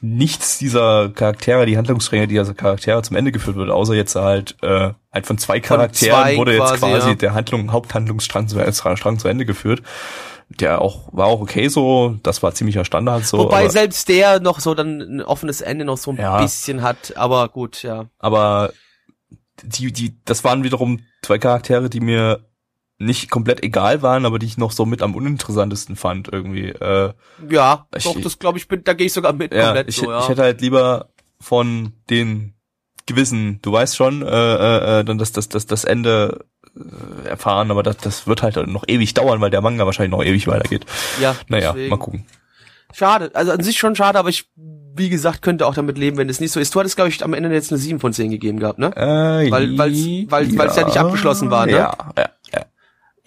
Speaker 3: nichts dieser Charaktere, die Handlungsstränge dieser Charaktere zum Ende geführt wird, außer jetzt halt äh, halt von zwei Charakteren
Speaker 1: zwei
Speaker 3: wurde jetzt
Speaker 1: quasi,
Speaker 3: quasi
Speaker 1: ja.
Speaker 3: der Handlung, Haupthandlungsstrang zu, Strang zu Ende geführt. Der auch war auch okay so, das war ziemlicher Standard so.
Speaker 1: Wobei selbst der noch so dann ein offenes Ende noch so ein
Speaker 3: Ja.
Speaker 1: bisschen hat, aber gut, ja.
Speaker 3: aber die, die, das waren wiederum zwei Charaktere, die mir nicht komplett egal waren, aber die ich noch so mit am uninteressantesten fand irgendwie. Äh,
Speaker 1: Ja,
Speaker 3: Ich-
Speaker 1: doch, das glaube ich, bin, da gehe ich sogar mit
Speaker 3: ja,
Speaker 1: komplett
Speaker 3: ich,
Speaker 1: so, ja.
Speaker 3: ich hätte halt lieber von den gewissen, du weißt schon, äh, äh, äh, dann das, das, das, das Ende äh, erfahren, aber das, das wird halt noch ewig dauern, weil der Manga wahrscheinlich noch ewig weitergeht.
Speaker 1: ja,
Speaker 3: Naja,
Speaker 1: deswegen.
Speaker 3: mal gucken.
Speaker 1: Schade, also an sich schon schade, aber ich, wie gesagt, könnte auch damit leben, wenn es nicht so ist. Du hattest, glaube ich, am Ende jetzt eine 7 von 10 gegeben gehabt, ne?
Speaker 3: Äh,
Speaker 1: Weil- weil's- weil- weil's ja nicht abgeschlossen war, ne?
Speaker 3: Ja, ja, ja.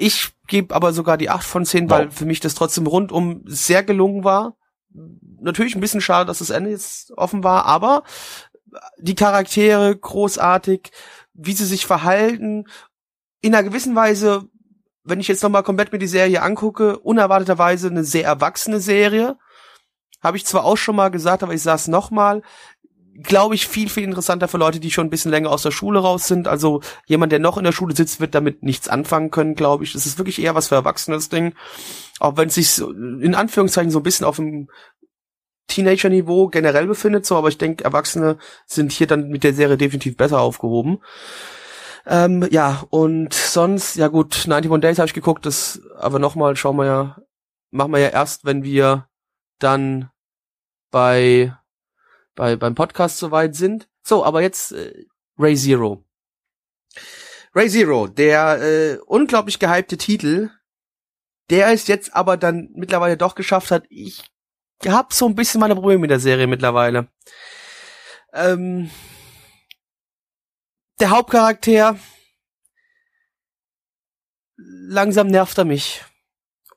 Speaker 1: Ich gebe aber sogar die 8 von 10, weil
Speaker 3: Wow.
Speaker 1: für mich das trotzdem rundum sehr gelungen war. Natürlich ein bisschen schade, dass das Ende jetzt offen war, aber die Charaktere großartig, wie sie sich verhalten, in einer gewissen Weise, wenn ich jetzt nochmal komplett mir die Serie angucke, unerwarteterweise eine sehr erwachsene Serie. Habe ich zwar auch schon mal gesagt, aber ich sag's nochmal, glaube ich, viel, viel interessanter für Leute, die schon ein bisschen länger aus der Schule raus sind. Also jemand, der noch in der Schule sitzt, wird damit nichts anfangen können, glaube ich. Das ist wirklich eher was für Erwachsene, das Ding. Auch wenn es sich so, in Anführungszeichen so ein bisschen auf dem Teenager-Niveau generell befindet, so, aber ich denke, Erwachsene sind hier dann mit der Serie definitiv besser aufgehoben. Ähm, ja, und sonst, ja gut, 91 Days habe ich geguckt, das, aber nochmal, schauen wir ja, machen wir ja erst, wenn wir dann bei, bei, beim Podcast soweit sind. So, aber jetzt äh, Ray Zero. Ray Zero, der äh, unglaublich gehypte Titel, der es jetzt aber dann mittlerweile doch geschafft hat. Ich hab so ein bisschen meine Probleme mit der Serie mittlerweile. Ähm, der Hauptcharakter, langsam nervt er mich.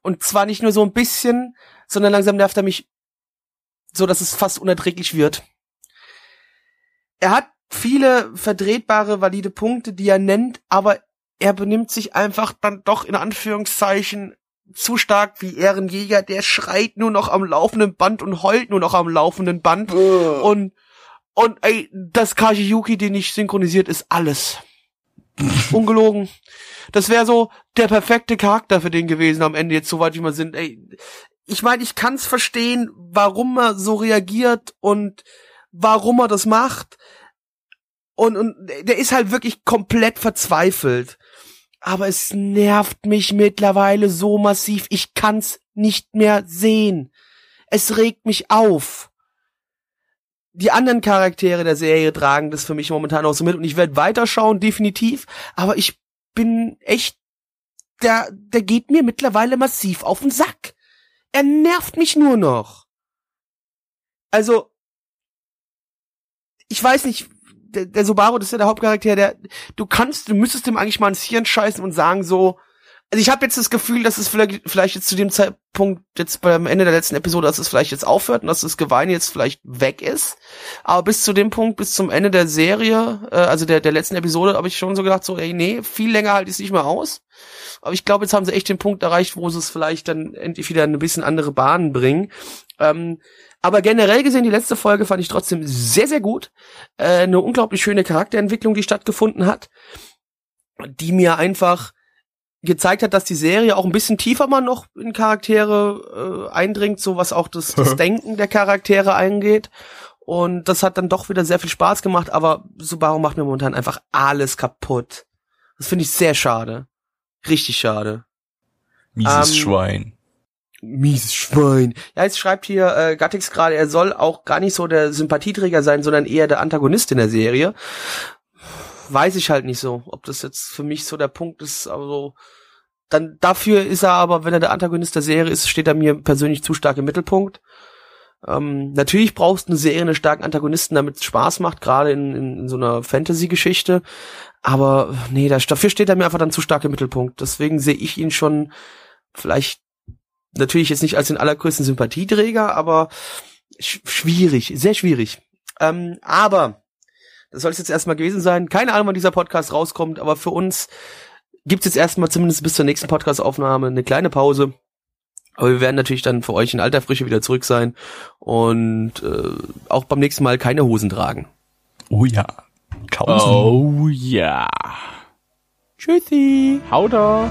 Speaker 1: Und zwar nicht nur so ein bisschen, sondern langsam nervt er mich so, dass es fast unerträglich wird. Er hat viele vertretbare, valide Punkte, die er nennt, aber er benimmt sich einfach dann doch in Anführungszeichen zu stark wie Ehrenjäger, der schreit nur noch am laufenden Band und heult nur noch am laufenden Band. Und, und ey, das Kajiyuki, den ich synchronisiert, ist alles. *laughs* Ungelogen. Das wäre so der perfekte Charakter für den gewesen am Ende, jetzt soweit wie wir sind. Ey, ich meine, ich kann's verstehen, warum er so reagiert und warum er das macht. Und, und der ist halt wirklich komplett verzweifelt. Aber es nervt mich mittlerweile so massiv. Ich kann's nicht mehr sehen. Es regt mich auf. Die anderen Charaktere der Serie tragen das für mich momentan auch so mit und ich werde weiterschauen, definitiv. Aber ich bin echt, der, der geht mir mittlerweile massiv auf den Sack. Er nervt mich nur noch. Also, ich weiß nicht, der, der Subaru, das ist ja der Hauptcharakter, der, du kannst, du müsstest dem eigentlich mal ins Hirn scheißen und sagen so, also ich habe jetzt das Gefühl, dass es vielleicht, vielleicht jetzt zu dem Zeitpunkt jetzt beim Ende der letzten Episode, dass es vielleicht jetzt aufhört und dass das Geweine jetzt vielleicht weg ist. Aber bis zu dem Punkt, bis zum Ende der Serie, äh, also der, der letzten Episode, habe ich schon so gedacht, so, ey, nee, viel länger halte ich es nicht mehr aus. Aber ich glaube, jetzt haben sie echt den Punkt erreicht, wo sie es vielleicht dann endlich wieder ein bisschen andere Bahnen bringen. Ähm, aber generell gesehen, die letzte Folge fand ich trotzdem sehr, sehr gut. Äh, eine unglaublich schöne Charakterentwicklung, die stattgefunden hat, die mir einfach gezeigt hat, dass die Serie auch ein bisschen tiefer mal noch in Charaktere äh, eindringt, so was auch das, das *laughs* Denken der Charaktere eingeht. Und das hat dann doch wieder sehr viel Spaß gemacht, aber Subaru macht mir momentan einfach alles kaputt. Das finde ich sehr schade. Richtig schade.
Speaker 3: Mieses
Speaker 1: Ähm,
Speaker 3: Schwein.
Speaker 1: Mieses Schwein. Ja, jetzt schreibt hier äh, Gattix gerade, er soll auch gar nicht so der Sympathieträger sein, sondern eher der Antagonist in der Serie. Weiß ich halt nicht so, ob das jetzt für mich so der Punkt ist, also dann dafür ist er aber, wenn er der Antagonist der Serie ist, steht er mir persönlich zu stark im Mittelpunkt. Ähm, natürlich brauchst du eine Serie einen starken Antagonisten, damit es Spaß macht, gerade in, in, in so einer Fantasy-Geschichte. Aber nee, dafür steht er mir einfach dann zu stark im Mittelpunkt. Deswegen sehe ich ihn schon vielleicht natürlich jetzt nicht als den allergrößten Sympathieträger, aber sch schwierig, sehr schwierig. Ähm, aber das soll es jetzt erstmal gewesen sein. Keine Ahnung, wann dieser Podcast rauskommt, aber für uns gibt's jetzt erstmal zumindest bis zur nächsten Podcastaufnahme eine kleine Pause. Aber wir werden natürlich dann für euch in alter Frische wieder zurück sein und äh, auch beim nächsten Mal keine Hosen tragen.
Speaker 3: Oh ja. Kausen.
Speaker 4: Oh ja.
Speaker 1: Tschüssi.
Speaker 4: Hau da.